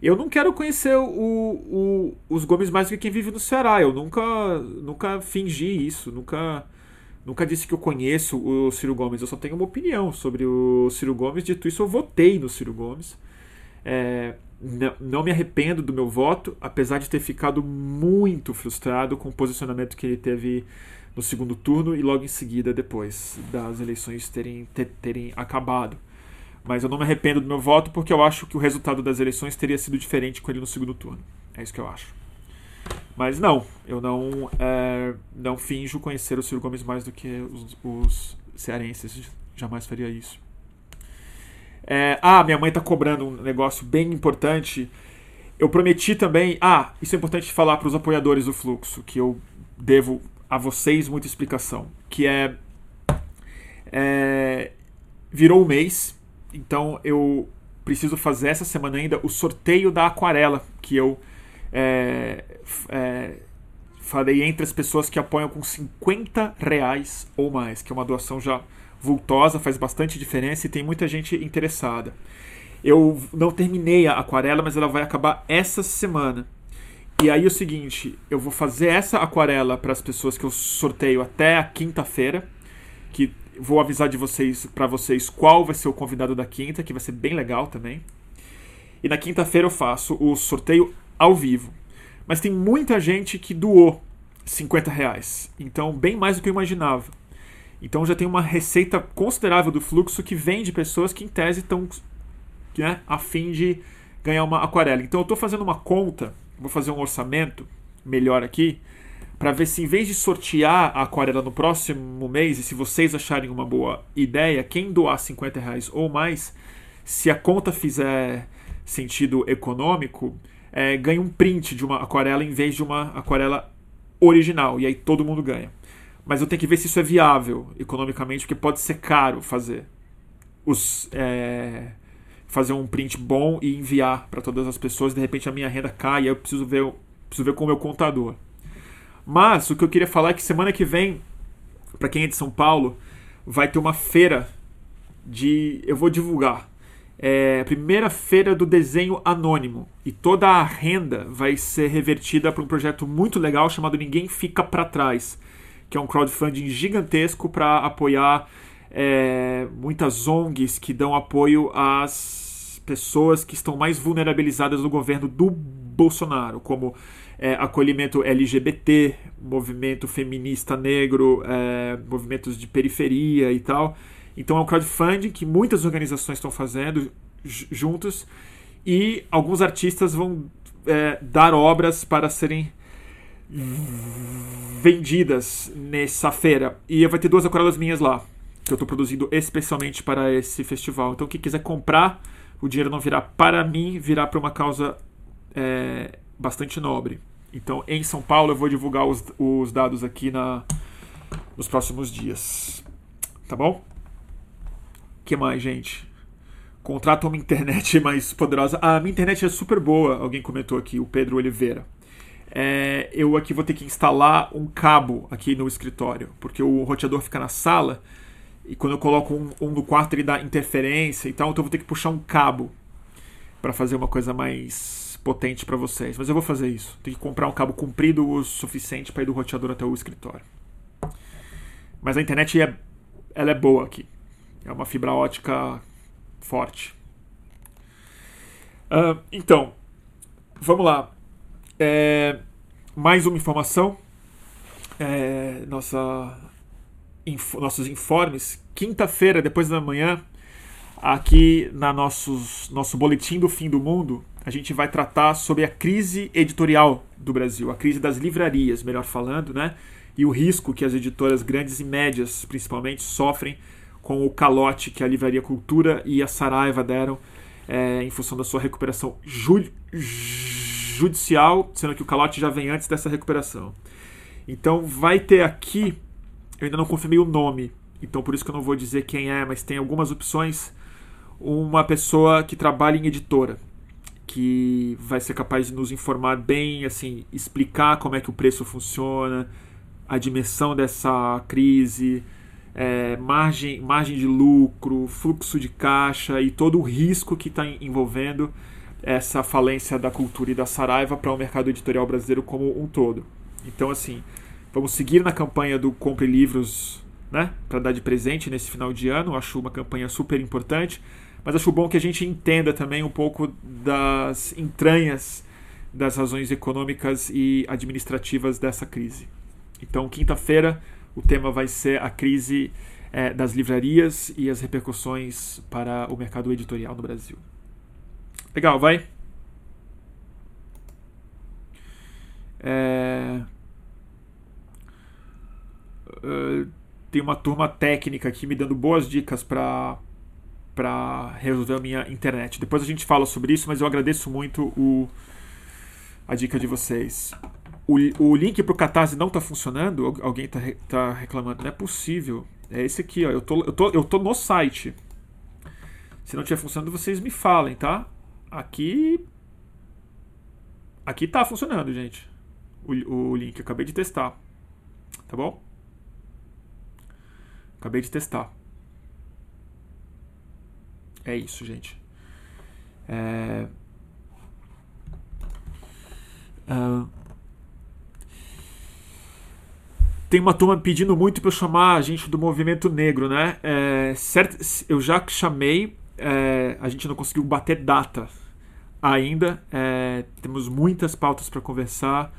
Eu não quero conhecer o, o, os Gomes mais do que quem vive no Ceará. Eu nunca, nunca fingi isso, nunca, nunca disse que eu conheço o Ciro Gomes. Eu só tenho uma opinião sobre o Ciro Gomes. Dito isso, eu votei no Ciro Gomes. É, não me arrependo do meu voto, apesar de ter ficado muito frustrado com o posicionamento que ele teve no segundo turno e logo em seguida depois das eleições terem, ter, terem acabado. Mas eu não me arrependo do meu voto porque eu acho que o resultado das eleições teria sido diferente com ele no segundo turno. É isso que eu acho. Mas não, eu não, é, não finjo conhecer o Ciro Gomes mais do que os, os cearenses. Jamais faria isso. É, ah, minha mãe tá cobrando um negócio bem importante. Eu prometi também. Ah, isso é importante falar para os apoiadores do fluxo, que eu devo a vocês muita explicação. Que é. é virou o mês, então eu preciso fazer essa semana ainda o sorteio da aquarela que eu é, é, entre as pessoas que apoiam com 50 reais ou mais, que é uma doação já vultosa, faz bastante diferença e tem muita gente interessada. Eu não terminei a aquarela, mas ela vai acabar essa semana. E aí o seguinte, eu vou fazer essa aquarela para as pessoas que eu sorteio até a quinta-feira, que vou avisar de vocês para vocês qual vai ser o convidado da quinta, que vai ser bem legal também. E na quinta-feira eu faço o sorteio ao vivo. Mas tem muita gente que doou 50 reais. Então, bem mais do que eu imaginava. Então já tem uma receita considerável do fluxo que vem de pessoas que em tese estão né, a fim de ganhar uma aquarela. Então eu estou fazendo uma conta vou fazer um orçamento melhor aqui para ver se em vez de sortear a aquarela no próximo mês e se vocês acharem uma boa ideia, quem doar 50 reais ou mais, se a conta fizer sentido econômico, é, ganha um print de uma aquarela em vez de uma aquarela original e aí todo mundo ganha. Mas eu tenho que ver se isso é viável economicamente, porque pode ser caro fazer os é, fazer um print bom e enviar para todas as pessoas. De repente a minha renda cai, eu preciso ver, preciso ver com o meu contador. Mas o que eu queria falar é que semana que vem, para quem é de São Paulo, vai ter uma feira de. Eu vou divulgar. É primeira feira do desenho anônimo. E toda a renda vai ser revertida para um projeto muito legal chamado Ninguém Fica para Trás, que é um crowdfunding gigantesco para apoiar é, muitas ONGs que dão apoio às pessoas que estão mais vulnerabilizadas no governo do Bolsonaro, como é, acolhimento LGBT, movimento feminista negro, é, movimentos de periferia e tal. Então é um crowdfunding que muitas organizações estão fazendo juntos e alguns artistas vão é, dar obras para serem vendidas nessa feira. E vai ter duas aquarelas minhas lá, que eu estou produzindo especialmente para esse festival. Então quem quiser comprar o dinheiro não virá para mim, virá para uma causa é, bastante nobre. Então, em São Paulo, eu vou divulgar os, os dados aqui na, nos próximos dias. Tá bom? que mais, gente? Contrata uma internet mais poderosa. Ah, a minha internet é super boa, alguém comentou aqui, o Pedro Oliveira. É, eu aqui vou ter que instalar um cabo aqui no escritório, porque o roteador fica na sala e quando eu coloco um, um no quarto ele dá interferência e tal, então eu vou ter que puxar um cabo para fazer uma coisa mais potente para vocês. Mas eu vou fazer isso. Tem que comprar um cabo comprido o suficiente para ir do roteador até o escritório. Mas a internet é, ela é boa aqui. É uma fibra ótica forte. Uh, então, vamos lá. É, mais uma informação. É, nossa inf nossos informes, quinta-feira, depois da manhã, aqui na nossos, nosso boletim do fim do mundo, a gente vai tratar sobre a crise editorial do Brasil, a crise das livrarias, melhor falando, né? E o risco que as editoras grandes e médias, principalmente, sofrem com o calote que a Livraria Cultura e a Saraiva deram é, em função da sua recuperação ju judicial, sendo que o calote já vem antes dessa recuperação. Então vai ter aqui eu ainda não confirmei o nome, então por isso que eu não vou dizer quem é, mas tem algumas opções. Uma pessoa que trabalha em editora, que vai ser capaz de nos informar bem, assim, explicar como é que o preço funciona, a dimensão dessa crise, é, margem, margem de lucro, fluxo de caixa e todo o risco que está envolvendo essa falência da cultura e da Saraiva para o mercado editorial brasileiro como um todo. Então, assim, vamos seguir na campanha do Compre Livros né, para dar de presente nesse final de ano. Acho uma campanha super importante, mas acho bom que a gente entenda também um pouco das entranhas das razões econômicas e administrativas dessa crise. Então, quinta-feira, o tema vai ser a crise é, das livrarias e as repercussões para o mercado editorial no Brasil. Legal, vai. É... Uh, tem uma turma técnica aqui me dando boas dicas para para resolver a minha internet. Depois a gente fala sobre isso, mas eu agradeço muito o, a dica de vocês. O, o link para o Catarse não está funcionando? Alguém está tá reclamando? Não é possível. É esse aqui, ó. Eu tô, eu, tô, eu tô no site. Se não estiver funcionando, vocês me falem, tá? Aqui. Aqui tá funcionando, gente. O, o link. Eu acabei de testar. Tá bom? Acabei de testar. É isso, gente. É... Uh... Tem uma turma pedindo muito para eu chamar a gente do movimento negro, né? É, certo, eu já chamei, é, a gente não conseguiu bater data ainda. É, temos muitas pautas para conversar.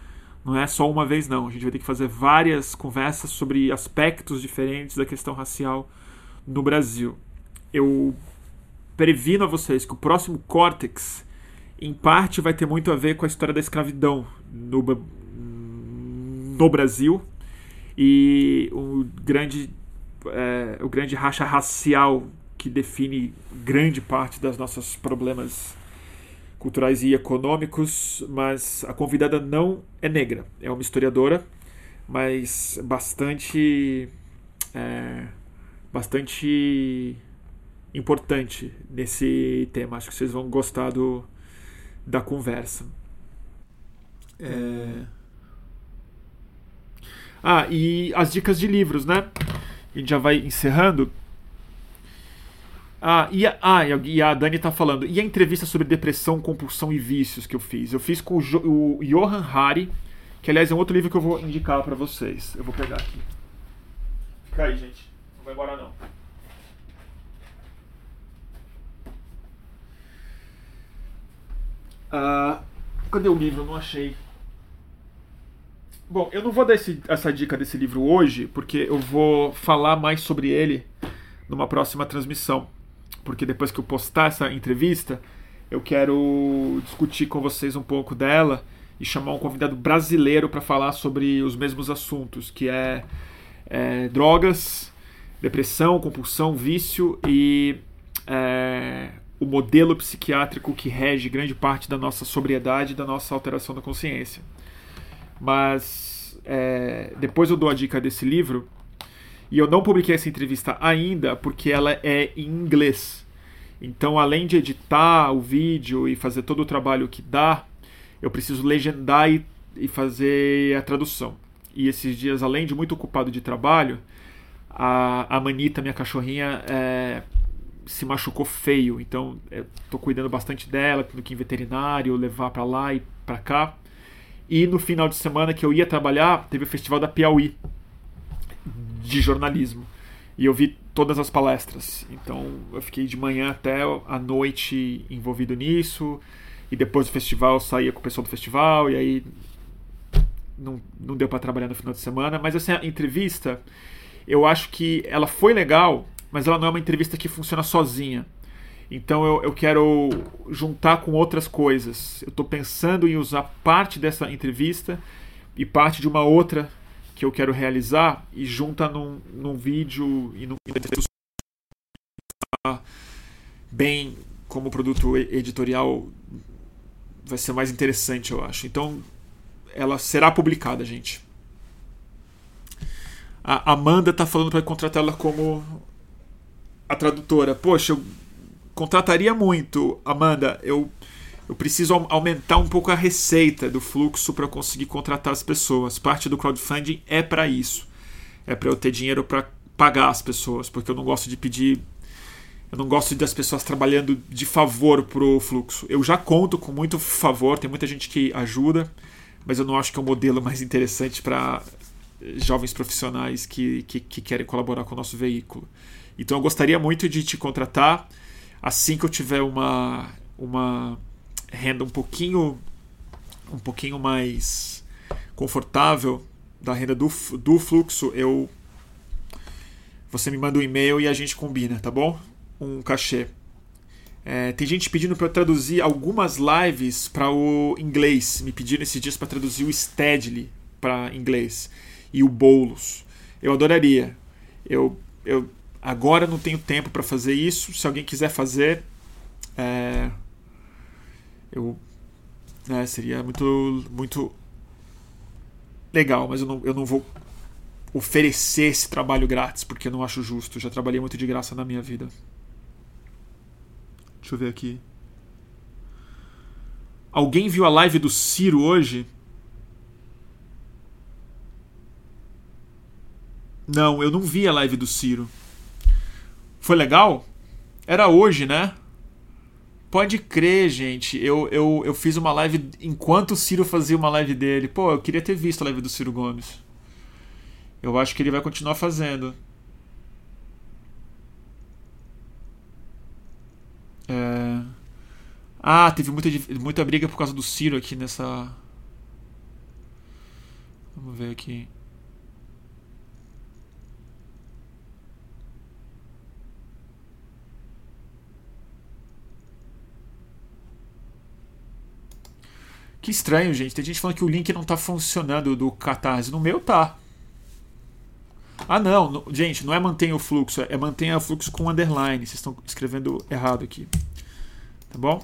Não é só uma vez, não. A gente vai ter que fazer várias conversas sobre aspectos diferentes da questão racial no Brasil. Eu previno a vocês que o próximo Cortex, em parte, vai ter muito a ver com a história da escravidão no, no Brasil e o grande, é, o grande racha racial que define grande parte das nossos problemas culturais e econômicos, mas a convidada não é negra, é uma historiadora, mas bastante é, bastante importante nesse tema. Acho que vocês vão gostar do, da conversa. É... Ah, e as dicas de livros, né? A gente já vai encerrando. Ah, e a, ah, e a Dani tá falando. E a entrevista sobre depressão, compulsão e vícios que eu fiz? Eu fiz com o, jo, o Johan Hari, que aliás é um outro livro que eu vou indicar para vocês. Eu vou pegar aqui. Fica aí, gente. Não vai embora não. Ah, cadê o livro? Eu não achei. Bom, eu não vou dar esse, essa dica desse livro hoje, porque eu vou falar mais sobre ele numa próxima transmissão. Porque depois que eu postar essa entrevista, eu quero discutir com vocês um pouco dela e chamar um convidado brasileiro para falar sobre os mesmos assuntos, que é, é drogas, depressão, compulsão, vício e é, o modelo psiquiátrico que rege grande parte da nossa sobriedade e da nossa alteração da consciência. Mas é, depois eu dou a dica desse livro. E eu não publiquei essa entrevista ainda porque ela é em inglês. Então, além de editar o vídeo e fazer todo o trabalho que dá, eu preciso legendar e, e fazer a tradução. E esses dias, além de muito ocupado de trabalho, a, a Manita, minha cachorrinha, é, se machucou feio. Então, estou cuidando bastante dela, tendo que ir em veterinário, levar para lá e para cá. E no final de semana que eu ia trabalhar, teve o Festival da Piauí de jornalismo. E eu vi todas as palestras. Então eu fiquei de manhã até a noite envolvido nisso. E depois do festival eu saía com o pessoal do festival. E aí não, não deu para trabalhar no final de semana. Mas essa assim, entrevista, eu acho que ela foi legal, mas ela não é uma entrevista que funciona sozinha. Então eu, eu quero juntar com outras coisas. Eu estou pensando em usar parte dessa entrevista e parte de uma outra que eu quero realizar e junta num, num vídeo e num bem como produto editorial vai ser mais interessante, eu acho. Então ela será publicada, gente. A Amanda está falando para contratar ela como a tradutora. Poxa, eu contrataria muito, Amanda. Eu eu preciso aumentar um pouco a receita do fluxo para conseguir contratar as pessoas. Parte do crowdfunding é para isso. É para eu ter dinheiro para pagar as pessoas, porque eu não gosto de pedir eu não gosto das pessoas trabalhando de favor pro fluxo. Eu já conto com muito favor, tem muita gente que ajuda, mas eu não acho que é o um modelo mais interessante para jovens profissionais que, que, que, querem colaborar com o nosso veículo. Então eu gostaria muito de te contratar assim que eu tiver uma, uma renda um pouquinho um pouquinho mais confortável da renda do, do fluxo, eu você me manda um e-mail e a gente combina, tá bom? Um cachê. É, tem gente pedindo para eu traduzir algumas lives para o inglês. Me pediram esses dias para traduzir o Steadily para inglês e o Boulos. Eu adoraria. Eu, eu agora não tenho tempo para fazer isso. Se alguém quiser fazer, é, eu né, seria muito muito legal, mas eu não, eu não vou oferecer esse trabalho grátis porque eu não acho justo. Eu já trabalhei muito de graça na minha vida. Deixa eu ver aqui. Alguém viu a live do Ciro hoje? Não, eu não vi a live do Ciro. Foi legal? Era hoje, né? Pode crer, gente. Eu, eu, eu fiz uma live enquanto o Ciro fazia uma live dele. Pô, eu queria ter visto a live do Ciro Gomes. Eu acho que ele vai continuar fazendo. É... Ah, teve muita, muita briga por causa do Ciro aqui nessa. Vamos ver aqui. Que estranho, gente. Tem gente falando que o link não tá funcionando do Catarse. No meu tá. Ah, não. No, gente, não é mantenha o fluxo. É mantenha o fluxo com underline. Vocês estão escrevendo errado aqui. Tá bom?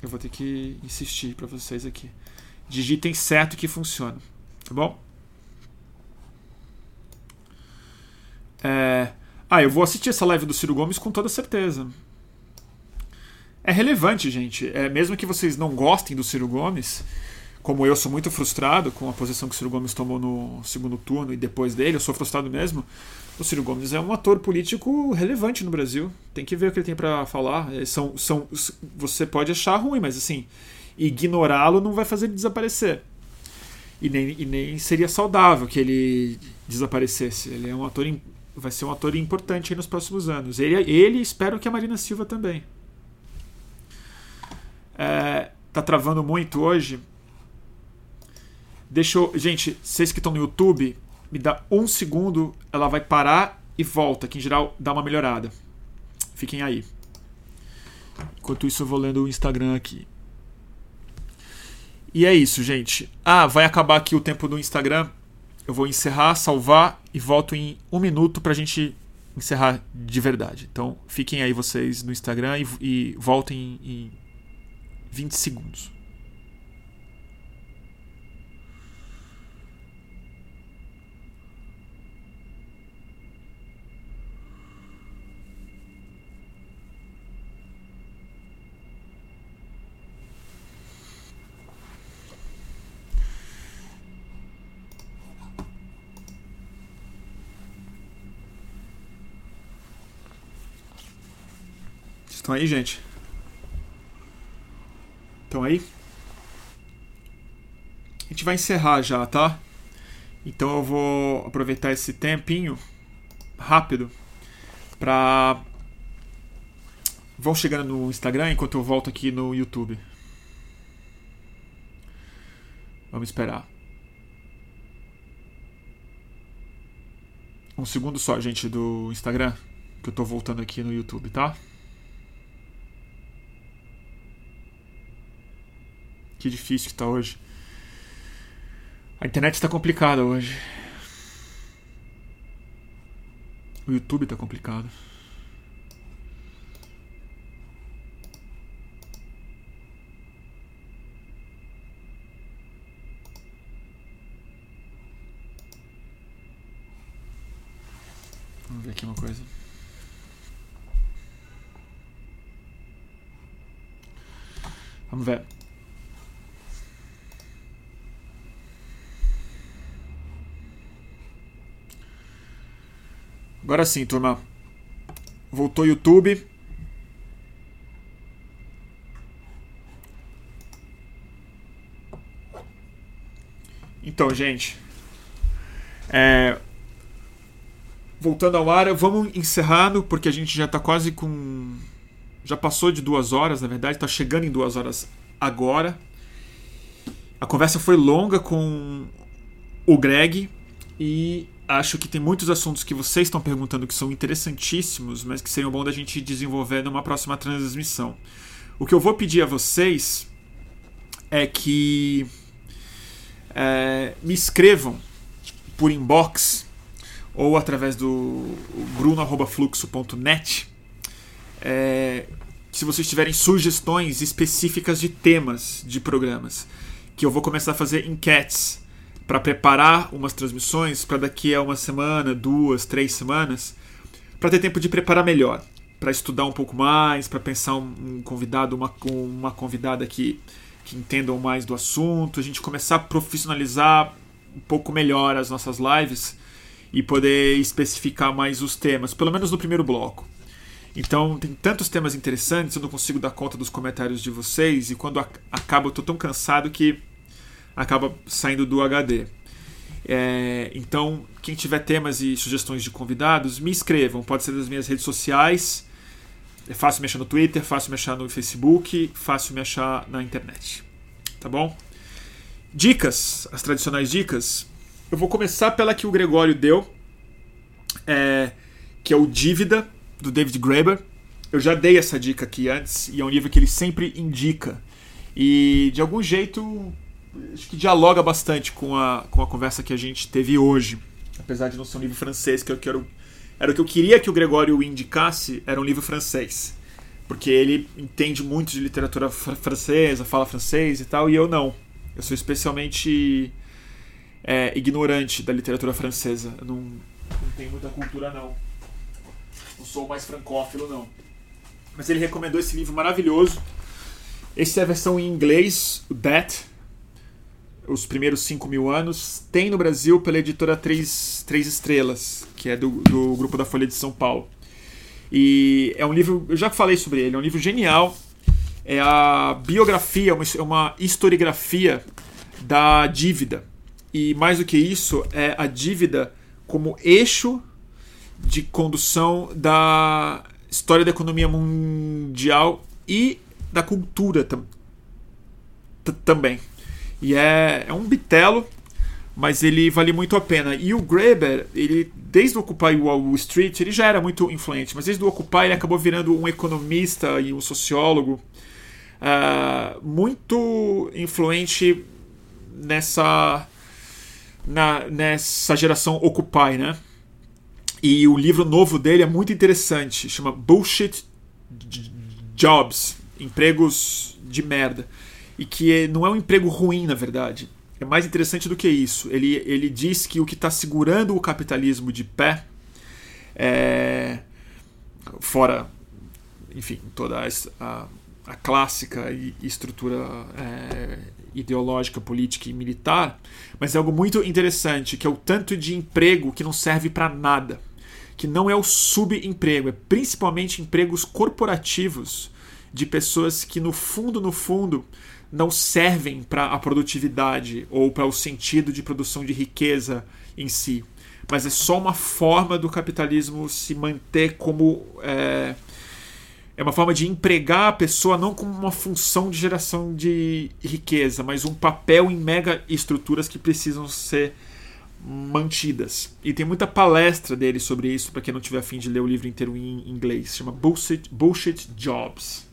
Eu vou ter que insistir para vocês aqui. Digitem certo que funciona. Tá bom? É... Ah, eu vou assistir essa live do Ciro Gomes com toda certeza é relevante, gente. É, mesmo que vocês não gostem do Ciro Gomes, como eu sou muito frustrado com a posição que o Ciro Gomes tomou no segundo turno e depois dele, eu sou frustrado mesmo. O Ciro Gomes é um ator político relevante no Brasil. Tem que ver o que ele tem para falar. É, são, são, você pode achar ruim, mas assim, ignorá-lo não vai fazer ele desaparecer. E nem, e nem seria saudável que ele desaparecesse. Ele é um ator, vai ser um ator importante nos próximos anos. Ele, ele espero que a Marina Silva também. É, tá travando muito hoje. Deixa eu. Gente, vocês que estão no YouTube, me dá um segundo, ela vai parar e volta, que em geral dá uma melhorada. Fiquem aí. Enquanto isso, eu vou lendo o Instagram aqui. E é isso, gente. Ah, vai acabar aqui o tempo do Instagram. Eu vou encerrar, salvar e volto em um minuto pra gente encerrar de verdade. Então, fiquem aí vocês no Instagram e, e voltem em 20 segundos. Estão aí, gente? Estão aí? A gente vai encerrar já, tá? Então eu vou aproveitar esse tempinho rápido pra. Vão chegando no Instagram enquanto eu volto aqui no YouTube. Vamos esperar. Um segundo só, gente, do Instagram, que eu tô voltando aqui no YouTube, tá? Que difícil que tá hoje. A internet está complicada hoje. O YouTube está complicado. Vamos ver aqui uma coisa. Vamos ver. Agora sim, turma. Voltou YouTube. Então, gente. É, voltando ao ar, vamos encerrando, porque a gente já está quase com. Já passou de duas horas, na verdade, está chegando em duas horas agora. A conversa foi longa com o Greg e acho que tem muitos assuntos que vocês estão perguntando que são interessantíssimos, mas que seriam bom da gente desenvolver numa próxima transmissão. O que eu vou pedir a vocês é que é, me escrevam por inbox ou através do bruno.fluxo.net é, se vocês tiverem sugestões específicas de temas de programas, que eu vou começar a fazer enquetes para preparar umas transmissões para daqui a uma semana, duas, três semanas, para ter tempo de preparar melhor, para estudar um pouco mais, para pensar um, convidado, uma, uma convidada que, que entendam mais do assunto, a gente começar a profissionalizar um pouco melhor as nossas lives e poder especificar mais os temas, pelo menos no primeiro bloco. Então, tem tantos temas interessantes, eu não consigo dar conta dos comentários de vocês, e quando acaba eu tô tão cansado que acaba saindo do HD. É, então, quem tiver temas e sugestões de convidados, me escrevam. Pode ser das minhas redes sociais. É fácil me achar no Twitter, fácil me achar no Facebook, fácil me achar na internet. Tá bom? Dicas, as tradicionais dicas. Eu vou começar pela que o Gregório deu, é, que é o Dívida, do David Graeber. Eu já dei essa dica aqui antes, e é um livro que ele sempre indica. E de algum jeito acho que dialoga bastante com a, com a conversa que a gente teve hoje. Apesar de não ser um livro francês, que eu quero. Era o que eu queria que o Gregório indicasse, era um livro francês. Porque ele entende muito de literatura fr francesa, fala francês e tal, e eu não. Eu sou especialmente é, ignorante da literatura francesa. Eu não, não tenho muita cultura, não. Não sou mais francófilo, não. Mas ele recomendou esse livro maravilhoso. Essa é a versão em inglês, That, os primeiros 5 mil anos, tem no Brasil pela editora Três, Três Estrelas, que é do, do grupo da Folha de São Paulo. E é um livro, eu já falei sobre ele, é um livro genial. É a biografia, uma, uma historiografia da dívida. E mais do que isso, é a dívida como eixo de condução da história da economia mundial e da cultura tam também. E é, é um bitelo, mas ele vale muito a pena. E o Graeber, ele, desde o Occupy Wall Street, ele já era muito influente, mas desde o Occupy ele acabou virando um economista e um sociólogo uh, muito influente nessa, na, nessa geração Occupy, né? E o livro novo dele é muito interessante, chama Bullshit Jobs, empregos de merda e que não é um emprego ruim, na verdade. É mais interessante do que isso. Ele, ele diz que o que está segurando o capitalismo de pé, é, fora, enfim, toda a, a, a clássica estrutura é, ideológica, política e militar, mas é algo muito interessante, que é o tanto de emprego que não serve para nada, que não é o subemprego, é principalmente empregos corporativos de pessoas que no fundo, no fundo, não servem para a produtividade ou para o sentido de produção de riqueza em si, mas é só uma forma do capitalismo se manter como. É, é uma forma de empregar a pessoa não como uma função de geração de riqueza, mas um papel em mega estruturas que precisam ser mantidas. E tem muita palestra dele sobre isso, para quem não tiver afim de ler o livro inteiro em inglês. Chama Bullshit, Bullshit Jobs.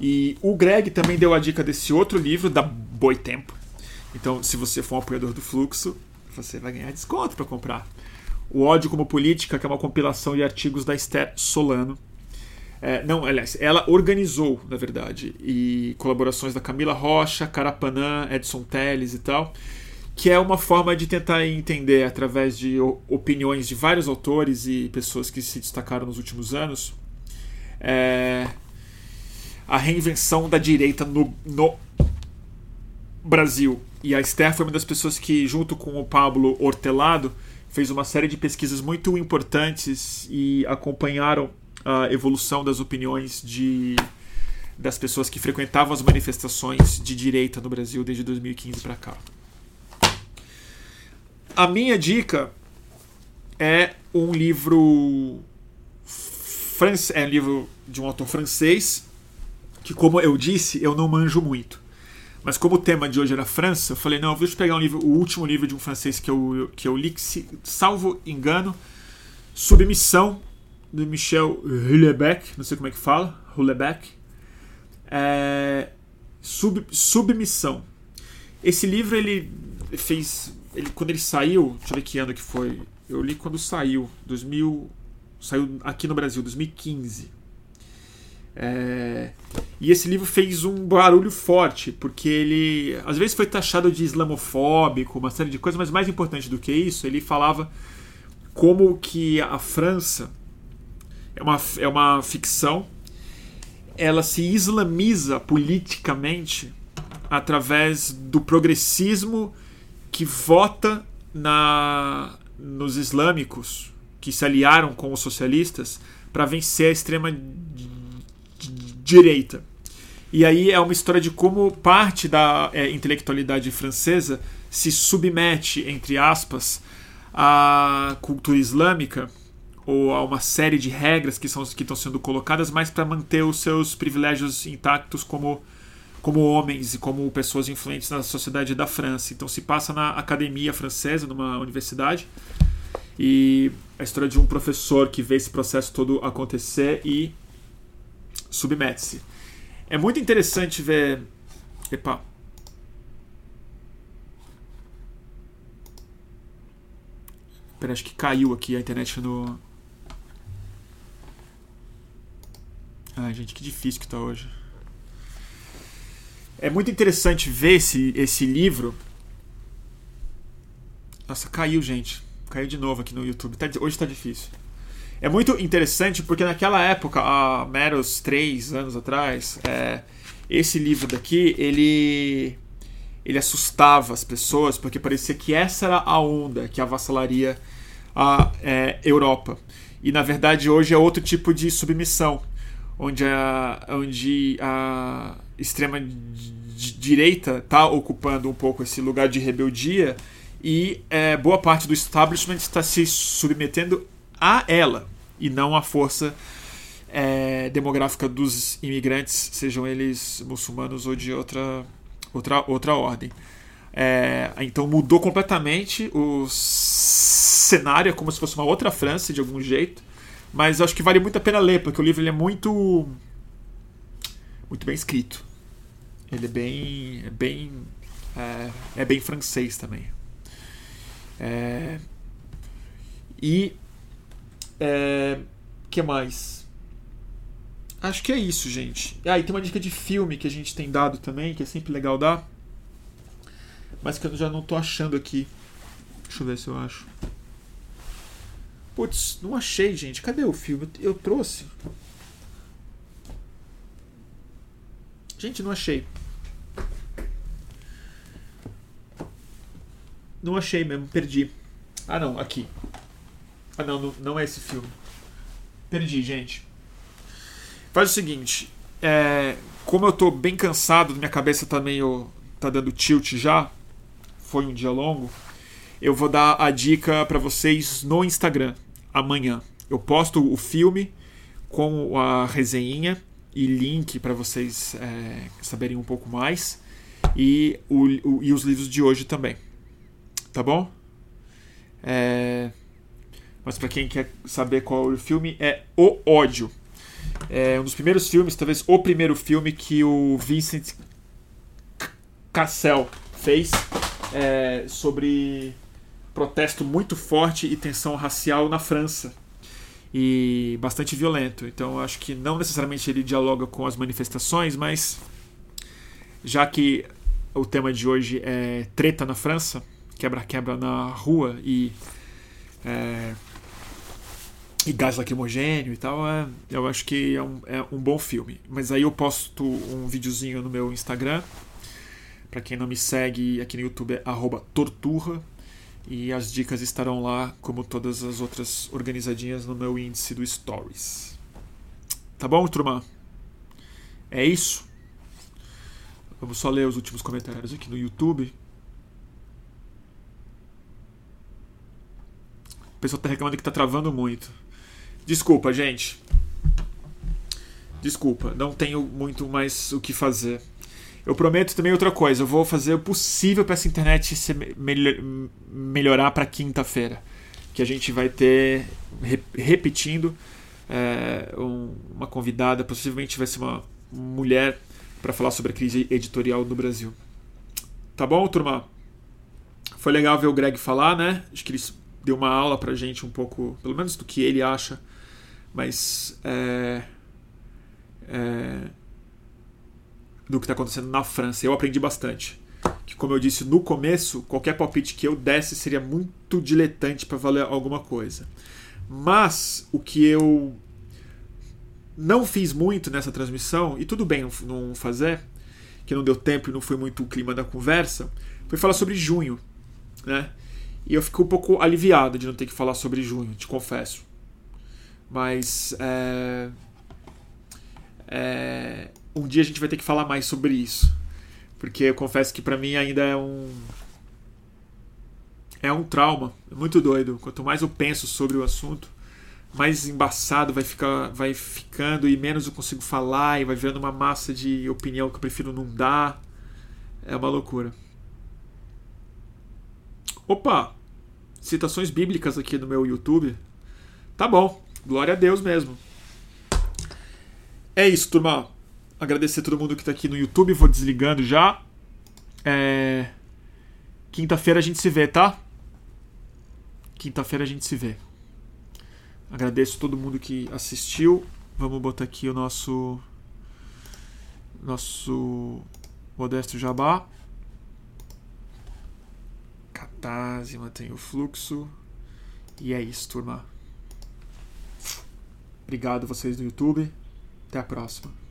E o Greg também deu a dica desse outro livro, da Boitempo. Então, se você for um apoiador do Fluxo, você vai ganhar desconto para comprar. O Ódio como Política, que é uma compilação de artigos da Esther Solano. É, não, aliás, ela organizou, na verdade, e colaborações da Camila Rocha, Carapanã, Edson Teles e tal, que é uma forma de tentar entender, através de opiniões de vários autores e pessoas que se destacaram nos últimos anos, é, a reinvenção da direita no, no Brasil. E a Esther foi uma das pessoas que, junto com o Pablo Hortelado, fez uma série de pesquisas muito importantes e acompanharam a evolução das opiniões de, das pessoas que frequentavam as manifestações de direita no Brasil desde 2015 para cá. A minha dica é um livro é um livro de um autor francês que, como eu disse, eu não manjo muito. Mas como o tema de hoje era França, eu falei, não, eu vou pegar um livro, o último livro de um francês que eu, que eu li, que, se, salvo engano, Submissão, do Michel Houellebecq, não sei como é que fala, Houellebecq. É, sub, submissão. Esse livro, ele fez... Ele, quando ele saiu, deixa eu ver que ano que foi, eu li quando saiu, 2000, saiu aqui no Brasil, 2015. É, e esse livro fez um barulho forte, porque ele às vezes foi taxado de islamofóbico, uma série de coisas, mas mais importante do que isso, ele falava como que a França é uma, é uma ficção, ela se islamiza politicamente através do progressismo que vota na, nos islâmicos que se aliaram com os socialistas para vencer a extrema direita. E aí é uma história de como parte da é, intelectualidade francesa se submete, entre aspas, à cultura islâmica ou a uma série de regras que, são, que estão sendo colocadas, mas para manter os seus privilégios intactos como, como homens e como pessoas influentes na sociedade da França. Então se passa na academia francesa, numa universidade, e a história de um professor que vê esse processo todo acontecer e submete-se. É muito interessante ver. Epa. Pera, acho que caiu aqui a internet no. Ai, gente, que difícil que tá hoje. É muito interessante ver esse, esse livro. Nossa, caiu, gente. Caiu de novo aqui no YouTube. Tá, hoje tá difícil. É muito interessante porque naquela época, há meros três anos atrás, é, esse livro daqui, ele ele assustava as pessoas porque parecia que essa era a onda que avassalaria a é, Europa. E na verdade hoje é outro tipo de submissão, onde a, onde a extrema direita está ocupando um pouco esse lugar de rebeldia e é, boa parte do establishment está se submetendo a ela e não à força é, demográfica dos imigrantes, sejam eles muçulmanos ou de outra, outra, outra ordem. É, então mudou completamente o cenário, é como se fosse uma outra França de algum jeito. Mas acho que vale muito a pena ler, porque o livro ele é muito. muito bem escrito. Ele é bem. é bem. é, é bem francês também. É, e é, que mais? Acho que é isso, gente. Ah, e tem uma dica de filme que a gente tem dado também, que é sempre legal dar. Mas que eu já não tô achando aqui. Deixa eu ver se eu acho. Putz, não achei, gente. Cadê o filme? Eu trouxe. Gente, não achei. Não achei mesmo, perdi. Ah, não, aqui. Ah, não, não, não é esse filme. Perdi, gente. Faz o seguinte. É, como eu tô bem cansado, minha cabeça tá meio. tá dando tilt já. Foi um dia longo. Eu vou dar a dica para vocês no Instagram amanhã. Eu posto o filme com a resenha e link para vocês é, saberem um pouco mais. E, o, o, e os livros de hoje também. Tá bom? É. Mas para quem quer saber qual o filme, é O Ódio. É um dos primeiros filmes, talvez o primeiro filme que o Vincent Cassel fez é, sobre protesto muito forte e tensão racial na França. E bastante violento. Então acho que não necessariamente ele dialoga com as manifestações, mas já que o tema de hoje é treta na França, quebra-quebra na rua e é, e gás lacrimogênio e tal, é, eu acho que é um, é um bom filme. Mas aí eu posto um videozinho no meu Instagram. Para quem não me segue aqui no YouTube é torturra. E as dicas estarão lá, como todas as outras organizadinhas, no meu índice do Stories. Tá bom, turma? É isso. Vamos só ler os últimos comentários aqui no YouTube. O pessoal tá reclamando que tá travando muito. Desculpa, gente. Desculpa, não tenho muito mais o que fazer. Eu prometo também outra coisa. Eu vou fazer o possível para essa internet se melhorar para quinta-feira, que a gente vai ter repetindo é, uma convidada, possivelmente vai ser uma mulher para falar sobre a crise editorial no Brasil. Tá bom, turma? Foi legal ver o Greg falar, né? Acho que ele deu uma aula pra gente um pouco, pelo menos do que ele acha mas é, é, do que está acontecendo na França. Eu aprendi bastante. Que, como eu disse no começo, qualquer palpite que eu desse seria muito diletante para valer alguma coisa. Mas o que eu não fiz muito nessa transmissão, e tudo bem não, fazer, que não deu tempo e não foi muito o clima da conversa, foi falar sobre junho. Né? E eu fico um pouco aliviado de não ter que falar sobre junho, te confesso. Mas é, é, um dia a gente vai ter que falar mais sobre isso. Porque eu confesso que para mim ainda é um. É um trauma. Muito doido. Quanto mais eu penso sobre o assunto, mais embaçado vai, ficar, vai ficando e menos eu consigo falar e vai virando uma massa de opinião que eu prefiro não dar. É uma loucura. Opa! Citações bíblicas aqui no meu YouTube. Tá bom. Glória a Deus mesmo. É isso, turma. Agradecer a todo mundo que está aqui no YouTube. Vou desligando já. É... Quinta-feira a gente se vê, tá? Quinta-feira a gente se vê. Agradeço todo mundo que assistiu. Vamos botar aqui o nosso nosso modesto jabá. Catarse, mantém o fluxo. E é isso, turma. Obrigado vocês do YouTube. Até a próxima.